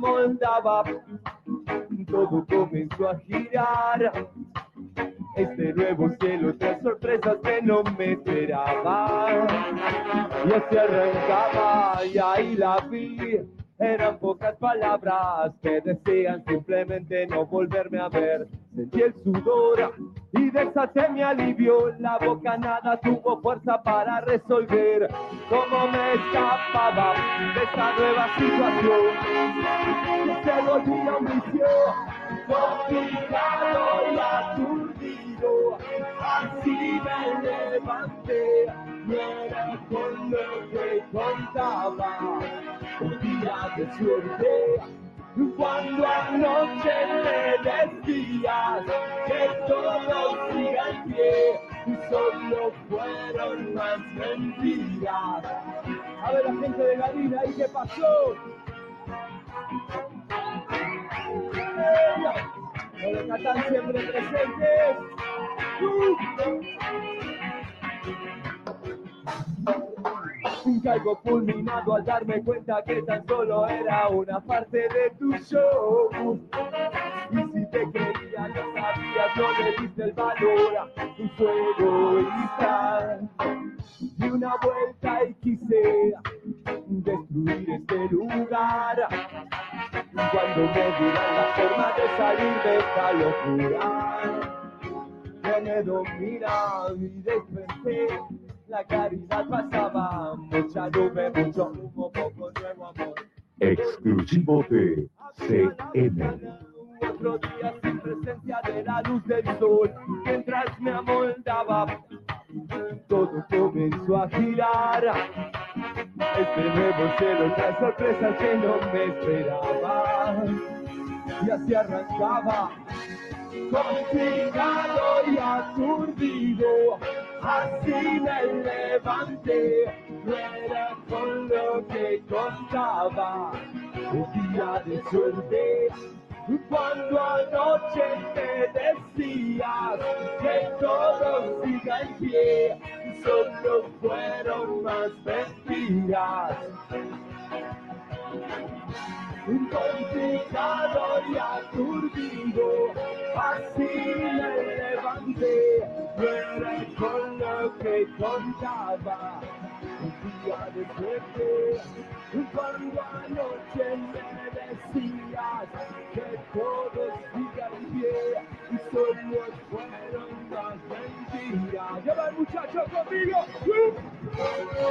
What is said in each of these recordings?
Moldava, todo comenzó a girar. Este nuevo cielo trae sorpresas que no me esperaba. Ya se arrancaba y ahí la vi. Eran pocas palabras que decían simplemente no volverme a ver. Sentí el sudor y desaté mi alivio. La boca nada tuvo fuerza para resolver cómo me escapaba de esta nueva situación. Se volvía un vicio complicado y aturdido. Así me levanté, no era con lo que contaba. Un día de suerte, cuando anoche me decías que todo siga en pie, solo fueron más mentiras. A ver, la gente de Galina, ¿y qué pasó? Los de Catán siempre presentes. Uh. Caigo fulminado al darme cuenta que tan solo era una parte de tu show. Y si te creía, lo sabías, no le diste el valor a tu suelo Di una vuelta y quise destruir este lugar. Cuando me dieron la forma de salir de esta locura, que me domina y desperté. La caridad pasaba, mucha nube, mucho humo, poco nuevo amor. Exclusivo de CN. Otro día sin presencia de la luz del sol, mientras me amoldaba, todo comenzó a girar. Este nuevo cielo trae sorpresas que no me esperaba. Y así arrancaba, complicado y aturdido. Así me levanté, no con lo que contaba. Un día de suerte, cuando anoche me decías que todo siga en pie, solo fueron más mentiras. Un complicado y aturdido, así me levanté, no era con lo que contaba. Un día de suerte, cuando anoche me decías que todo siga en pie y solo fueron las mentiras. Lleva el muchacho conmigo. Muchísimas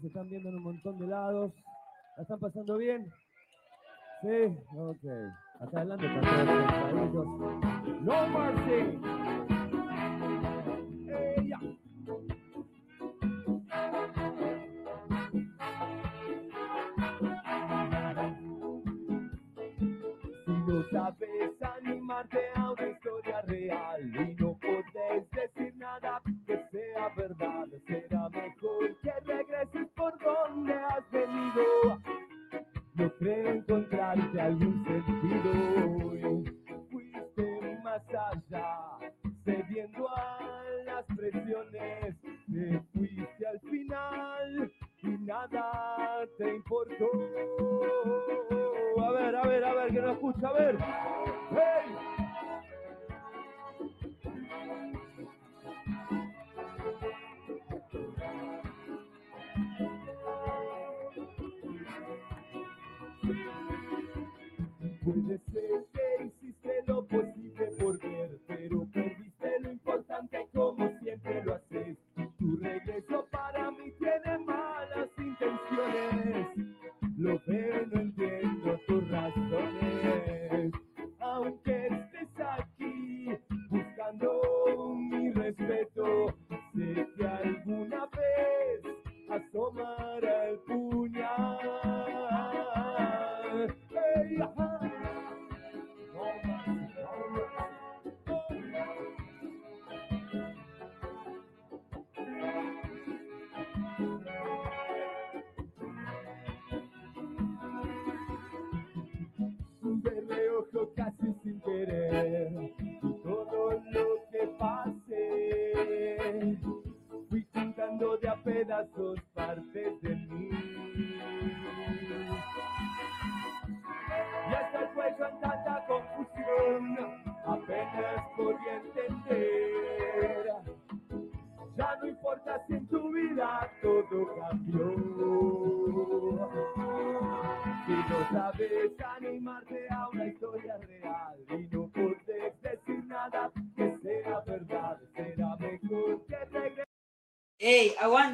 Nos están viendo en un montón de lados. ¿La están pasando bien? Sí, ok. Acá adelante. No mercy. Eh. Si no sabes animarte a encontrarte algún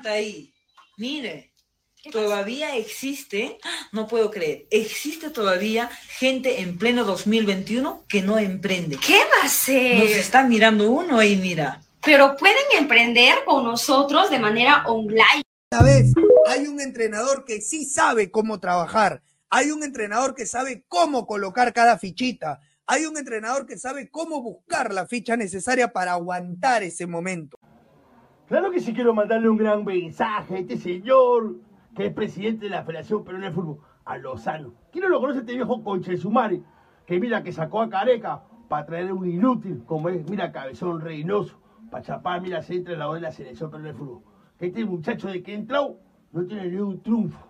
¡Ey, aguanta ahí! Mire, todavía existe, no puedo creer, existe todavía gente en pleno 2021 que no emprende. ¿Qué va a ser? Nos está mirando uno ahí, mira. Pero pueden emprender con nosotros de manera online. Vez hay un entrenador que sí sabe cómo trabajar. Hay un entrenador que sabe cómo colocar cada fichita. Hay un entrenador que sabe cómo buscar la ficha necesaria para aguantar ese momento. Claro que sí quiero mandarle un gran mensaje a este señor, que es presidente de la Federación Peruana de Fútbol, a Lozano. ¿Quién no lo conoce este viejo conche sumare? Que mira que sacó a Careca para traer un inútil, como es, mira, Cabezón Reynoso, para chapar, mira, se entra en la de la Selección Peruana de Fútbol. Que este muchacho de que entró no tiene ni un triunfo.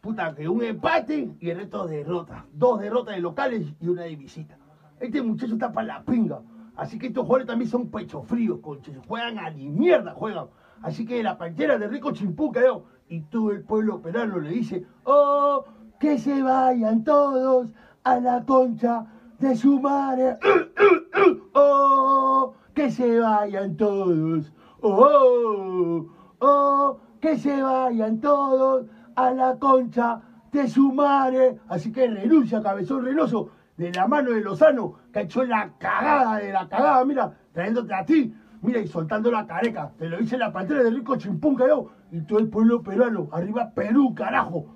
Puta, que un empate y el resto derrotas. Dos derrotas de locales y una de visita. Este muchacho está para la pinga. Así que estos jugadores también son pecho fríos, conches. Juegan a ni mierda, juegan. Así que la pantera de Rico Chimpú quedó. Y todo el pueblo peruano le dice, oh, que se vayan todos a la concha de su madre. oh, que se vayan todos. Oh, oh, que se vayan todos a la concha de su madre. Así que renuncia, cabezón renoso, de la mano de Lozano, que ha hecho la cagada de la cagada, mira, trayéndote a ti, mira, y soltando la careca. Te lo dice la pantera de Rico Chimpún, yo, y todo el pueblo peruano. Arriba Perú, carajo.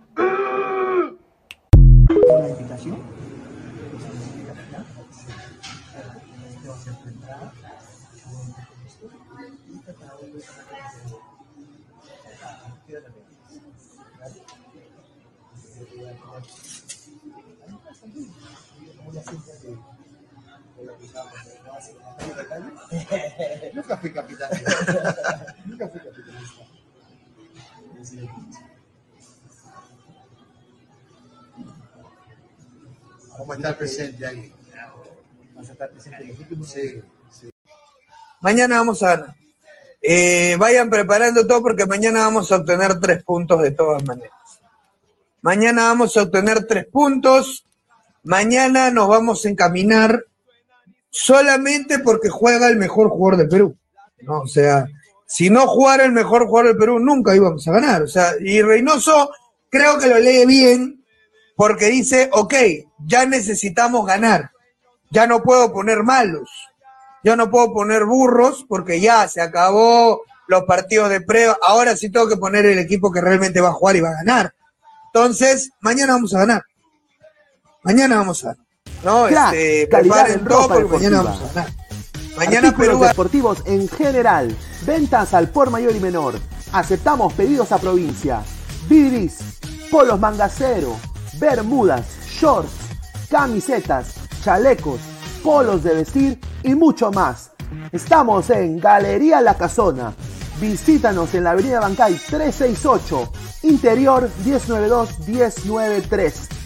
una invitación. Nunca fui capitán. Nunca fui capitanista. Vamos a estar presente ahí. Vamos a estar presente. Sí, sí. Mañana vamos a. Eh, vayan preparando todo porque mañana vamos a obtener tres puntos de todas maneras. Mañana vamos a obtener tres puntos. Mañana nos vamos a encaminar solamente porque juega el mejor jugador de Perú. ¿no? O sea, si no jugara el mejor jugador de Perú, nunca íbamos a ganar. O sea, y Reynoso creo que lo lee bien porque dice, ok, ya necesitamos ganar. Ya no puedo poner malos. Ya no puedo poner burros porque ya se acabó los partidos de prueba. Ahora sí tengo que poner el equipo que realmente va a jugar y va a ganar. Entonces, mañana vamos a ganar. Mañana vamos a ganar. No, Crack, este, preparen todo porque mañana vamos a ganar. Mañana Artículos Perú deportivos en general. Ventas al por mayor y menor. Aceptamos pedidos a provincia. Bidris, polos mangacero, bermudas, shorts, camisetas, chalecos, polos de vestir y mucho más. Estamos en Galería La Casona. Visítanos en la Avenida Bancay 368, Interior 192-193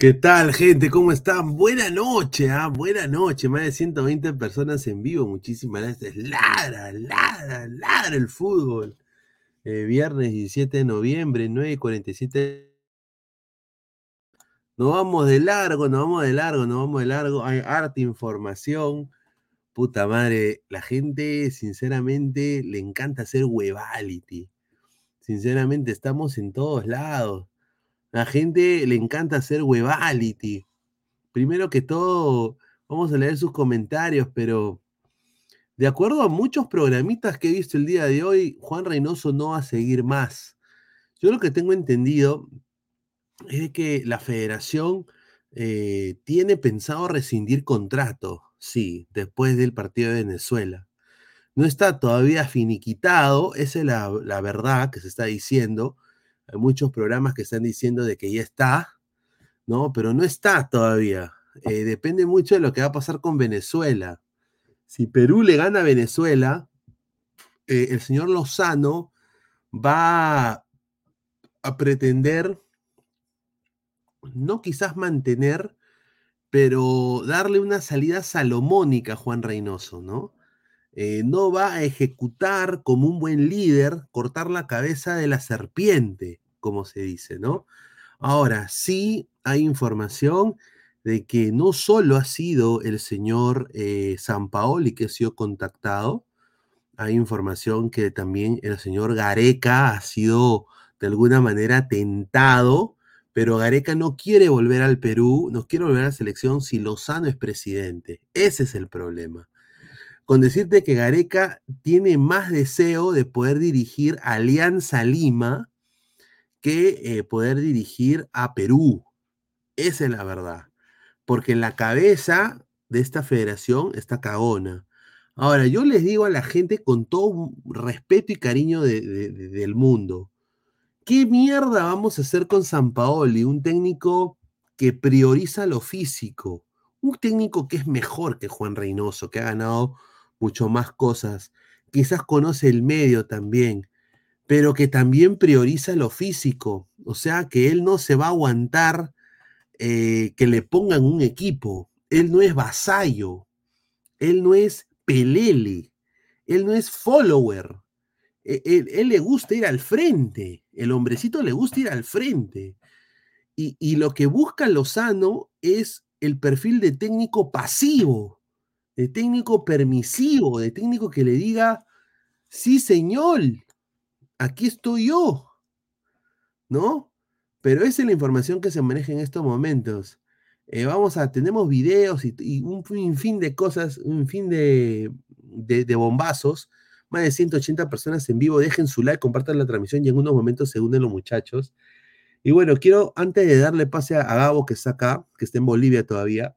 ¿Qué tal, gente? ¿Cómo están? Buena noche, ¿ah? Buena noche. Más de 120 personas en vivo. Muchísimas gracias. Ladra, ladra, ladra el fútbol. Eh, viernes 17 de noviembre, 9.47. Nos vamos de largo, nos vamos de largo, nos vamos de largo. Hay harta información. Puta madre, la gente sinceramente le encanta hacer webality. Sinceramente, estamos en todos lados. La gente le encanta hacer webality. Primero que todo, vamos a leer sus comentarios, pero de acuerdo a muchos programistas que he visto el día de hoy, Juan Reynoso no va a seguir más. Yo lo que tengo entendido es que la federación eh, tiene pensado rescindir contrato, sí, después del partido de Venezuela. No está todavía finiquitado, esa es la verdad que se está diciendo. Hay muchos programas que están diciendo de que ya está, ¿no? Pero no está todavía. Eh, depende mucho de lo que va a pasar con Venezuela. Si Perú le gana a Venezuela, eh, el señor Lozano va a pretender, no quizás mantener, pero darle una salida salomónica a Juan Reynoso, ¿no? Eh, no va a ejecutar como un buen líder, cortar la cabeza de la serpiente, como se dice, ¿no? Ahora, sí hay información de que no solo ha sido el señor eh, que ha sido contactado, hay información que también el señor Gareca ha sido de alguna manera tentado, pero Gareca no quiere volver al Perú, no quiere volver a la selección si Lozano es presidente. Ese es el problema con decirte que Gareca tiene más deseo de poder dirigir Alianza Lima que eh, poder dirigir a Perú. Esa es la verdad. Porque en la cabeza de esta federación está cagona. Ahora, yo les digo a la gente con todo respeto y cariño del mundo, ¿qué mierda vamos a hacer con San Paoli? Un técnico que prioriza lo físico, un técnico que es mejor que Juan Reynoso, que ha ganado mucho más cosas, quizás conoce el medio también, pero que también prioriza lo físico, o sea que él no se va a aguantar eh, que le pongan un equipo, él no es vasallo, él no es pelele, él no es follower, e, él, le gusta ir al frente, el hombrecito le gusta ir al frente. Y, y lo que busca Lozano es el perfil de técnico pasivo, de técnico permisivo, de técnico que le diga, sí señor, aquí estoy yo, ¿no? Pero esa es la información que se maneja en estos momentos. Eh, vamos a, tenemos videos y, un, fin de cosas, un fin de, de, bombazos. Más de 180 personas en vivo. Dejen su like, compartan la transmisión y en unos momentos se unen los muchachos. Y bueno, quiero, antes de darle pase a Gabo, que está acá, que está en Bolivia todavía,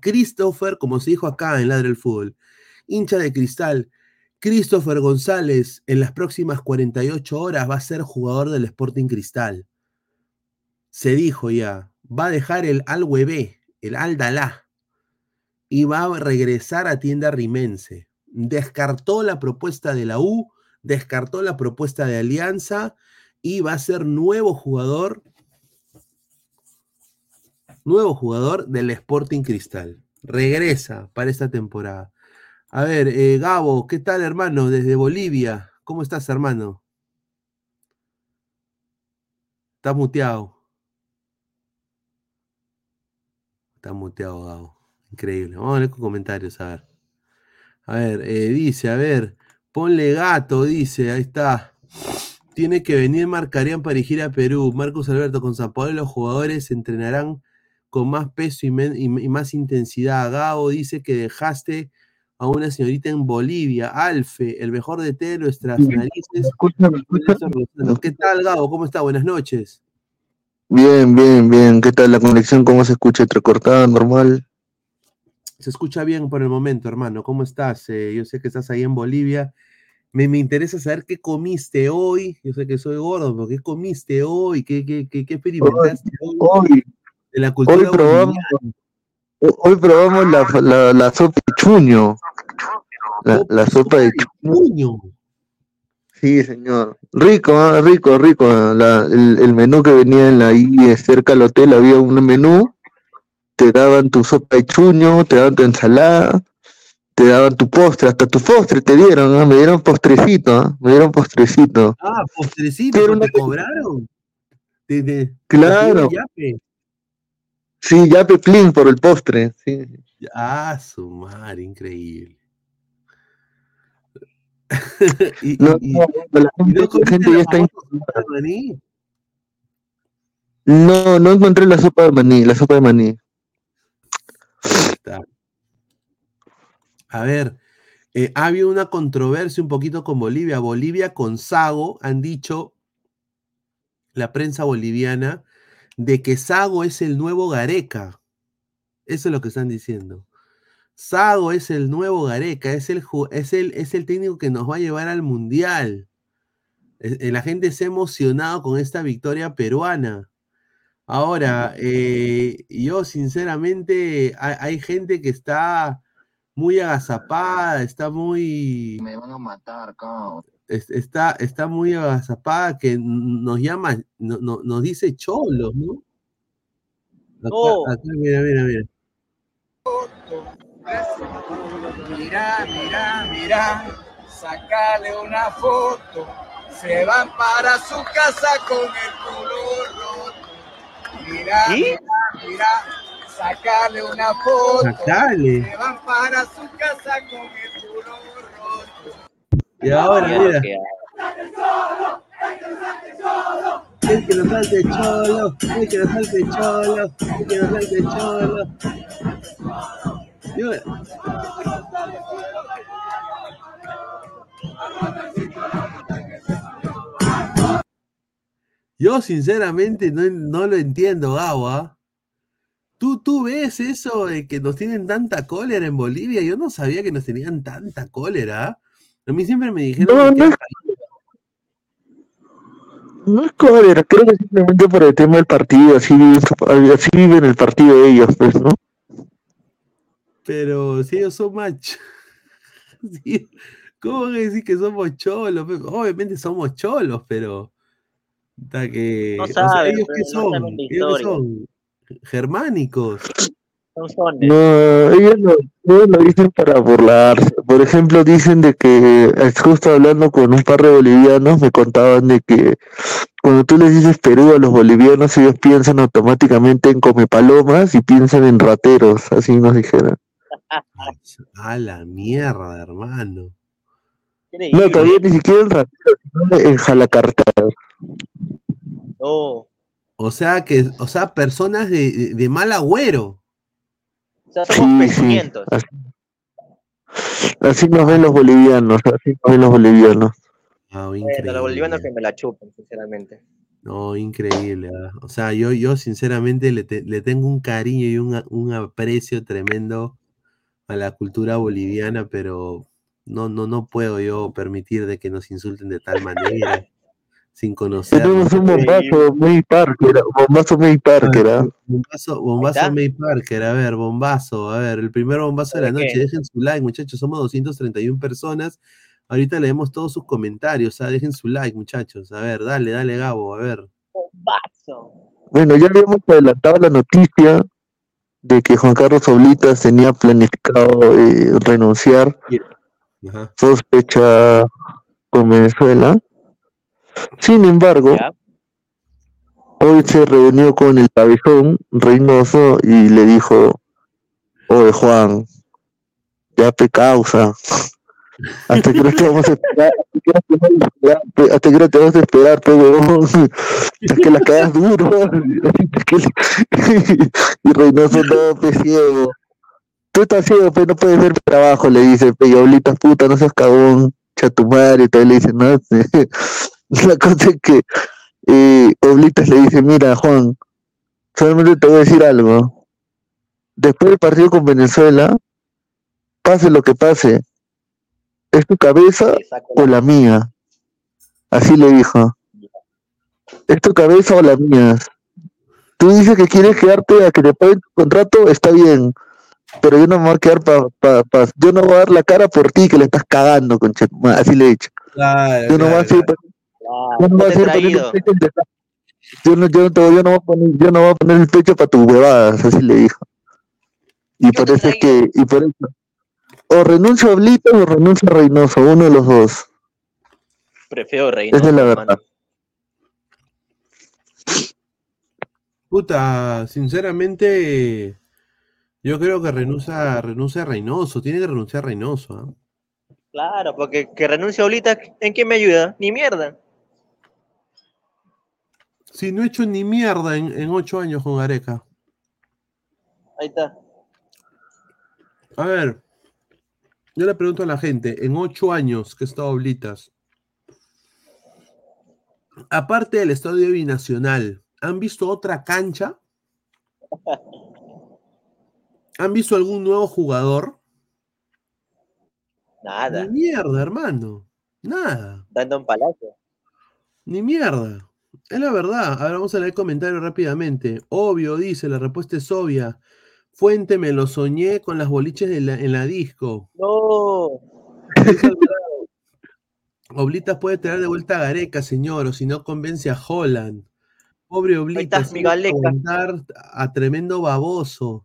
Christopher, como se dijo acá en Ladre el Fútbol, hincha de cristal. Christopher González en las próximas 48 horas va a ser jugador del Sporting Cristal. Se dijo ya, va a dejar el Al el Aldalá, y va a regresar a tienda rimense. Descartó la propuesta de la U, descartó la propuesta de Alianza y va a ser nuevo jugador nuevo jugador del Sporting Cristal. Regresa para esta temporada. A ver, eh, Gabo, ¿qué tal, hermano? Desde Bolivia. ¿Cómo estás, hermano? Estás muteado. Está muteado, Gabo. Increíble. Vamos a ver con comentarios, a ver. A ver, eh, dice, a ver, ponle gato, dice, ahí está. Tiene que venir Marcarían para dirigir a Perú. Marcos Alberto con San Pablo, los jugadores entrenarán con más peso y, más intensidad. Gabo dice que dejaste a una señorita en Bolivia, Alfe, el mejor de té de nuestras narices. ¿Qué tal, Gabo? ¿Cómo está? Buenas noches. Bien, bien, bien. ¿Qué tal la conexión? ¿Cómo se escucha? ¿Entrecortada, normal? Se escucha bien por el momento, hermano. ¿Cómo estás? Eh, yo sé que estás ahí en Bolivia. Me, me, interesa saber qué comiste hoy. Yo sé que soy gordo, pero ¿qué comiste hoy? ¿Qué, qué, qué, qué experimentaste hoy? hoy hoy probamos, hoy probamos la, la, sopa de chuño. La, sopa de chuño. Sí, señor. Rico, ah, rico, rico. ah, la- el, el menú que venía en la I eh, cerca del hotel había un menú. Te daban tu sopa de chuño, te daban tu ensalada, te daban tu postre, hasta tu postre te dieron, ah, Me dieron postrecito, Me dieron postrecito. Ah, postrecito, ¿te cobraron? Claro. Sí, ya Peplín por el postre. Sí. Ah, su madre, increíble. y, No, y- no, la no gente, la gente la ya está. maní. No, no encontré la sopa de maní, la sopa de maní. A ver, eh, ha habido una controversia un poquito con Bolivia. Bolivia con Sago han dicho, la prensa boliviana, de que Sago es el nuevo Gareca. Eso es lo que están diciendo. Sago es el nuevo Gareca, es el, es el, es el técnico que nos va a llevar al Mundial. Eh, La gente se ha emocionado con esta victoria peruana. Ahora, eh, yo sinceramente, hay, hay gente que está muy agazapada, está muy... Me van a matar, Está, está muy agazapada que nos llama, no- no- nos dice cholos, ¿no? Acá, acá, mira, mira, mira. Mira, mira, mira, sácale una foto. Se van para su casa con el culo roto. Mira, ¿Sí? mira, mira, sácale una foto. Sacale. Se van para su casa con el. Y ahora, Ya, mira. que- El que nos salte cholo, el que nos salte cholo, el que nos salte cholo. Yo- Yo sinceramente no, no lo entiendo, Gabo, ¿ah? ¿Tú, ¿Tú ves eso de que nos tienen tanta cólera en Bolivia? Yo no sabía que nos tenían tanta cólera. A mí siempre me dijeron No, que no es, no es cólera, creo que simplemente por el tema del partido, así viven, así viven el partido de ellos, pues, ¿no? Pero si ellos son machos. ¿Cómo van a decir que somos cholos? Obviamente somos cholos, pero. que, No o sea, saben, ¿ellos qué no son? ¿Ellos qué son? Germánicos. No, ellos lo, ellos lo dicen para burlarse. Por ejemplo, dicen de que, eh, justo hablando con un par de bolivianos, me contaban de que cuando tú les dices Perú a los bolivianos, ellos piensan automáticamente en come palomas y piensan en rateros, así nos dijeron. A la mierda, hermano. No, todavía ni siquiera en rateros, sino en jalacartados. No. O sea que, o sea, personas de, de- de mal agüero. Somos Sí, sí, así, así nos ven los bolivianos, así nos ven los bolivianos. Increíble. los bolivianos que me la chupan, sinceramente. No, increíble. ah. O sea, yo, yo sinceramente le, te- le tengo un cariño y un, un aprecio tremendo a la cultura boliviana, pero no, no, no puedo yo permitir de que nos insulten de tal manera, sin conocernos. Tenemos un bombazo May Parker, bombazo May Parker, ¿ah? Bombazo. May Parker, a ver, bombazo, a ver, el primer bombazo de la noche, dejen su like, muchachos, somos 231 personas, ahorita leemos todos sus comentarios, ah, dejen su like, muchachos, a ver, dale, dale, Gabo, a ver. Bombazo. Bueno, ya habíamos adelantado la noticia de que Juan Carlos Oblitas tenía planificado eh, renunciar Ajá. sospecha con Venezuela. Sin embargo, hoy se reunió con el cabezón Reynoso y le dijo, oye Juan, ya te causa. Hasta que no te vamos a esperar, hasta que no te vamos a esperar, pe- hasta que la cagas duro. Y Reynoso no, pe ciego. Tú estás ciego, pe, no puedes ver trabajo, le dice, pe, puta, no seas cagón, cha tu madre, y todavía le dice, no, la cosa es que eh, Oblitas le dice, mira, Juan, solamente te voy a decir algo. Después del partido con Venezuela, pase lo que pase, ¿es tu cabeza o la mía? Así le dijo. ¿Es tu cabeza o la mía? Tú dices que quieres quedarte a que te paguen tu contrato, está bien. Pero yo no me voy a quedar pa, pa- pa- yo no voy a dar la cara por ti que le estás cagando, con Así le he dicho. Claro, Yo no voy a claro, yo no yo no, yo te- yo no voy a poner, yo no voy a poner el pecho para tus huevadas, así le dijo. Y por eso es que, y por eso, o renuncio a Oblito o renuncio a Reynoso, uno de los dos. Prefiero Reynoso. Esa es la verdad. Puta, sinceramente, yo creo que renuncia, renuncia a Reynoso. Tiene que renunciar a Reynoso. ¿ah? Claro, porque que renuncie ahorita, ¿en qué me ayuda? Ni mierda. Si no he hecho ni mierda en, en ocho años con Gareca. Ahí está. A ver, yo le pregunto a la gente, en ocho años que he estado Oblitas, aparte del estadio binacional, ¿han visto otra cancha? ¿Han visto algún nuevo jugador? Nada. Ni mierda, hermano. Nada. Dando un palacio. Ni mierda. Es la verdad. A ver, vamos a leer comentarios rápidamente. Obvio, dice, la respuesta es obvia. Fuente, me lo soñé con las boliches de la- en la disco. No. Oblitas puede traer de vuelta a Gareca, señor, o si no convence a Holland. Pobre Oblitas, aguantar a tremendo baboso.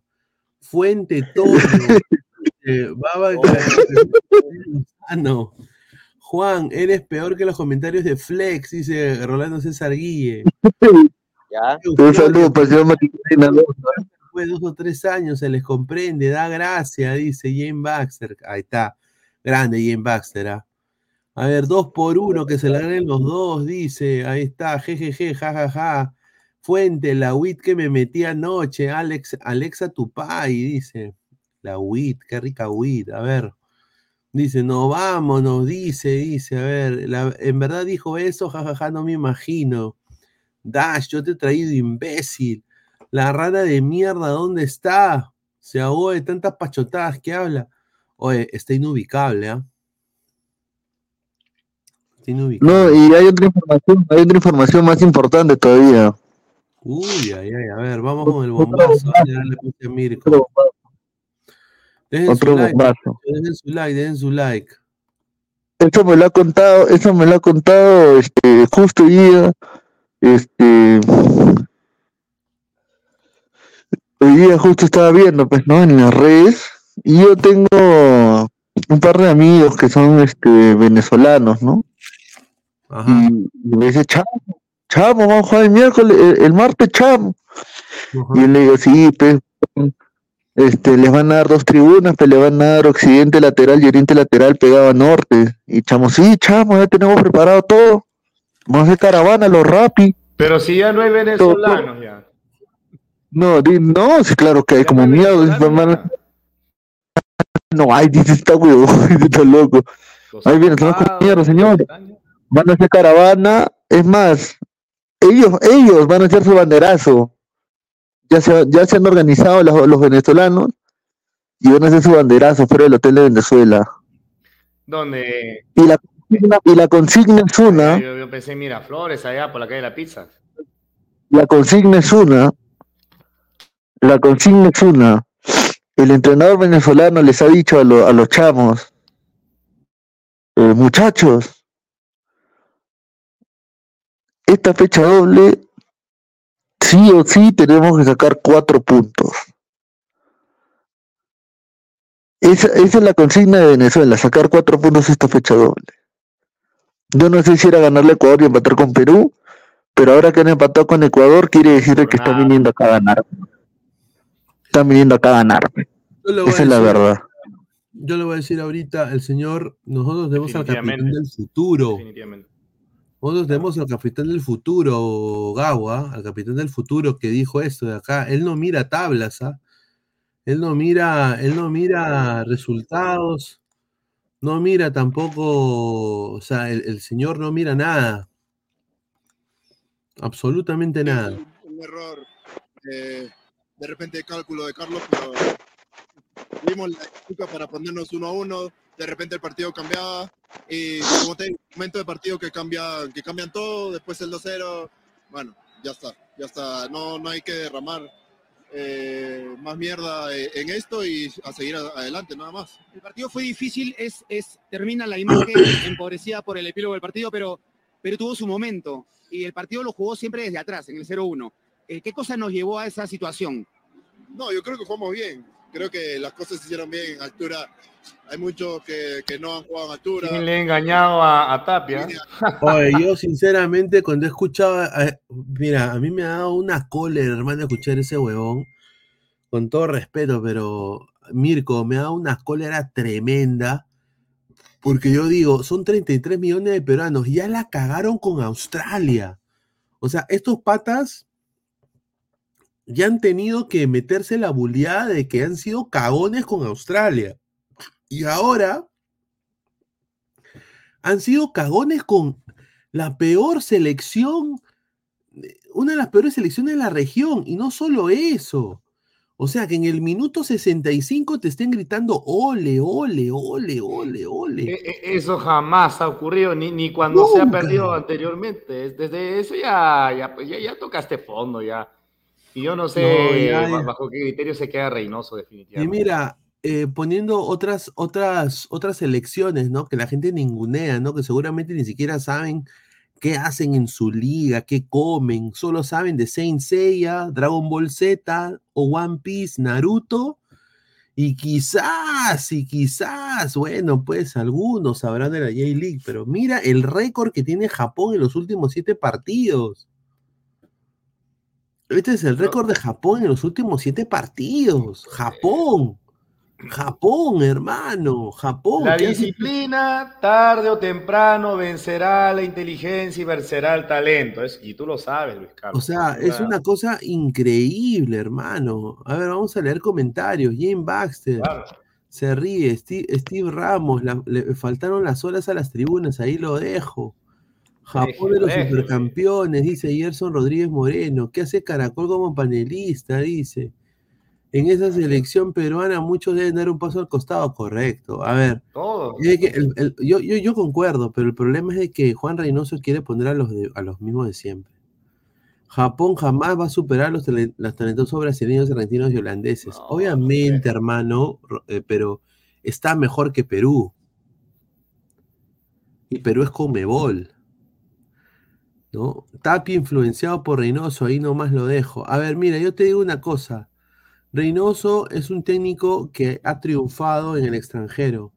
Fuente, Toño. eh, Baba, Lozano. Juan, eres peor que los comentarios de Flex, dice Rolando César Guille. Ya. Un saludo para el señor. Después de dos o tres años se les comprende, da gracia, dice Jane Baxter. Ahí está, grande Jane Baxter. ¿ah? A ver, dos por uno, que se la ganen los dos, dice. Ahí está, jejeje, jajaja. Fuente, la WIT que me metí anoche, Alex, Alexa Tupay, dice. La WIT, qué rica WIT. A ver, dice, no vámonos, dice, dice. A ver, la- en verdad dijo eso, jajaja, no me imagino. Dash, yo te he traído imbécil. La rana de mierda, ¿dónde está? Se ahogó de tantas pachotadas que habla. Oye, está inubicable, ¿ah? Está inubicable. No, y hay otra información, hay otra información más importante todavía. Uy, ay, ay, a ver, vamos con el bombazo. Ya le puse a Mirko. Dejen Otro su like, bombazo. dejen su like, dejen su like. Eso me lo ha contado, eso me lo ha contado este, justo hoy día. Este, hoy día justo estaba viendo, pues, ¿no? En las redes. Y yo tengo un par de amigos que son este, venezolanos, ¿no? Y, y me dice, chamo, chamo, vamos a jugar el miércoles, el, el martes, chamo. Y yo le digo, sí, pues, este, les van a dar dos tribunas, pues le van a dar occidente lateral y oriente lateral pegado a norte. Y chamo, sí, chamo, ya tenemos preparado todo. Vamos a hacer caravana, los rapi. Pero si ya no hay venezolanos ya. No, no, sí, claro que hay como miedo. No, ay, dice, está huevo, está loco. Ahí viene, estamos con mierda, señor. Van a hacer caravana, es más, ellos, ellos van a hacer su banderazo. Ya se, ya se han organizado los, los venezolanos y van a hacer su banderazo fuera del hotel de Venezuela. Donde Y la, consigna- y la consigna es una, yo, yo pensé en Miraflores, allá por la calle de la pizza. la consigna es una, la consigna es una. El entrenador venezolano les ha dicho a, lo- a los chamos, eh, muchachos, esta fecha doble, sí o sí tenemos que sacar cuatro puntos. Esa, esa es la consigna de Venezuela, sacar cuatro puntos esta fecha doble. Yo no sé si era ganarle a Ecuador y empatar con Perú, pero ahora que han empatado con Ecuador, quiere decir que están viniendo acá a ganar. Están viniendo acá a ganar. Esa es la verdad. Yo le voy a decir ahorita, el señor, nosotros tenemos al capitán del futuro. Definitivamente. Nosotros tenemos al capitán del futuro, Gawa, al capitán del futuro que dijo esto de acá. Él no mira tablas, ¿ah? Él no mira, él no mira resultados, no mira tampoco, o sea, el, el señor no mira nada. Absolutamente nada. un error eh, de repente de cálculo de Carlos, pero vimos la época para ponernos uno a uno, de repente el partido cambiaba y como te digo, momento de partido que cambia, que cambian todo, después el 2-0, bueno, ya está, ya está, no, no hay que derramar eh, más mierda eh, en esto y a seguir adelante, nada más. El partido fue difícil, es, es, termina la imagen empobrecida por el epílogo del partido, pero, pero tuvo su momento. Y el partido lo jugó siempre desde atrás, en el 0-1. Eh, ¿Qué cosa nos llevó a esa situación? No, yo creo que jugamos bien. Creo que las cosas se hicieron bien en altura. Hay muchos que, que no han jugado en altura. ¿Quién le ha engañado a, a Tapia? Oye, yo sinceramente cuando he escuchado, eh, mira, a mí me ha dado una cólera, hermano, escuchar ese huevón, con todo respeto, pero Mirko, me ha dado una cólera tremenda, porque yo digo, son 33 millones de peruanos, ya la cagaron con Australia. O sea, estos patas ya han tenido que meterse la buleada de que han sido cagones con Australia. Y ahora han sido cagones con la peor selección, eh, una de las peores selecciones de la región. Y no solo eso. O sea, que en el minuto 65 te estén gritando ole, ole, ole, ole, ole. E- e- Eso jamás ha ocurrido, ni, ni cuando se ha perdido anteriormente. Es- Desde eso ya, ya, pues, ya, ya tocaste fondo ya. Y yo no sé No, ya, bajo qué criterio se queda Reynoso Y definitivamente. mira, eh, poniendo otras, otras, otras elecciones, ¿no? Que la gente ningunea, ¿no? Que seguramente ni siquiera saben qué hacen en su liga, qué comen, solo saben de Saint Seiya, Dragon Ball Z o One Piece, Naruto, y quizás, y quizás, bueno, pues algunos sabrán de la J-League, pero mira el récord que tiene Japón en los últimos siete partidos. Este es el récord de Japón en los últimos siete partidos. Japón. Japón, hermano. Japón. La disciplina, tarde o temprano, vencerá la inteligencia y vencerá el talento. Es- y tú lo sabes, Luis Carlos. O sea, es una cosa increíble, hermano. A ver, vamos a leer comentarios. Jane Baxter. Se ríe. Steve, Steve Ramos. la- le faltaron las horas a las tribunas. Ahí lo dejo. Japón de los supercampeones, dice Gerson Rodríguez Moreno. ¿Qué hace Caracol como panelista? Dice. En esa selección peruana muchos deben dar un paso al costado, correcto. A ver, Todo. es que el- el- yo, yo, yo concuerdo, pero el problema es de que Juan Reynoso quiere poner a los, de- a los mismos de siempre. Japón jamás va a superar los, los talentosos brasileños, argentinos y holandeses. Obviamente, hermano, eh, pero está mejor que Perú. Y Perú es Comebol. ¿No? Influenciado por Reynoso, ahí nomás lo dejo. A ver, mira, yo te digo una cosa. Reynoso es un técnico que ha triunfado en el extranjero,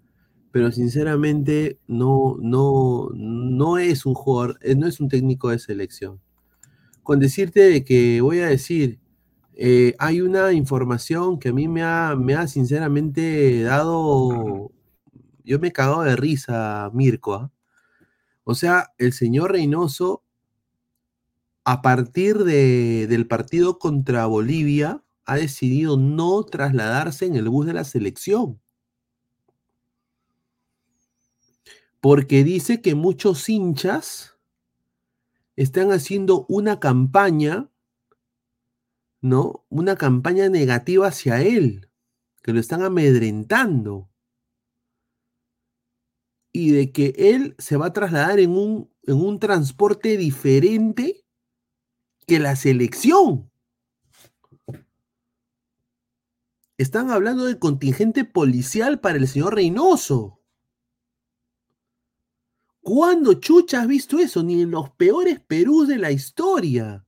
pero sinceramente no, no, no es un jugador, eh, no es un técnico de selección. Con decirte de que voy a decir, eh, hay una información que a mí me ha, me ha sinceramente dado, yo me he cagado de risa, Mirko. ¿ah? O sea, el señor Reynoso, a partir de- del partido contra Bolivia, ha decidido no trasladarse en el bus de la selección. Porque dice que muchos hinchas están haciendo una campaña, ¿no? Una campaña negativa hacia él, que lo están amedrentando. Y de que él se va a trasladar en un, en un transporte diferente que la selección. Están hablando del contingente policial para el señor Reynoso. ¿Cuándo chucha has visto eso? Ni en los peores Perú de la historia.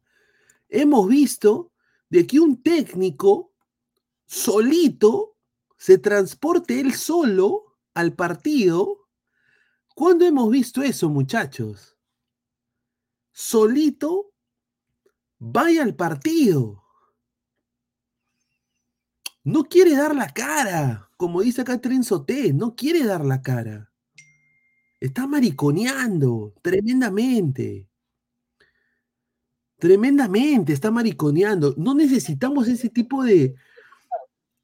Hemos visto de que un técnico solito se transporte él solo al partido. ¿Cuándo hemos visto eso, muchachos? Solito vaya al partido. No quiere dar la cara, como dice Tren Soté, no quiere dar la cara. Está mariconeando tremendamente. Tremendamente, está mariconeando. No necesitamos ese tipo de,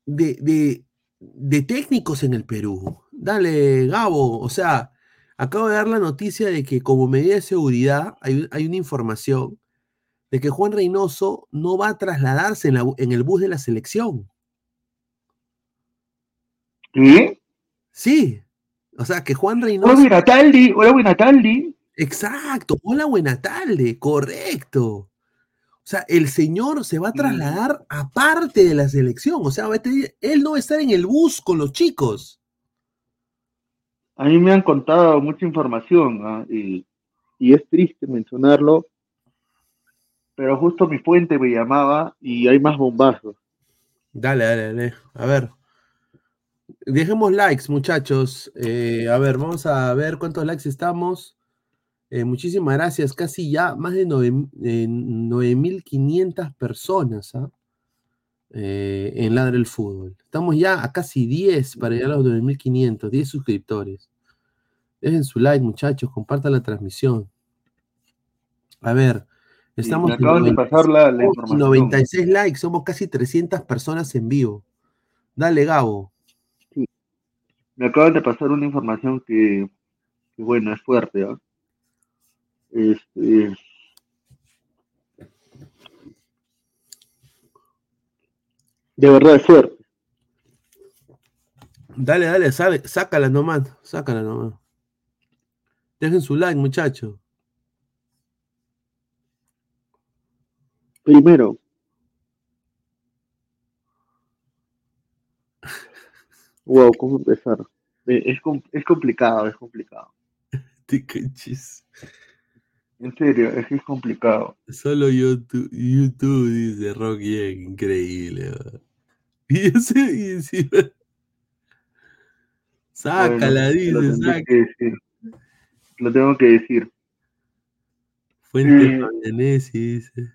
de, de, de técnicos en el Perú. Dale, Gabo. O sea, acabo de dar la noticia de que como medida de seguridad hay, hay una información de que Juan Reynoso no va a trasladarse en, la en el bus de la selección. ¿Qué? Sí. O sea, que Juan Reynoso. Hola, buena tarde. Hola, buena tarde. Exacto. Hola, buena tarde. Correcto. O sea, el señor se va a trasladar aparte de la selección. O sea, él no va a estar en el bus con los chicos. A mí me han contado mucha información ¿ah? y, y es triste mencionarlo, pero justo mi fuente me llamaba y hay más bombazos. Dale, dale, dale. A ver. Dejemos likes, muchachos. Eh, a ver, vamos a ver cuántos likes estamos. Eh, muchísimas gracias. Casi ya más de nueve- eh, 9.500 personas ¿ah? Eh, en Ladra el Fútbol. Estamos ya a casi 10 para llegar a los 9.500, 10 suscriptores. Dejen su like, muchachos. Compartan la transmisión. A ver, estamos me acaban de en pasar la- la 96 información. 96 likes. Somos casi 300 personas en vivo. Dale, Gabo. Me acaban de pasar una información que, que bueno, es fuerte. Este, de verdad es fuerte. Dale, dale, sabe, sácala nomás, sácala nomás. Dejen su like, muchachos. Primero, wow, ¿cómo empezar? Eh, Es, es complicado, es complicado. Te cachis. En serio, es que es complicado. Solo YouTube, YouTube dice Rocky, eh, increíble. Y ese, y encima- Sácala, Bueno, lo dice, sácala. decir. Lo tengo que decir. Fuente. Fabianesi dice.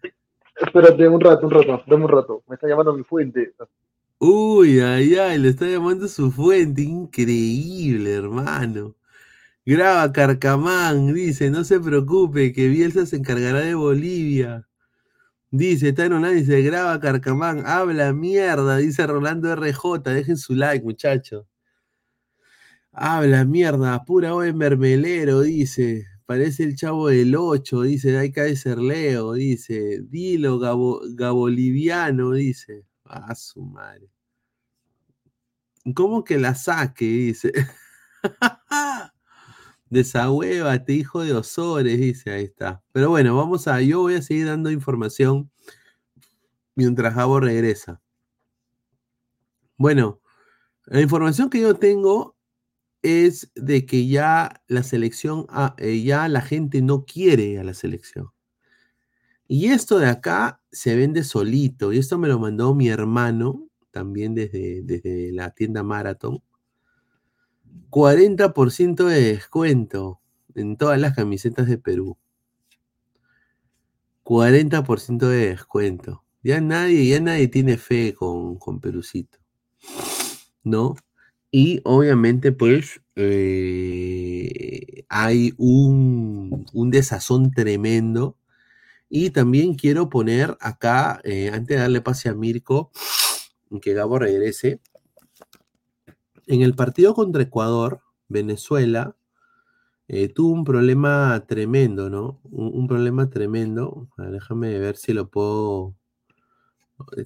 Espérate un rato, un rato, dame un rato. Me está llamando mi fuente. Uy, ay, ay, le está llamando su fuente, increíble, hermano. Graba Carcamán, dice, no se preocupe, que Bielsa se encargará de Bolivia. Dice, Tano Nani, dice, graba Carcamán, habla mierda, dice Rolando RJ, dejen su like, muchachos. Habla mierda, pura en mermelero, dice. Parece el chavo del 8, dice. Ahí cae Leo, dice. Dilo, Gabo, Gaboliviano, dice. A su madre. ¿Cómo que la saque? Dice. Desahuévate, hijo de Osores, dice. Ahí está. Pero bueno, vamos a. Yo voy a seguir dando información mientras Gabo regresa. Bueno, la información que yo tengo es de que ya la selección, ah, eh, ya la gente no quiere a la selección. Y esto de acá se vende solito. Y esto me lo mandó mi hermano también desde, desde la tienda Marathon. 40% de descuento en todas las camisetas de Perú. 40% de descuento. Ya nadie, ya nadie tiene fe con, con Perucito. ¿No? Y obviamente, pues, eh, hay un, un desazón tremendo. Y también quiero poner acá, eh, antes de darle pase a Mirko, que Gabo regrese, en el partido contra Ecuador, Venezuela, eh, tuvo un problema tremendo, ¿no? Un, problema tremendo. Déjame ver si lo puedo.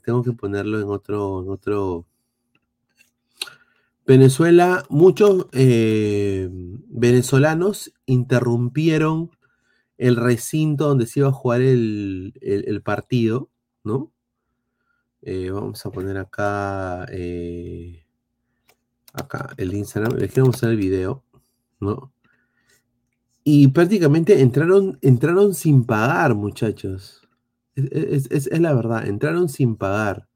Tengo que ponerlo en otro, en otro. Venezuela, muchos eh, venezolanos interrumpieron el recinto donde se iba a jugar el, el- partido, ¿no? Eh, vamos a poner acá, eh, acá el Instagram, les quiero mostrar el video, ¿no? Y prácticamente entraron, entraron sin pagar, muchachos. Es- es la verdad, entraron sin pagar.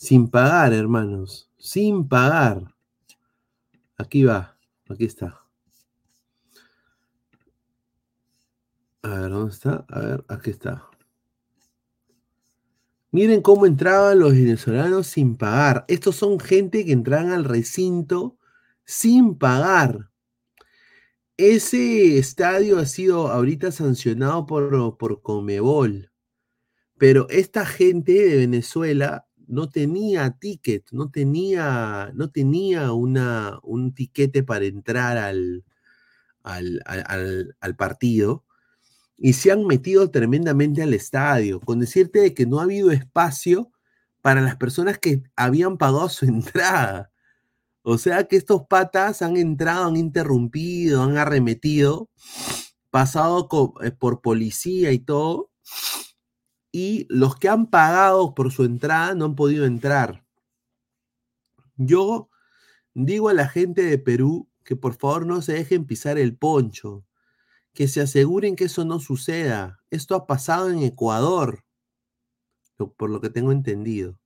Sin pagar, hermanos. Sin pagar. Aquí va, aquí está. A ver, ¿dónde está? A ver, aquí está. Miren cómo entraban los venezolanos sin pagar. Estos son gente que entraban al recinto sin pagar. Ese estadio ha sido ahorita sancionado por, por Comebol. Pero esta gente de Venezuela no tenía ticket, no tenía, no tenía una, un tiquete para entrar al, al, al- al- partido y se han metido tremendamente al estadio, con decirte de que no ha habido espacio para las personas que habían pagado su entrada. O sea que estos patas han entrado, han interrumpido, han arremetido, pasado eh, por policía y todo, y los que han pagado por su entrada no han podido entrar. Yo digo a la gente de Perú que por favor no se dejen pisar el poncho, que se aseguren que eso no suceda. Esto ha pasado en Ecuador, por lo que tengo entendido.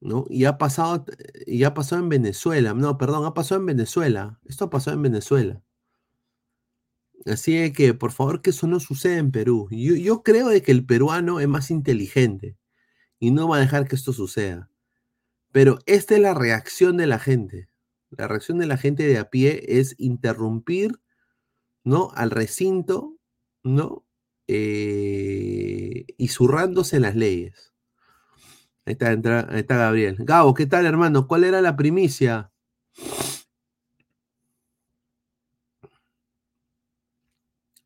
¿no? Y ha pasado, y ha pasado en Venezuela. No, perdón, ha pasado en Venezuela. Esto ha pasado en Venezuela. Así de que, por favor, que eso no suceda en Perú. Yo, creo de que el peruano es más inteligente y no va a dejar que esto suceda. Pero esta es la reacción de la gente. La reacción de la gente de a pie es interrumpir, ¿no? Al recinto, ¿no? Eh, y zurrándose las leyes. Ahí está, ahí está Gabriel. Gabo, ¿qué tal, hermano? ¿Cuál era la primicia?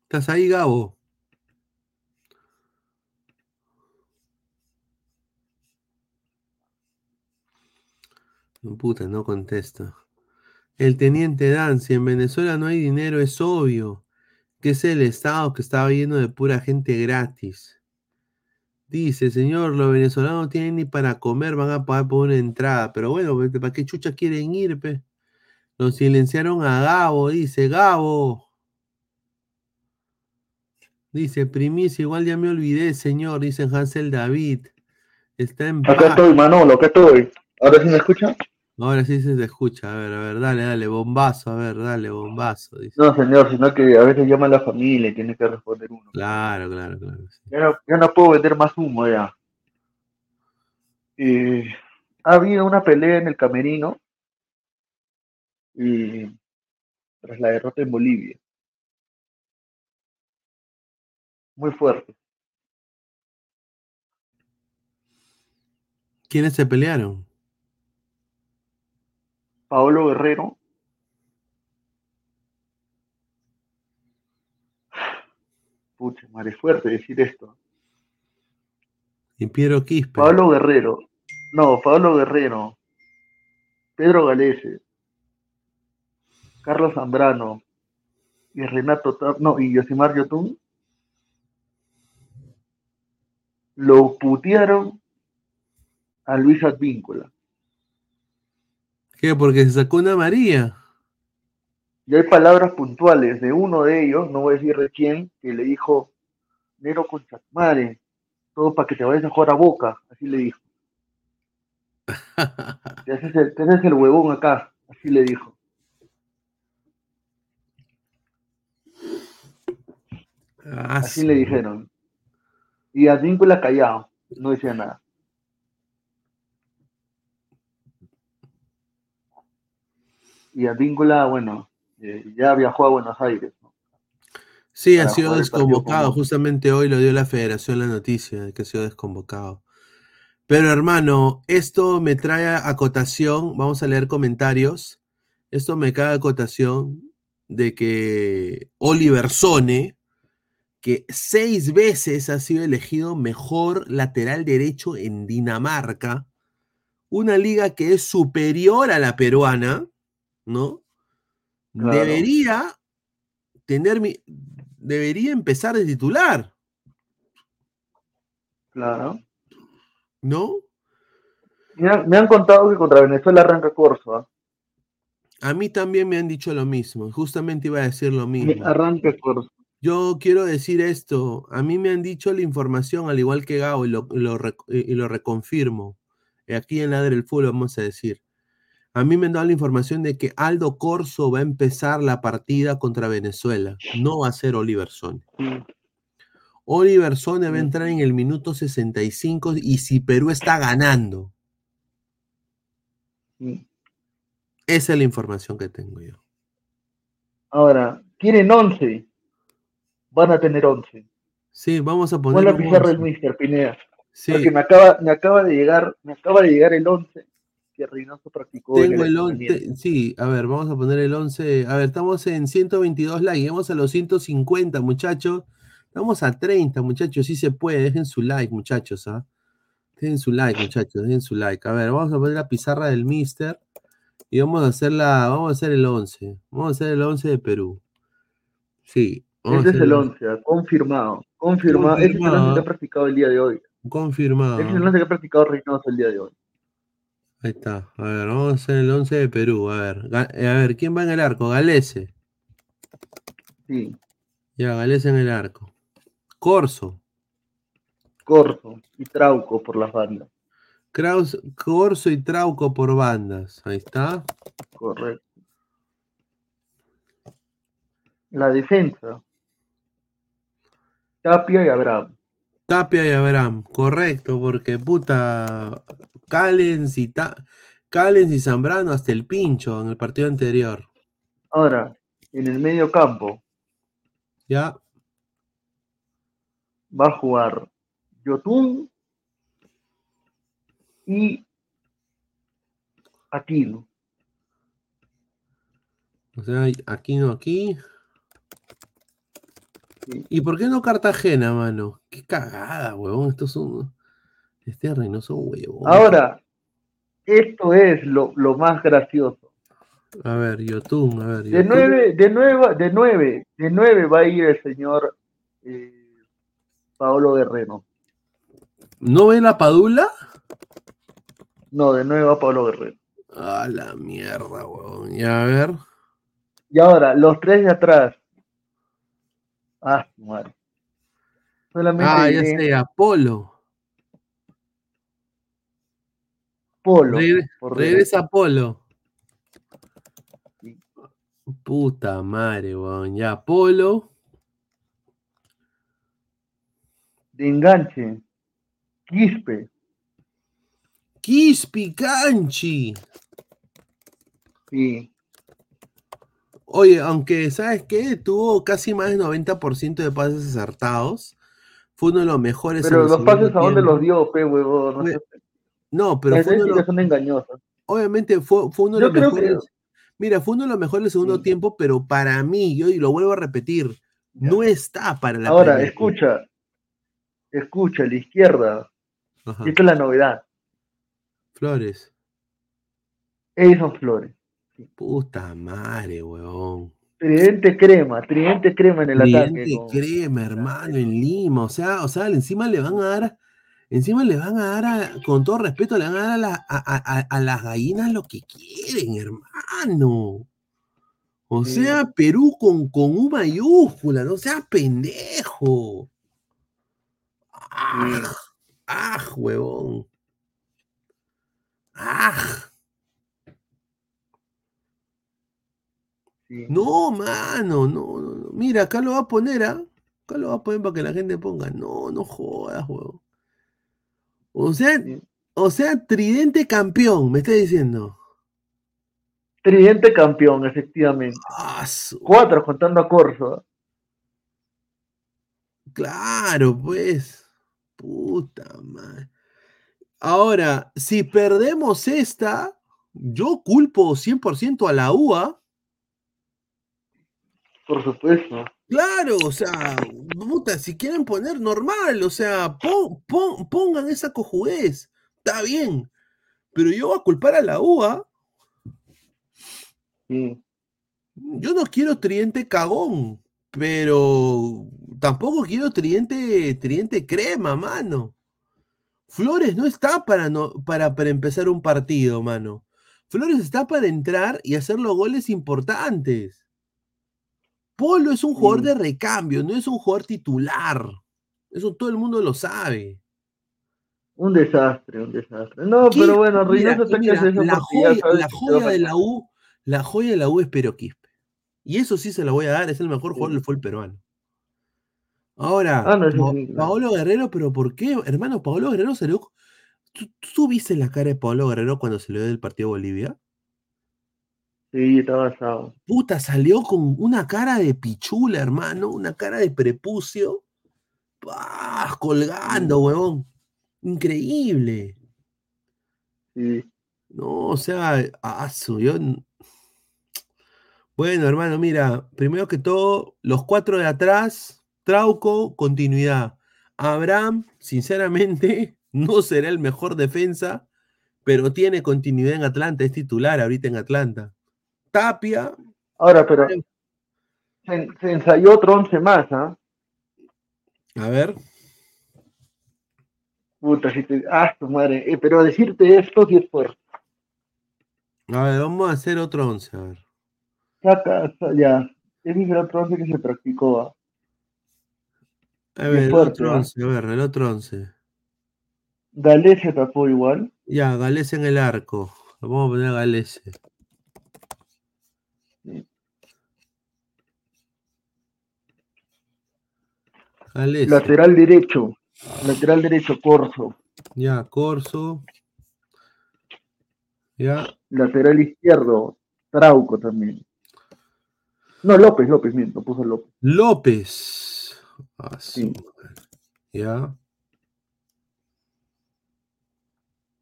¿Estás ahí, Gabo? Puta, no contesta. El teniente Dan, si en Venezuela no hay dinero, es obvio que es el Estado que estaba lleno de pura gente gratis. Dice, señor, los venezolanos no tienen ni para comer, van a pagar por una entrada. Pero bueno, ¿para qué chucha quieren ir, pe? Lo silenciaron a Gabo, dice, Gabo. Dice, primicia, igual ya me olvidé, señor, dice Hansel David. Está en Acá paz. estoy, Manolo, acá estoy. ¿Ahora sí me escucha? Ahora sí se te escucha. A ver, a ver, dale, dale, bombazo, a ver, dale, bombazo. Dice. No, señor, sino que a veces llama a la familia y tiene que responder uno. Claro, claro, claro. sí. Ya no, ya no puedo vender más humo ya. Eh, ha habido una pelea en el camerino y tras la derrota en Bolivia. Muy fuerte. ¿Quiénes se pelearon? Paolo Guerrero Pucha, madre, es fuerte decir esto. Y Piero Quispe. Pablo Guerrero. No, Pablo Guerrero. Pedro Galese. Carlos Zambrano. Y Renato No, y Yosimar Yotun. Lo putearon a Luis Advíncula. ¿Qué? Porque se sacó una María. Y hay palabras puntuales de uno de ellos, no voy a decir de quién, que le dijo, Nero con madre, todo para que te vayas a jugar a boca, así le dijo. Te haces el, te haces el huevón acá, así le dijo. Ah, Así le dijeron. Y Advíncula callado, no decía nada. Y Advíncula, bueno, eh, ya viajó a Buenos Aires. ¿no? Sí, ha sido desconvocado. con- Justamente hoy lo dio la federación la noticia de que ha sido desconvocado. Pero hermano, esto me trae acotación. Vamos a leer comentarios. Esto me cae a acotación de que Oliver Sone, que seis veces ha sido elegido mejor lateral derecho en Dinamarca, una liga que es superior a la peruana, ¿no? Claro. Debería tener mi, debería empezar de titular, Claro. ¿no? Me han, me han contado que contra Venezuela arranca Corso. ¿ah? A mí también me han dicho lo mismo, justamente iba a decir lo mismo. Arranca Corso. Yo quiero decir esto, a mí me han dicho la información, al igual que Gabo, y lo, lo rec- y lo reconfirmo. Eh, Aquí en Ladre el Fútbol vamos a decir. A mí me han dado la información de que Aldo Corso va a empezar la partida contra Venezuela. No va a ser Oliver Sone. Oliver Sone va a entrar en el minuto 65 y si Perú está ganando. Mm. Esa es la información que tengo yo. Ahora, quieren 11. Van a tener 11. Sí, vamos a Pon poner la un pizarra el 11. Mister Pineda. Sí. Porque me acaba, me acaba de llegar, me acaba de llegar el 11 que Reynoso practicó. en Tengo el entrenamiento. 11, sí, a ver, vamos a poner el 11. A ver, estamos en 122 likes, llegamos a los 150, muchachos. Estamos a 30, muchachos, sí se puede. Dejen su like, muchachos, ¿ah? Dejen su like, muchachos, dejen su like. A ver, vamos a poner la pizarra del Mister y vamos a hacer la, vamos a hacer el 11. Vamos a hacer el 11 de Perú. Sí, A es el el- 11, ah, confirmado. Confirmado. Ese es el Confirmado. 11 que ha practicado el día de hoy. Confirmado. Ese es el 11 que ha practicado Reynoso el día de hoy. Ahí está. A ver, vamos a hacer el 11 de Perú. A ver, eh, a ver, ¿quién va en el arco? Galese. Sí. Ya, Galese en el arco. Corso. Corso y Trauco por las bandas. Kraus, Corso y Trauco por bandas. Ahí está. Correcto. La defensa. Tapia y Abraham. Tapia y Abraham. Correcto, porque puta. Callens y, Ta- Callens y Zambrano hasta el pincho en el partido anterior. Ahora, en el medio campo Ya. va a jugar Yotun y Aquino. O sea, aquí no aquí. ¿Y por qué no Cartagena, mano? Qué cagada, huevón. Estos son. Este Reynoso huevón. Ahora, esto es lo, lo más gracioso. A ver, Yotun, a ver. De nueve, de nueve, de nueve, de nueve va a ir el señor eh, Paolo Guerrero. ¿No ve la Padula? No, de nueve va Paolo Guerrero. A la mierda, huevón. Ya, a ver. Y ahora, los tres de atrás. Ah, madre. Solamente Ah, ya sé, Apolo. Polo. Regre- regresa Apolo. Puta madre, weón. Ya, Apolo. De enganche. Quispe. Quispi Canchi. Sí. Oye, aunque, ¿sabes qué? Tuvo casi más del 90% de pases acertados. Fue uno de los mejores. Pero los pases a dónde los dio, pe, huevón. No. No, pero fue uno de los, son engañosas. obviamente fue, fue uno de Yo los que- mejores. Mira, fue uno de los mejores del segundo tiempo, pero para mí, yo y lo vuelvo a repetir, no está para la Ahora, escucha. Escucha, la izquierda. Ajá. Esta es la novedad. Flores. Edison Flores. Puta madre, weón. Tridente crema, tridente crema en el ataque. Tridente con- crema, hermano, en Lima. O sea, o sea, encima le van a dar, encima le van a dar, a- con todo respeto, le van a dar a, la- a- a- a- a las gallinas lo que quieren, hermano. O Sí. sea, Perú con, con U mayúscula, no seas pendejo. ¡Ah! ¡Ah, huevón! ¡Ah! No, mano, no, no, no. Mira, acá lo va a poner, ¿ah? Acá lo va a poner para que la gente ponga. No, no jodas, huevón. O sea, o sea, tridente campeón, me está diciendo. Tridente campeón, efectivamente. Ah, su- Cuatro contando a Corso. Claro, pues. Puta madre. Ahora, si perdemos esta, yo culpo 100% a la UA. Por supuesto. Claro, o sea, puta, si quieren poner normal, o sea, pon- pon- pongan esa cojudez, está bien, pero yo voy a culpar a la UA. Yo no quiero tridente cagón, pero tampoco quiero tridente, tridente crema, mano. Flores no está para, no, para, para empezar un partido, mano. Flores está para entrar y hacer los goles importantes. Polo es un jugador de recambio, no es un jugador titular. Eso todo el mundo lo sabe. Un desastre, un desastre. No, ¿Qué? pero bueno, Reynoso está que hace la joya, la joya de la. U, la joya de la U es Pero Quispe. Y eso sí se la voy a dar, es el mejor jugador del fútbol peruano. Ahora, Ah, no, Pa- sí. Paolo Guerrero, pero ¿por qué? Hermano, Paolo Guerrero salió. ¿Tú, tú viste la cara de Paolo Guerrero cuando se le dio del partido Bolivia? Sí, está basado. Puta, salió con una cara de pichula, hermano, una cara de prepucio. ¡Pah! Colgando, huevón. Increíble. Sí. No, o sea, su, yo Bueno, hermano, mira, primero que todo, los cuatro de atrás, Trauco, continuidad. Abraham, sinceramente, no será el mejor defensa, pero tiene continuidad en Atlanta, es titular ahorita en Atlanta. Tapia, Ahora, pero Se, se ensayó otro once más, ¿ah? A ver. Puta, si te. Ah, tu madre. Eh, pero decirte esto sí es fuerte. A ver, vamos a hacer otro once, a ver. Saca, sa- ya. Ese es el otro once que se practicó. ¿ah? A ver, el otro ¿ah? once, a ver, el otro once. Galés se tapó igual. Ya, Galese en el arco. Vamos a poner a Galese. Lateral derecho. Lateral derecho, Corso. Ya, Corso. Ya, Lateral izquierdo, Trauco también. No, López, López, miento, puso López. López. Ah, madre. Ya,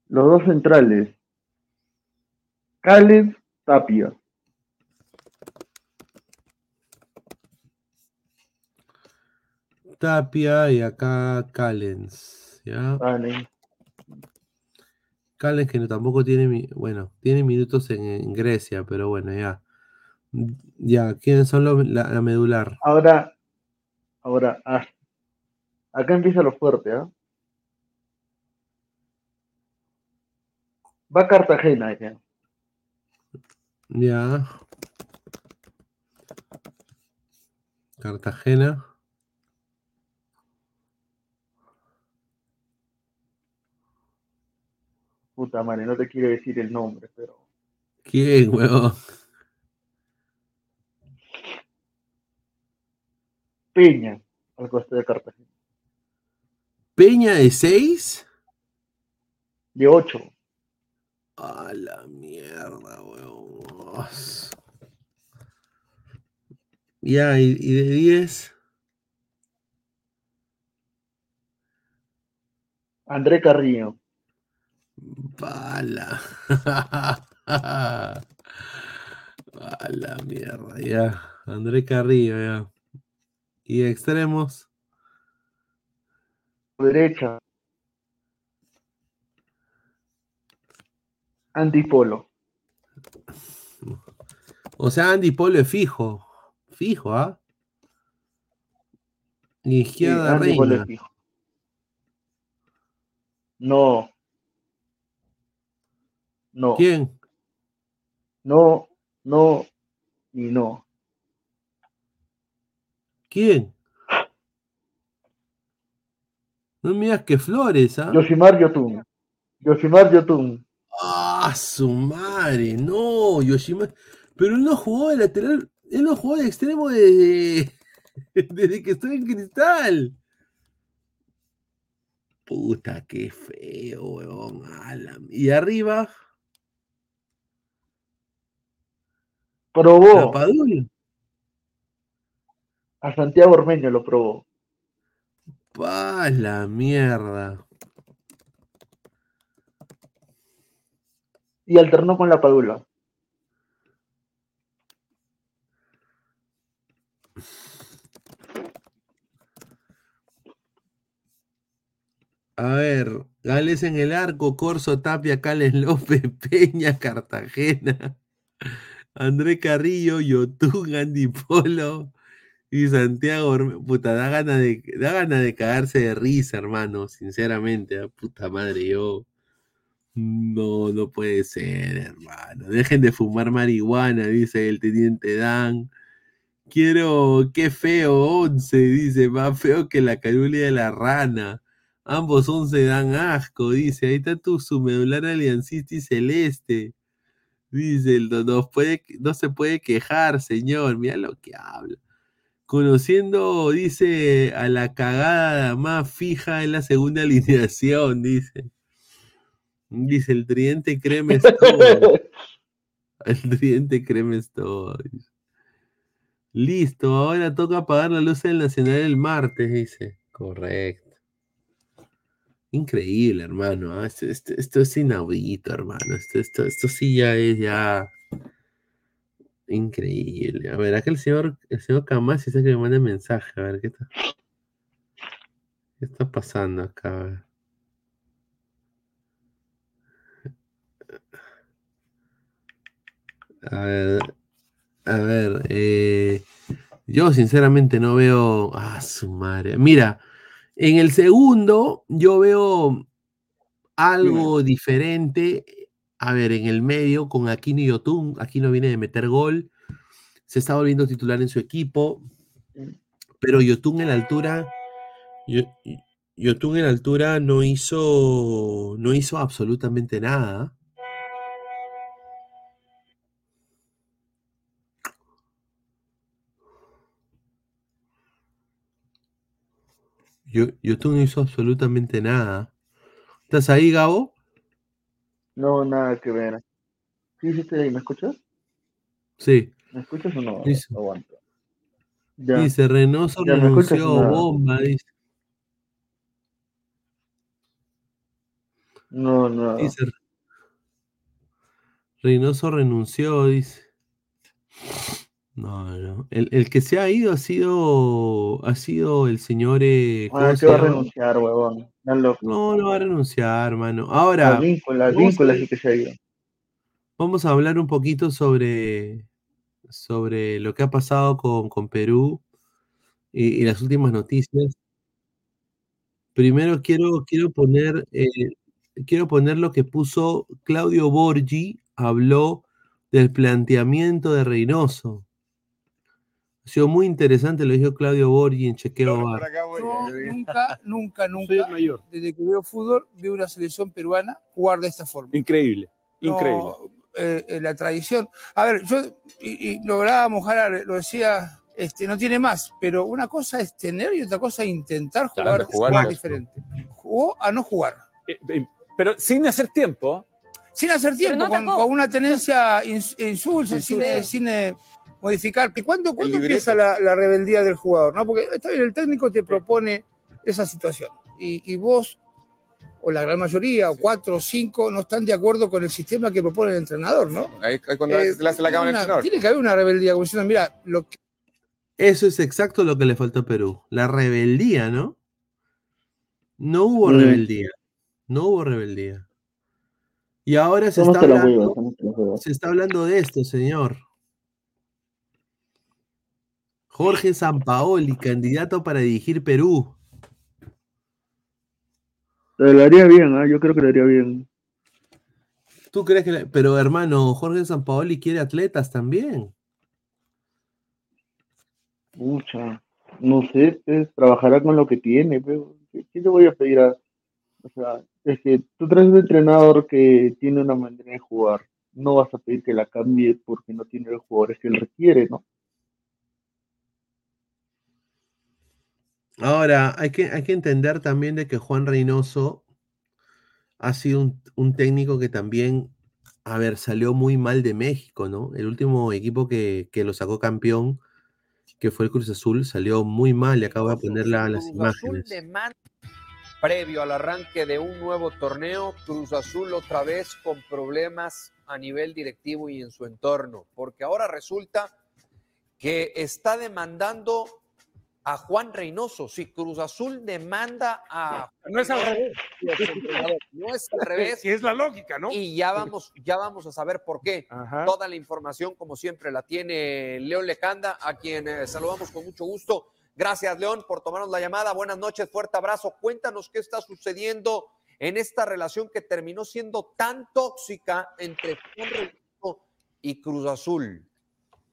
Los dos centrales. Caleb, Tapia. Tapia y acá Callens. Ya. Vale. Callens que no, tampoco tiene, bueno, tiene minutos en, en Grecia, pero bueno, ya. Ya, ¿quiénes son los, la, la medular? Ahora, ahora, ah, acá empieza lo fuerte, ¿ah? Va Cartagena, ya. Ya. Cartagena. Puta madre, no te quiero decir el nombre, pero. ¿Quién, huevón? Peña, al coste de Cartagena. ¿Peña de 6? De 8. A la mierda, huevón. Ya, ¿y, y de 10? André Carrillo. Pala. A la mierda, ya. André Carrillo, ya. ¿Y extremos? Derecha. Andy Polo. O sea, Andy Polo es fijo. Fijo, ¿ah? Sí, izquierda Polo reina. es fijo. No. No. ¿Quién? No, no y no. ¿Quién? No me digas que Flores, ¿ah? Yosimar Yotun. Yosimar Yotun. Ah, su madre, no, Yoshima. Pero él no jugó de lateral, él no jugó de extremo desde, desde que estoy en cristal. Puta, qué feo, weón. Y arriba, Probó. A Santiago Ormeño lo probó. Pa la mierda. Y alternó con la Padula. A ver, Gales en el arco, Corso, Tapia, Cales López, Peña, Cartagena, André Carrillo, Yotun, Andy Polo y Santiago. Orme- Puta, da gana de, da gana de cagarse de risa, hermano, sinceramente. ah, Puta madre, yo. No, no puede ser, hermano. Dejen de fumar marihuana, dice el teniente Dan. Quiero, qué feo, 11, dice, más feo que la carulia de la rana. Ambos 11 dan asco, dice. Ahí está tu su medular aliancista y celeste. Dice, no, nos puede, no se puede quejar, señor. Mira lo que habla. Conociendo, dice, a la cagada más fija en la segunda alineación, dice. Dice, el tridente creme es todo. El tridente creme es todo. dice. Listo, ahora toca apagar la luz del Nacional el martes, dice. Correcto. Increíble, hermano. ah, Esto, es inaudito, hermano. Esto, esto, esto sí ya es ya increíble. A ver, acá el señor, el señor Camasi dice que me mande mensaje. A ver, ¿qué está, qué está pasando acá? A ver, a ver, eh, Yo sinceramente no veo. Ah, su madre. Mira, en el segundo yo veo algo diferente. A ver, en el medio con Aquino y Yotun. Aquino viene de meter gol. Se está volviendo titular en su equipo. Pero Yotun en la altura. Yo- Yotun en la altura no hizo. No hizo absolutamente nada. Yo, Yotun no hizo absolutamente nada. ¿Estás ahí, Gabo? No, nada que ver. Sí, estoy ahí. ¿Me escuchas? Sí. ¿Me escuchas o no? Dice- Aguanta. Ya. Dice, Reynoso Ya, ¿me escuchas renunció, bomba, dice. No, no. Dice, Reynoso renunció, dice. No, no. El, el que se ha ido ha sido, ha sido el señor. eh, ¿cómo Ah, que se va a renunciar, huevón. No, no va a renunciar, hermano. Ahora, La víncula, vamos a- víncula que se ha ido. Vamos a hablar un poquito sobre, sobre lo que ha pasado con, con Perú y, y las últimas noticias. Primero quiero, quiero poner, eh, quiero poner lo que puso Claudio Borgi, habló del planteamiento de Reynoso. Ha sido muy interesante, lo dijo Claudio Borgi en Chequeo Bar. Yo nunca, nunca, nunca, desde que veo fútbol, vi una selección peruana jugar de esta forma. Increíble, No, increíble. eh, eh, la tradición. A ver, yo, y, y lo hablaba Mojar, lo decía, este, no tiene más, pero una cosa es tener y otra cosa es intentar jugar, Claro, jugar jugar no. diferente. Jugó a no jugar. Eh, eh, Pero sin hacer tiempo. Sin hacer tiempo, no con, con una tendencia ins- insulsa, sin, eh, sin, eh, modificar. ¿Y ¿Cuándo, cuándo empieza la, la rebeldía del jugador? ¿no? Porque está bien, el técnico te propone esa situación y, y vos, o la gran mayoría, o cuatro o cinco, no están de acuerdo con el sistema que propone el entrenador, ¿no? Ahí, ahí cuando Eh, se le hace la al una- entrenador. Tiene que haber una rebeldía, como diciendo, mira, lo que Eso es exacto lo que le faltó a Perú. La rebeldía, ¿no? No hubo Mm. rebeldía. No hubo rebeldía. Y ahora se está, hablando, se está hablando de esto, señor. Jorge Sampaoli, candidato para dirigir Perú. Lo haría bien, ¿ah? yo creo que lo haría bien. ¿Tú crees que.? le- Pero hermano, Jorge Sampaoli quiere atletas también. Mucha. No sé, pues, trabajará con lo que tiene, pero ¿qué, le voy a pedir a.? O sea, es que tú traes un entrenador que tiene una manera de jugar. No vas a pedir que la cambie porque no tiene los jugadores que él requiere, ¿no? Ahora, hay que, hay que entender también de que Juan Reynoso ha sido un, un técnico que también, a ver, salió muy mal de México, ¿no? El último equipo que, que lo sacó campeón, que fue el Cruz Azul, salió muy mal y acabo de poner la- las Cruz Azul imágenes. Previo al arranque de un nuevo torneo, Cruz Azul otra vez con problemas a nivel directivo y en su entorno, porque ahora resulta que está demandando a Juan Reynoso. Si Cruz Azul demanda a No es al revés. no es al revés. Si es la lógica, ¿no? Y ya vamos, ya vamos a saber por qué. Toda la información, como siempre, la tiene León Lejanda, a quien eh, saludamos con mucho gusto. Gracias, León, por tomarnos la llamada. Buenas noches, fuerte abrazo. Cuéntanos qué está sucediendo en esta relación que terminó siendo tan tóxica entre Juan Reynoso y Cruz Azul.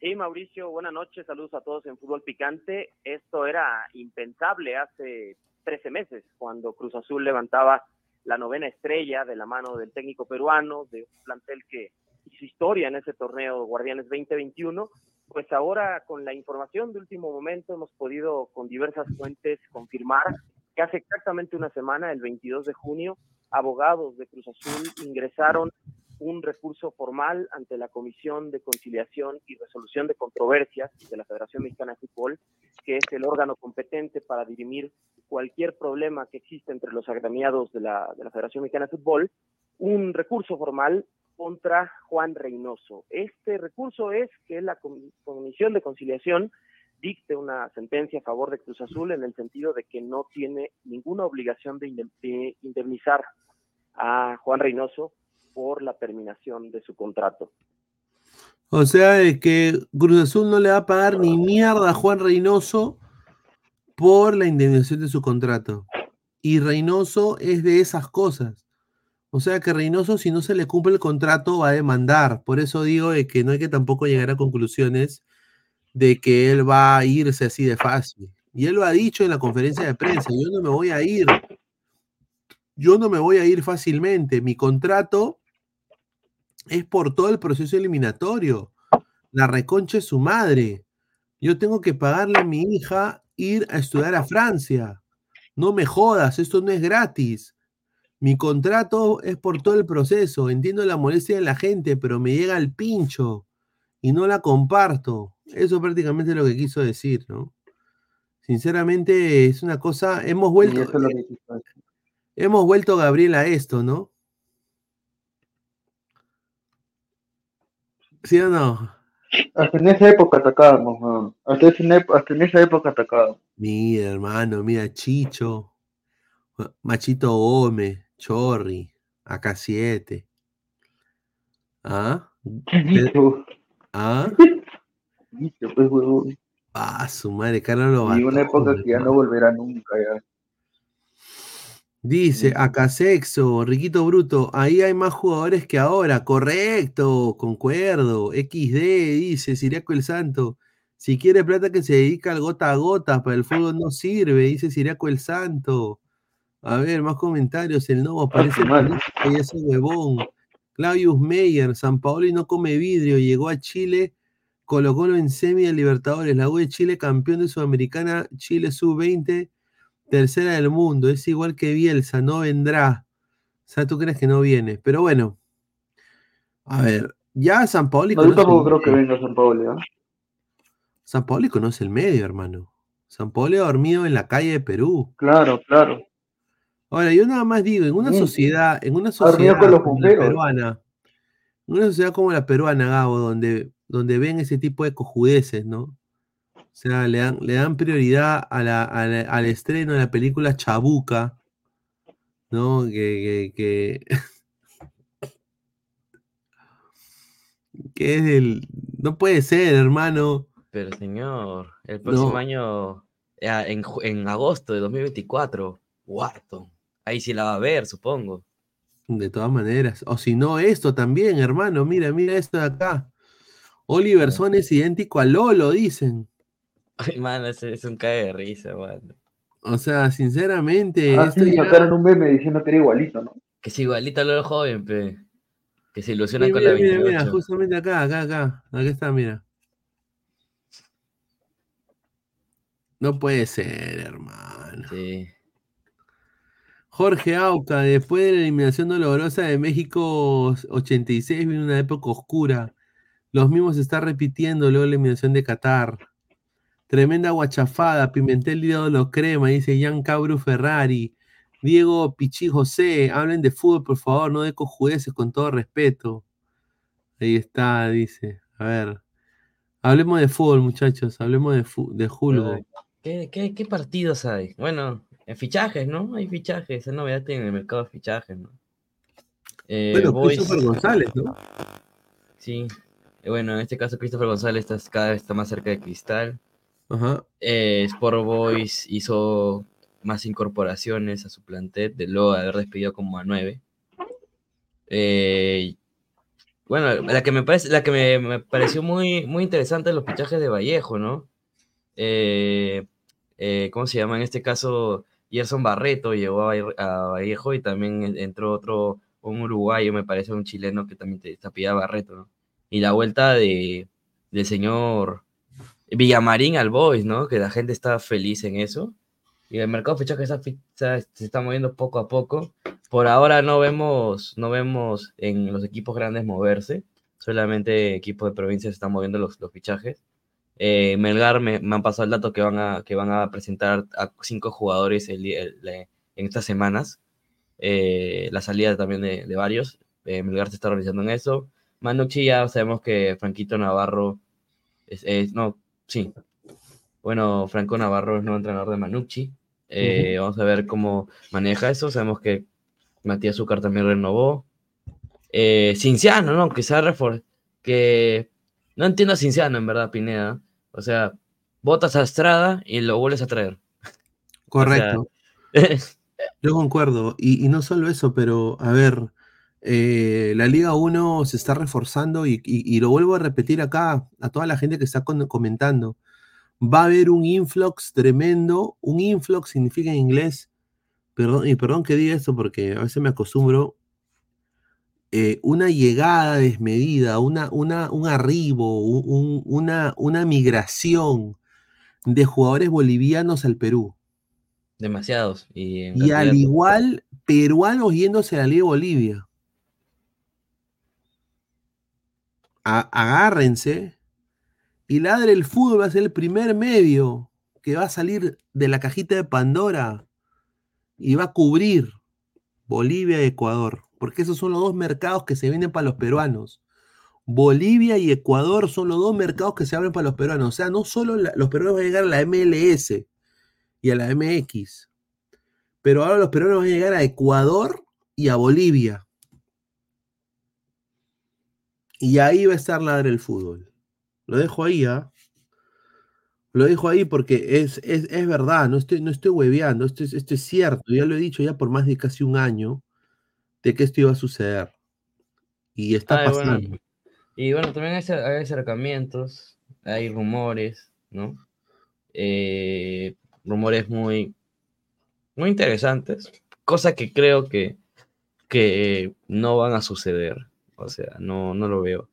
Sí, Mauricio, buenas noches, saludos a todos en Fútbol Picante. Esto era impensable hace 13 meses, cuando Cruz Azul levantaba la novena estrella de la mano del técnico peruano, de un plantel que hizo historia en ese torneo Guardianes 2021. Pues ahora, con la información de último momento, hemos podido con diversas fuentes confirmar que hace exactamente una semana, el 22 de junio, abogados de Cruz Azul ingresaron un recurso formal ante la Comisión de Conciliación y Resolución de Controversias de la Federación Mexicana de Fútbol, que es el órgano competente para dirimir cualquier problema que existe entre los agremiados de la, de la Federación Mexicana de Fútbol, un recurso formal contra Juan Reynoso. Este recurso es que la Com- Comisión de Conciliación dicte una sentencia a favor de Cruz Azul en el sentido de que no tiene ninguna obligación de indemnizar a Juan Reynoso por la terminación de su contrato. O sea, de que Cruz Azul no le va a pagar ni mierda a Juan Reynoso por la indemnización de su contrato. Y Reynoso es de esas cosas. O sea que Reynoso, si no se le cumple el contrato, va a demandar. Por eso digo de que no hay que tampoco llegar a conclusiones de que él va a irse así de fácil. Y él lo ha dicho en la conferencia de prensa, yo no me voy a ir. Yo no me voy a ir fácilmente. Mi contrato es por todo el proceso eliminatorio. La reconcha es su madre. Yo tengo que pagarle a mi hija ir a estudiar a Francia. No me jodas, esto no es gratis. Mi contrato es por todo el proceso. Entiendo la molestia de la gente, pero me llega al pincho y no la comparto. Eso prácticamente es lo que quiso decir, ¿no? Sinceramente es una cosa, hemos vuelto, hemos vuelto Gabriel a esto, ¿no? ¿Sí o no? Hasta en esa época atacábamos. Hasta, en esa época atacábamos. Mira, hermano, mira, Chicho, Machito Gómez, Chorri, AK7. ¿Ah? Chicho. ¿Ah? Chicho, pues, huevón. Ah, su madre, Carlos Y Lobato. una época que ya no volverá nunca, ya. Dice, acá sexo, Riquito Bruto, ahí hay más jugadores que ahora. Correcto, concuerdo. XD, dice Siriaco el Santo. Si quiere plata que se dedica al gota a gota, para el fútbol no sirve, dice Siriaco el Santo. A ver, más comentarios. El Novo parece y ese huevón. Claudius Meyer, San Paolo no come vidrio, llegó a Chile, colocólo en semi de Libertadores. La U de Chile, campeón de Sudamericana, Chile sub-20, tercera del mundo. Es igual que Bielsa, no vendrá. O sea, tú crees que no viene. Pero bueno, a ver, ya San Paoli No, yo tampoco creo que venga San Paolo, ¿ya? San Paoli conoce el medio, hermano. San Paoli ha dormido en la calle de Perú. Claro, claro. Ahora, yo nada más digo, en una sociedad, en una sociedad con los como la peruana, en una sociedad como la peruana, Gabo, donde, donde ven ese tipo de cojudeces, ¿no? O sea, le dan, le dan prioridad a la- a la- al estreno de la película Chabuca, ¿no? Que, que, que, que es el. No puede ser, hermano. Pero señor, el próximo No. año, eh, en, en agosto de 2024, Wharton. Ahí sí la va a ver, supongo. De todas maneras. O si no, esto también, hermano. Mira, mira esto de acá. Oliver Son es idéntico a Lolo, dicen. Ay, mano, ese es un cae de risa, mano. O sea, sinceramente, Ah, esto sí, ya- sacaron un meme diciendo que era igualito, ¿no? Que es igualito a lo joven, pe. Que se ilusiona Sí, con mira, la mira, 28. mira, justamente acá, acá, acá. Aquí está, mira. No puede ser, hermano. Sí. Jorge Auca, después de la eliminación dolorosa de México 86, viene una época oscura. Los mismos se está repitiendo luego de la eliminación de Qatar. Tremenda guachafada, Pimentel ídolo crema, dice Jan Cabru Ferrari. Diego Pichi José, hablen de fútbol, por favor, no de cojudeces, con todo respeto. Ahí está, dice. A ver. Hablemos de fútbol, muchachos. Hablemos de, de Julgo. ¿Qué, qué, qué partidos hay? Bueno, en fichajes, ¿no? Hay fichajes, es novedad en el mercado de fichajes, ¿no? Eh, Bueno, Boys- Christopher González, ¿no? Sí. Eh, Bueno, en este caso Christopher González está, cada vez está más cerca de Cristal. Ajá. Eh, Sport Boys hizo más incorporaciones a su plantel, de luego de haber despedido como a nueve. Eh, bueno, la que me parece, la que me, pareció muy, muy interesante los fichajes de Vallejo, ¿no? Eh, eh, ¿cómo se llama? En este caso, Gerson Barreto llegó a, Valle- a Vallejo y también en- entró otro, un uruguayo, me parece un chileno que también te, apellida Barreto, ¿no? Y la vuelta de, del señor Villamarín al Boys, ¿no? Que la gente está feliz en eso. Y el mercado de fichajes se está moviendo poco a poco. Por ahora no vemos, no vemos en los equipos grandes moverse. Solamente equipos de provincia están moviendo los, los fichajes. Eh, Melgar me, me han pasado el dato que van a, que van a presentar a cinco jugadores le- en estas semanas. Eh, la salida también de, varios. Eh, Melgar se está organizando en eso. Manucci ya sabemos que Franquito Navarro es, es- no, sí. Bueno, Franco Navarro es nuevo entrenador de Manucci. Eh, Vamos a ver cómo maneja eso. Sabemos que Matías Zúcar también renovó. Eh, Cinciano, ¿no? Que se ha refor- que no entiendo a Cinciano, en verdad, Pineda. O sea, botas a Estrada y lo vuelves a traer. Correcto. Yo concuerdo. Y, y no solo eso, pero a ver, eh, la Liga 1 se está reforzando y, y- y lo vuelvo a repetir acá a toda la gente que está con- comentando. Va a haber un influx tremendo. Un influx significa en inglés, perdón, y perdón que diga esto porque a veces me acostumbro, eh, una llegada desmedida, una, una, un arribo, un- un- una, una migración de jugadores bolivianos al Perú. Demasiados. Y, Y al igual, peruanos yéndose a la Liga Bolivia. Agárrense. Y Ladre el Fútbol va a ser el primer medio que va a salir de la cajita de Pandora y va a cubrir Bolivia y Ecuador. Porque esos son los dos mercados que se venden para los peruanos. Bolivia y Ecuador son los dos mercados que se abren para los peruanos. O sea, no solo los peruanos van a llegar a la MLS y a la MX, pero ahora los peruanos van a llegar a Ecuador y a Bolivia. Y ahí va a estar Ladre el Fútbol. Lo dejo ahí, ¿ah? Lo dejo ahí porque es, es, es verdad, no estoy, no estoy hueveando, esto es, esto es cierto, ya lo he dicho ya por más de casi un año de que esto iba a suceder. Y está Ay, bueno, pasando. Y bueno, también hay acercamientos, hay rumores, ¿no? Eh, rumores muy, muy interesantes, cosa que creo que, que no van a suceder. O sea, no, no lo veo.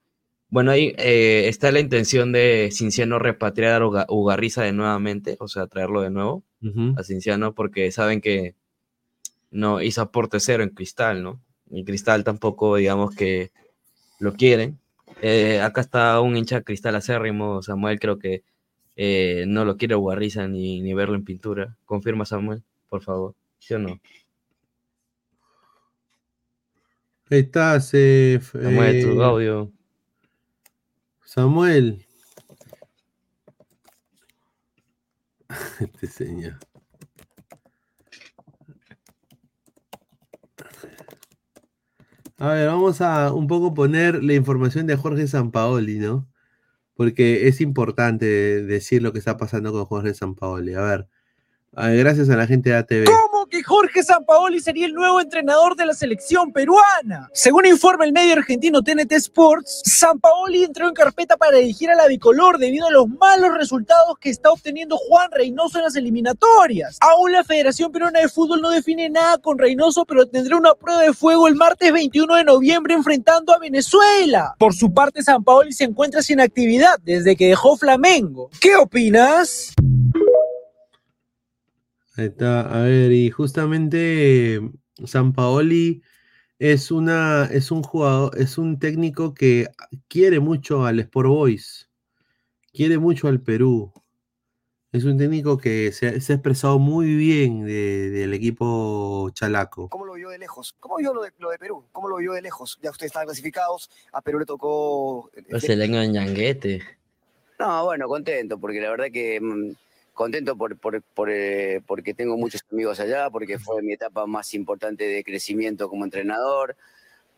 Bueno, ahí eh, está la intención de Cinciano repatriar a Uga- Ugarriza de nuevamente, o sea, traerlo de nuevo a Cinciano, porque saben que no hizo aporte cero en Cristal, ¿no? Y Cristal tampoco, digamos que lo quieren. Eh, acá está un hincha Cristal acérrimo, Samuel, creo que eh, no lo quiere Ugarriza ni, ni verlo en pintura. Confirma, Samuel, por favor, ¿sí o no? Ahí estás, eh, Samuel, tu eh, audio. Samuel. Este señor. A ver, vamos a un poco poner la información de Jorge Sampaoli, ¿no? Porque es importante decir lo que está pasando con Jorge Sampaoli. A ver, a ver, gracias a la gente de ATV. ¿Cómo que Jorge Sampaoli sería el nuevo entrenador de la selección peruana? Según informa el medio argentino TNT Sports, Sampaoli entró en carpeta para dirigir a la bicolor debido a los malos resultados que está obteniendo Juan Reynoso en las eliminatorias. Aún la Federación Peruana de Fútbol no define nada con Reynoso, pero tendrá una prueba de fuego el martes 21 de noviembre enfrentando a Venezuela. Por su parte, Sampaoli se encuentra sin actividad desde que dejó Flamengo. ¿Qué opinas? Ahí está, a ver, y justamente San Paoli es una, es un jugador, es un técnico que quiere mucho al Sport Boys, quiere mucho al Perú. Es un técnico que se, se ha expresado muy bien de- del equipo chalaco. ¿Cómo lo vio de lejos? ¿Cómo vio lo de, lo de Perú? ¿Cómo lo vio de lejos? Ya ustedes están clasificados, a Perú le tocó... eh, año de Ñanguete. No, bueno, contento, porque la verdad que mm, contento por, por- por, eh, porque tengo muchos amigos allá, porque fue mi etapa más importante de crecimiento como entrenador,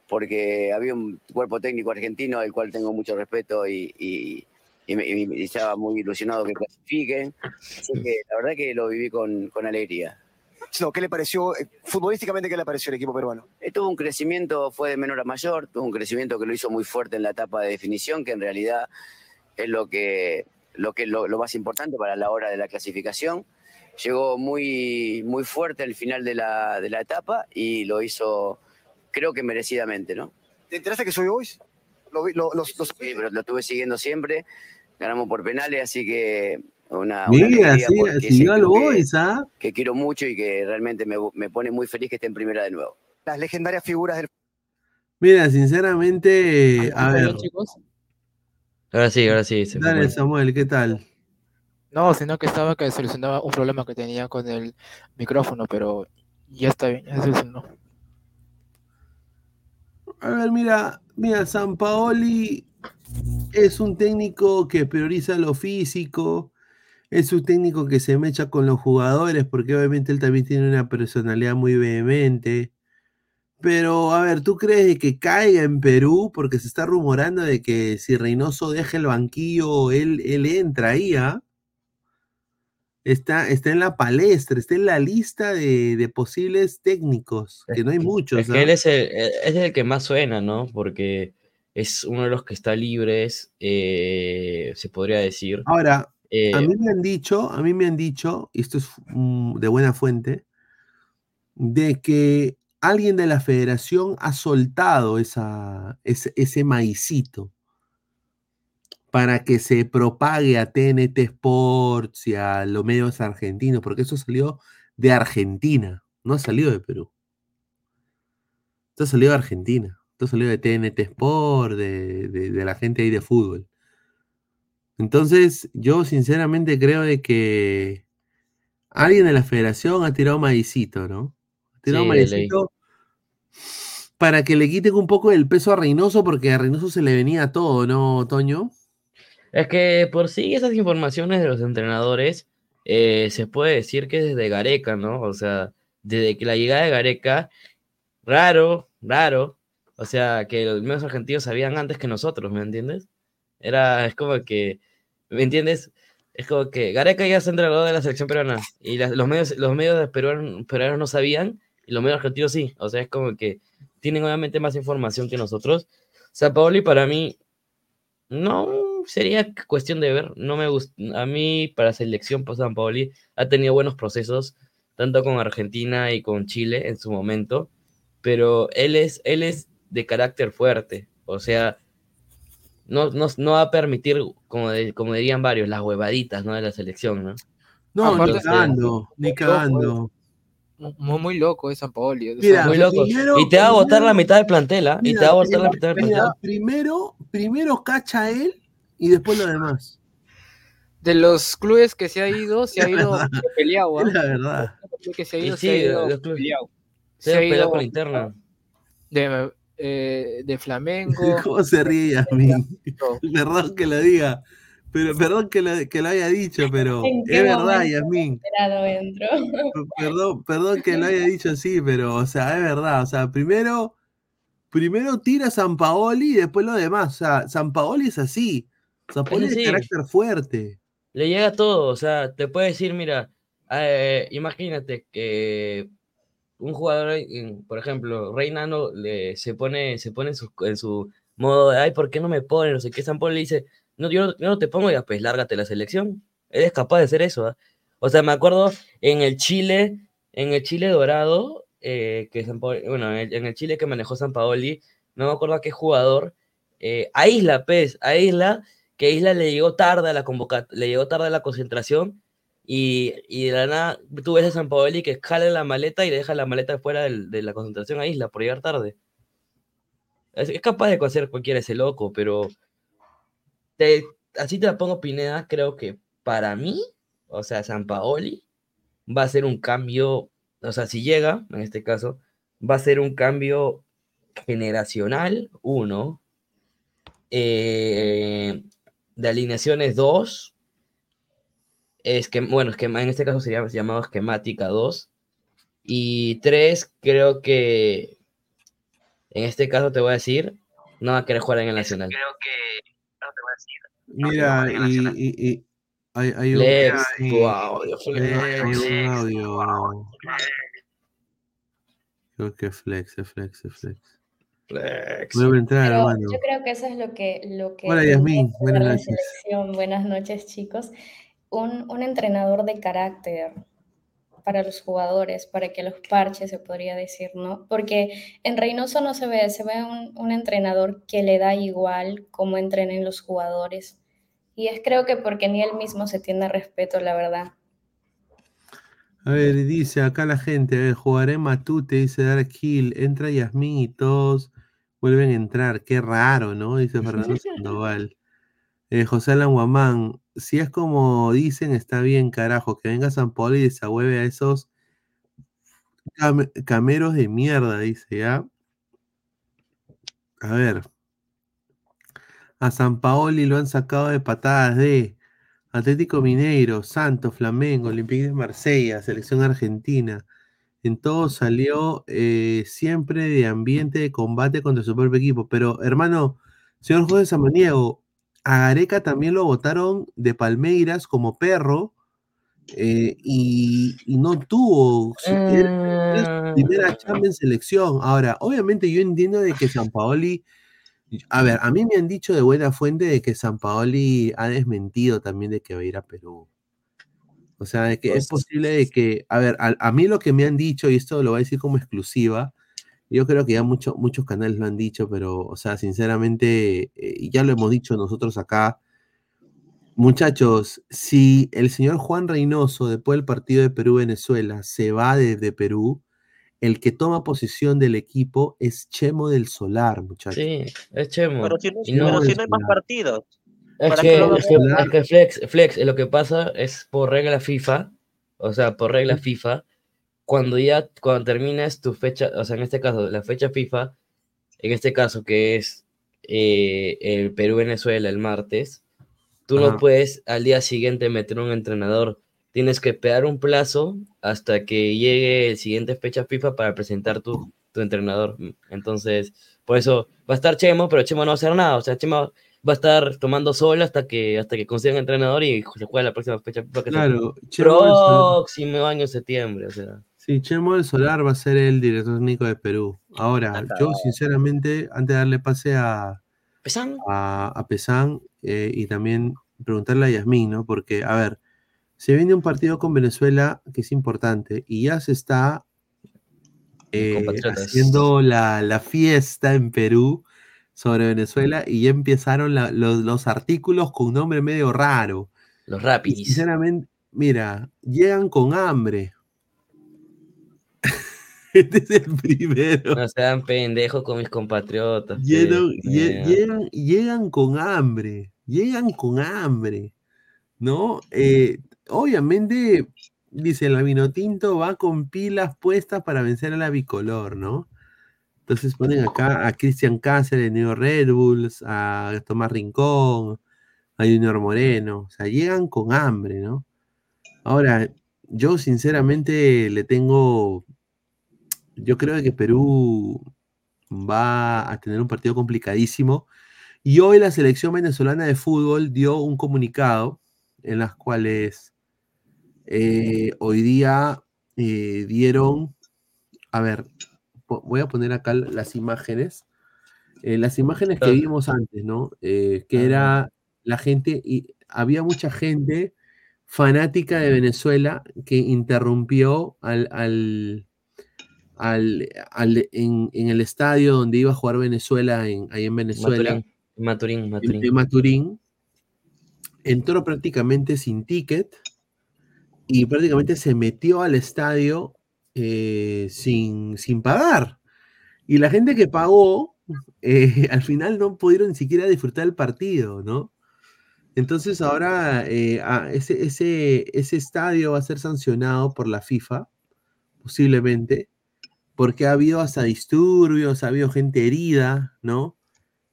porque había un cuerpo técnico argentino al cual tengo mucho respeto y, y- y me- y me- y estaba muy ilusionado que clasifiquen. Así que la verdad que lo viví con, con alegría. No, ¿Qué le pareció, eh, futbolísticamente, qué le pareció el equipo peruano? Eh, Tuvo un crecimiento, fue de menor a mayor, tuvo un crecimiento que lo hizo muy fuerte en la etapa de definición, que en realidad es lo que lo que lo, lo más importante para la hora de la clasificación. Llegó muy muy fuerte al final de la, de la etapa y lo hizo, creo que merecidamente, ¿no? ¿Te enteraste que soy Boys? Lo, vi- lo- los, los- Sí, pero lo estuve siguiendo siempre. Ganamos por penales, así que una, una Mira, alegría sí, siguió al Boys, ¿ah? que quiero mucho y que realmente me, me pone muy feliz que esté en primera de nuevo. las legendarias figuras del Mira, sinceramente, a ver, Ahora sí, ahora sí. se dale. Samuel, ¿qué tal? No, sino que estaba que solucionaba un problema que tenía con el micrófono, pero ya está bien, ya se solucionó. A ver, mira, mira, San Paoli es un técnico que prioriza lo físico, es un técnico que se mecha con los jugadores, porque obviamente él también tiene una personalidad muy vehemente, Pero, a ver, ¿tú crees que caiga en Perú? Porque se está rumorando de que si Reynoso deja el banquillo, él, él entra ahí, ¿ah? Está, está en la palestra, está en la lista de, de posibles técnicos, que no hay muchos. Es que ¿ah? él es el, es el que más suena, ¿no? Porque es uno de los que está libres, eh, se podría decir. Ahora, Eh, a mí me han dicho, a mí me han dicho, y esto es mm, de buena fuente, de que alguien de la federación ha soltado ese, ese maicito para que se propague a TNT Sports y a los medios argentinos, porque eso salió de Argentina, no ha salido de Perú. Esto salió de Argentina, esto salió de TNT Sport, de, de- de la gente ahí de fútbol. Entonces, yo sinceramente creo de que alguien de la federación ha tirado maicito, ¿no? Sí, maicito para que le quiten un poco el peso a Reynoso, porque a Reynoso se le venía todo, ¿no, Toño? Es que por sí esas informaciones de los entrenadores eh, se puede decir que desde Gareca, ¿no? O sea, desde que la llegada de Gareca, raro, raro, o sea, que los medios argentinos sabían antes que nosotros, ¿me entiendes? Era, es como que, ¿me entiendes? Es como que Gareca ya es entrenador de la selección peruana y los medios, los medios peruanos, peruanos no sabían y los medios argentinos sí, o sea, es como que tienen obviamente más información que nosotros. Sampaoli para mí no, sería cuestión de ver. No me gusta. A mí, para selección, pues San Paoli ha tenido buenos procesos, tanto con Argentina y con Chile en su momento. Pero él es, él es de carácter fuerte. O sea, no, no, no va a permitir, como, de- como dirían varios, las huevaditas ¿no? de la selección, ¿no? No, ni Entonces, cagando, ni cagando. Muy, muy loco es San Paoli. Mira, muy loco. primero- y te va a botar la mitad del plantel, ¿ah? Y te va a botar mira, la mitad del plantel. primero, primero cacha a él y después lo demás. De los clubes que se ha ido, se ha ido peleado. ¿ah? Es la verdad. Que se ha ido, sí, se ha ido los clubes- peleado. Se Se ha ido con la interna. de, eh, de Flamengo. ¿Cómo se ríe Yasmin? No. Perdón que lo diga, pero perdón que lo, que lo haya dicho, pero ¿En qué es verdad, entro. Perdón, perdón que lo haya dicho así, pero, o sea, es verdad. O sea, primero, primero tira a San Paoli y después lo demás. O sea, San Paoli es así. San Paoli es de carácter fuerte. Le llega todo, o sea, te puede decir, mira, eh, imagínate que un jugador, por ejemplo, Reinano le, se pone, se pone en su, en su modo de, ay, ¿por qué no me pone? No sé qué, San Paolo le dice, no, yo, no- te pongo, ya pues lárgate la selección. Eres capaz de hacer eso, ¿ah? O sea, me acuerdo en el Chile, en el Chile dorado, eh, que bueno, en el, Chile que manejó San Paoli, no me acuerdo a qué jugador, eh, a Isla, pues, a Isla, que Isla le llegó tarde a la le llegó tarde a la concentración, y, y de la nada tú ves a San Paoli que jala la maleta y le deja la maleta fuera de la concentración a Isla por llegar tarde. Es, es capaz de hacer cualquiera ese loco, pero te- así te la pongo Pineda, creo que para mí, o sea, San Paoli va a ser un cambio, o sea, si llega, en este caso, va a ser un cambio generacional, uno, eh, de alineaciones, dos, es que, bueno, es que en este caso sería llamado esquemática 2. Y 3, creo que en este caso te voy a decir, no va a querer jugar en el Nacional. Mira, y, y- y hay, hay un, Flex, hay- tu audio, hay- hay un audio. Creo que flex, flex, flex. Flex. Vuelve a entrar, Pero hermano. yo creo que eso es lo que, lo que Hola, que buenas noches. selección. Buenas noches, chicos. Un, un entrenador de carácter para los jugadores, para que los parches, se podría decir, ¿no? Porque en Reynoso no se ve, se ve un, un entrenador que le da igual cómo entrenen los jugadores. Y es creo que porque ni él mismo se tiene respeto, la verdad. A ver, dice acá la gente, a ver, jugaré Matute, dice Dark Hill, entra Yasmín y todos vuelven a entrar. Qué raro, ¿no? Dice Fernando Sandoval. Eh, José Alan Guamán, si es como dicen, está bien, carajo, que venga San Pablo y desahueve a esos cam- cameros de mierda, dice, ¿ya? A ver. A San Paoli lo han sacado de patadas de Atlético Mineiro, Santos, Flamengo, Olympique de Marsella, Selección Argentina. En todo salió eh, siempre de ambiente de combate contra su propio equipo. Pero, hermano, señor José Samaniego, a Gareca también lo votaron de Palmeiras como perro eh, y, y no tuvo su, su primera chamba en selección. Ahora, obviamente yo entiendo de que San Paoli, a ver, a mí me han dicho de buena fuente de que San Paoli ha desmentido también de que va a ir a Perú. O sea, de que es posible de que, a ver, a, a mí lo que me han dicho, y esto lo voy a decir como exclusiva, yo creo que ya mucho- muchos canales lo han dicho, pero, o sea, sinceramente, eh, y ya lo hemos dicho nosotros acá, muchachos, si el señor Juan Reynoso, después del partido de Perú-Venezuela, se va de, de Perú, el que toma posición del equipo es Chemo del Solar, muchachos. Sí, es Chemo. Pero si no, Y no- pero si no hay más partidos. Es ¿para que, qué lo es que- vamos a- es que Flex, Flex, lo que pasa es por regla FIFA, o sea, por regla FIFA, cuando ya, cuando terminas tu fecha, o sea, en este caso, la fecha FIFA, en este caso que es eh, el Perú-Venezuela el martes, tú no Ajá. puedes al día siguiente meter un entrenador, tienes que esperar un plazo hasta que llegue el siguiente fecha FIFA para presentar tu, tu entrenador. Entonces, por eso va a estar Chemo, pero Chemo no va a hacer nada, o sea, Chemo va a estar tomando sol hasta que hasta que consiga un entrenador y se juega la próxima fecha FIFA que Claro, próximo año septiembre, o sea. Sí, Chemo del Solar va a ser el director técnico de Perú. Ahora, yo sinceramente, antes de darle pase a, a, a Pesán eh, y también preguntarle a Yasmín, ¿no? Porque, a ver, se viene un partido con Venezuela que es importante y ya se está eh, haciendo la, la fiesta en Perú sobre Venezuela y ya empezaron la- los, los artículos con nombre medio raro. Los Y rapidis. sinceramente, mira, llegan con hambre. Este es el primero. No sean pendejos con mis compatriotas. Lleno- lle- mierda. llegan, llegan con hambre, llegan con hambre, ¿no? Eh, obviamente, dice, el vino tinto va con pilas puestas para vencer a la bicolor, ¿no? Entonces ponen acá a Cristian Cáceres New Red Bulls, a Tomás Rincón, a Junior Moreno, o sea, llegan con hambre, ¿no? Ahora, yo sinceramente le tengo, yo creo que Perú va a tener un partido complicadísimo. Y hoy la selección venezolana de fútbol dio un comunicado en las cuales eh, hoy día eh, dieron, a ver, voy a poner acá las imágenes, eh, las imágenes que vimos antes, ¿no? Que era la gente, y había mucha gente fanática de Venezuela que interrumpió al, al, al- al- en, en el estadio donde iba a jugar Venezuela, en, ahí en Venezuela, Maturín, Maturín, en- Maturín. en Maturín, entró prácticamente sin ticket y prácticamente se metió al estadio eh, sin, sin pagar. Y la gente que pagó, eh, al final no pudieron ni siquiera disfrutar el partido, ¿no? Entonces ahora eh, ah, ese, ese, ese estadio va a ser sancionado por la FIFA, posiblemente, porque ha habido hasta disturbios, ha habido gente herida, ¿no?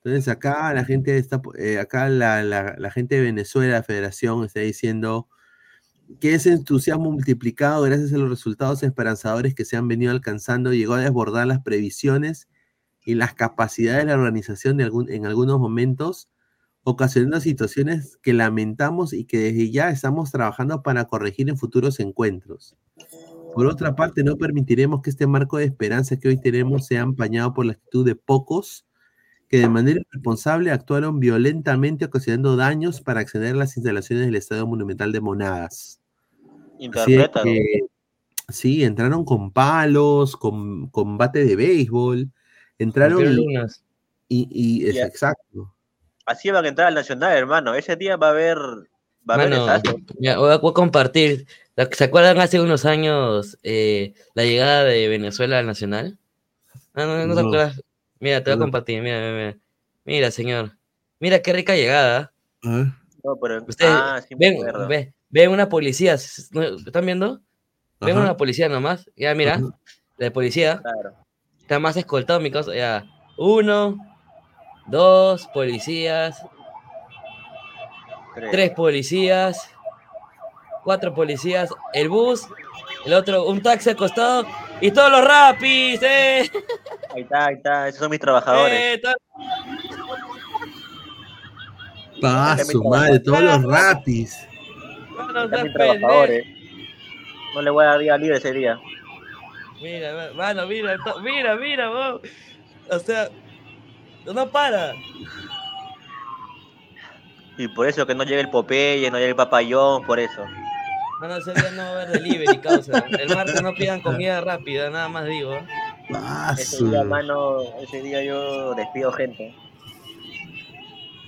Entonces acá la gente está, eh, acá la, la- la gente de Venezuela, la federación, está diciendo que ese entusiasmo multiplicado gracias a los resultados esperanzadores que se han venido alcanzando llegó a desbordar las previsiones y las capacidades de la organización de algún- en algunos momentos, ocasionando situaciones que lamentamos y que desde ya estamos trabajando para corregir en futuros encuentros. Por otra parte, no permitiremos que este marco de esperanza que hoy tenemos sea empañado por la actitud de pocos que de manera irresponsable actuaron violentamente ocasionando daños para acceder a las instalaciones del Estadio Monumental de es Interpreta. que, sí, entraron con palos, con, con bate de béisbol, entraron y, lunas. y- y- es exacto. Así van a entrar al Nacional, hermano. Ese día va a haber. Va a haber Mano, desastre. ya, voy, a, voy a compartir. ¿Se acuerdan hace unos años eh, la llegada de Venezuela al Nacional? Ah, no, no te acuerdas. Mira, te voy a compartir. Mira, mira, mira. Mira, señor. Mira qué rica llegada. Ver. No, pero- Ustedes ah, sí ven, acuerdo. ve- ven una policía. ¿Están viendo? Ven Ajá. una policía nomás. Ya, mira. Ajá. La policía Claro. está más escoltado, mi cosa. Ya. Uno, dos policías, Tres. tres policías, cuatro policías, el bus, el otro, un taxi al costado Y todos los rapis, eh. Ahí está, ahí está. Esos son mis trabajadores. Eh, to- Pa, su madre, todos los rapis. Están seas mis trabajadores. No le voy a dar día libre ese día. Mira, ma- mano, mira, mira, mira, vos. O sea, no para. Y por eso que no llega el Popeye, no llega el Papayón, por eso. Mano, ese día no va a haber delivery, causa. El martes no pidan comida rápida, nada más digo. Ese día, mano, ese día yo despido gente.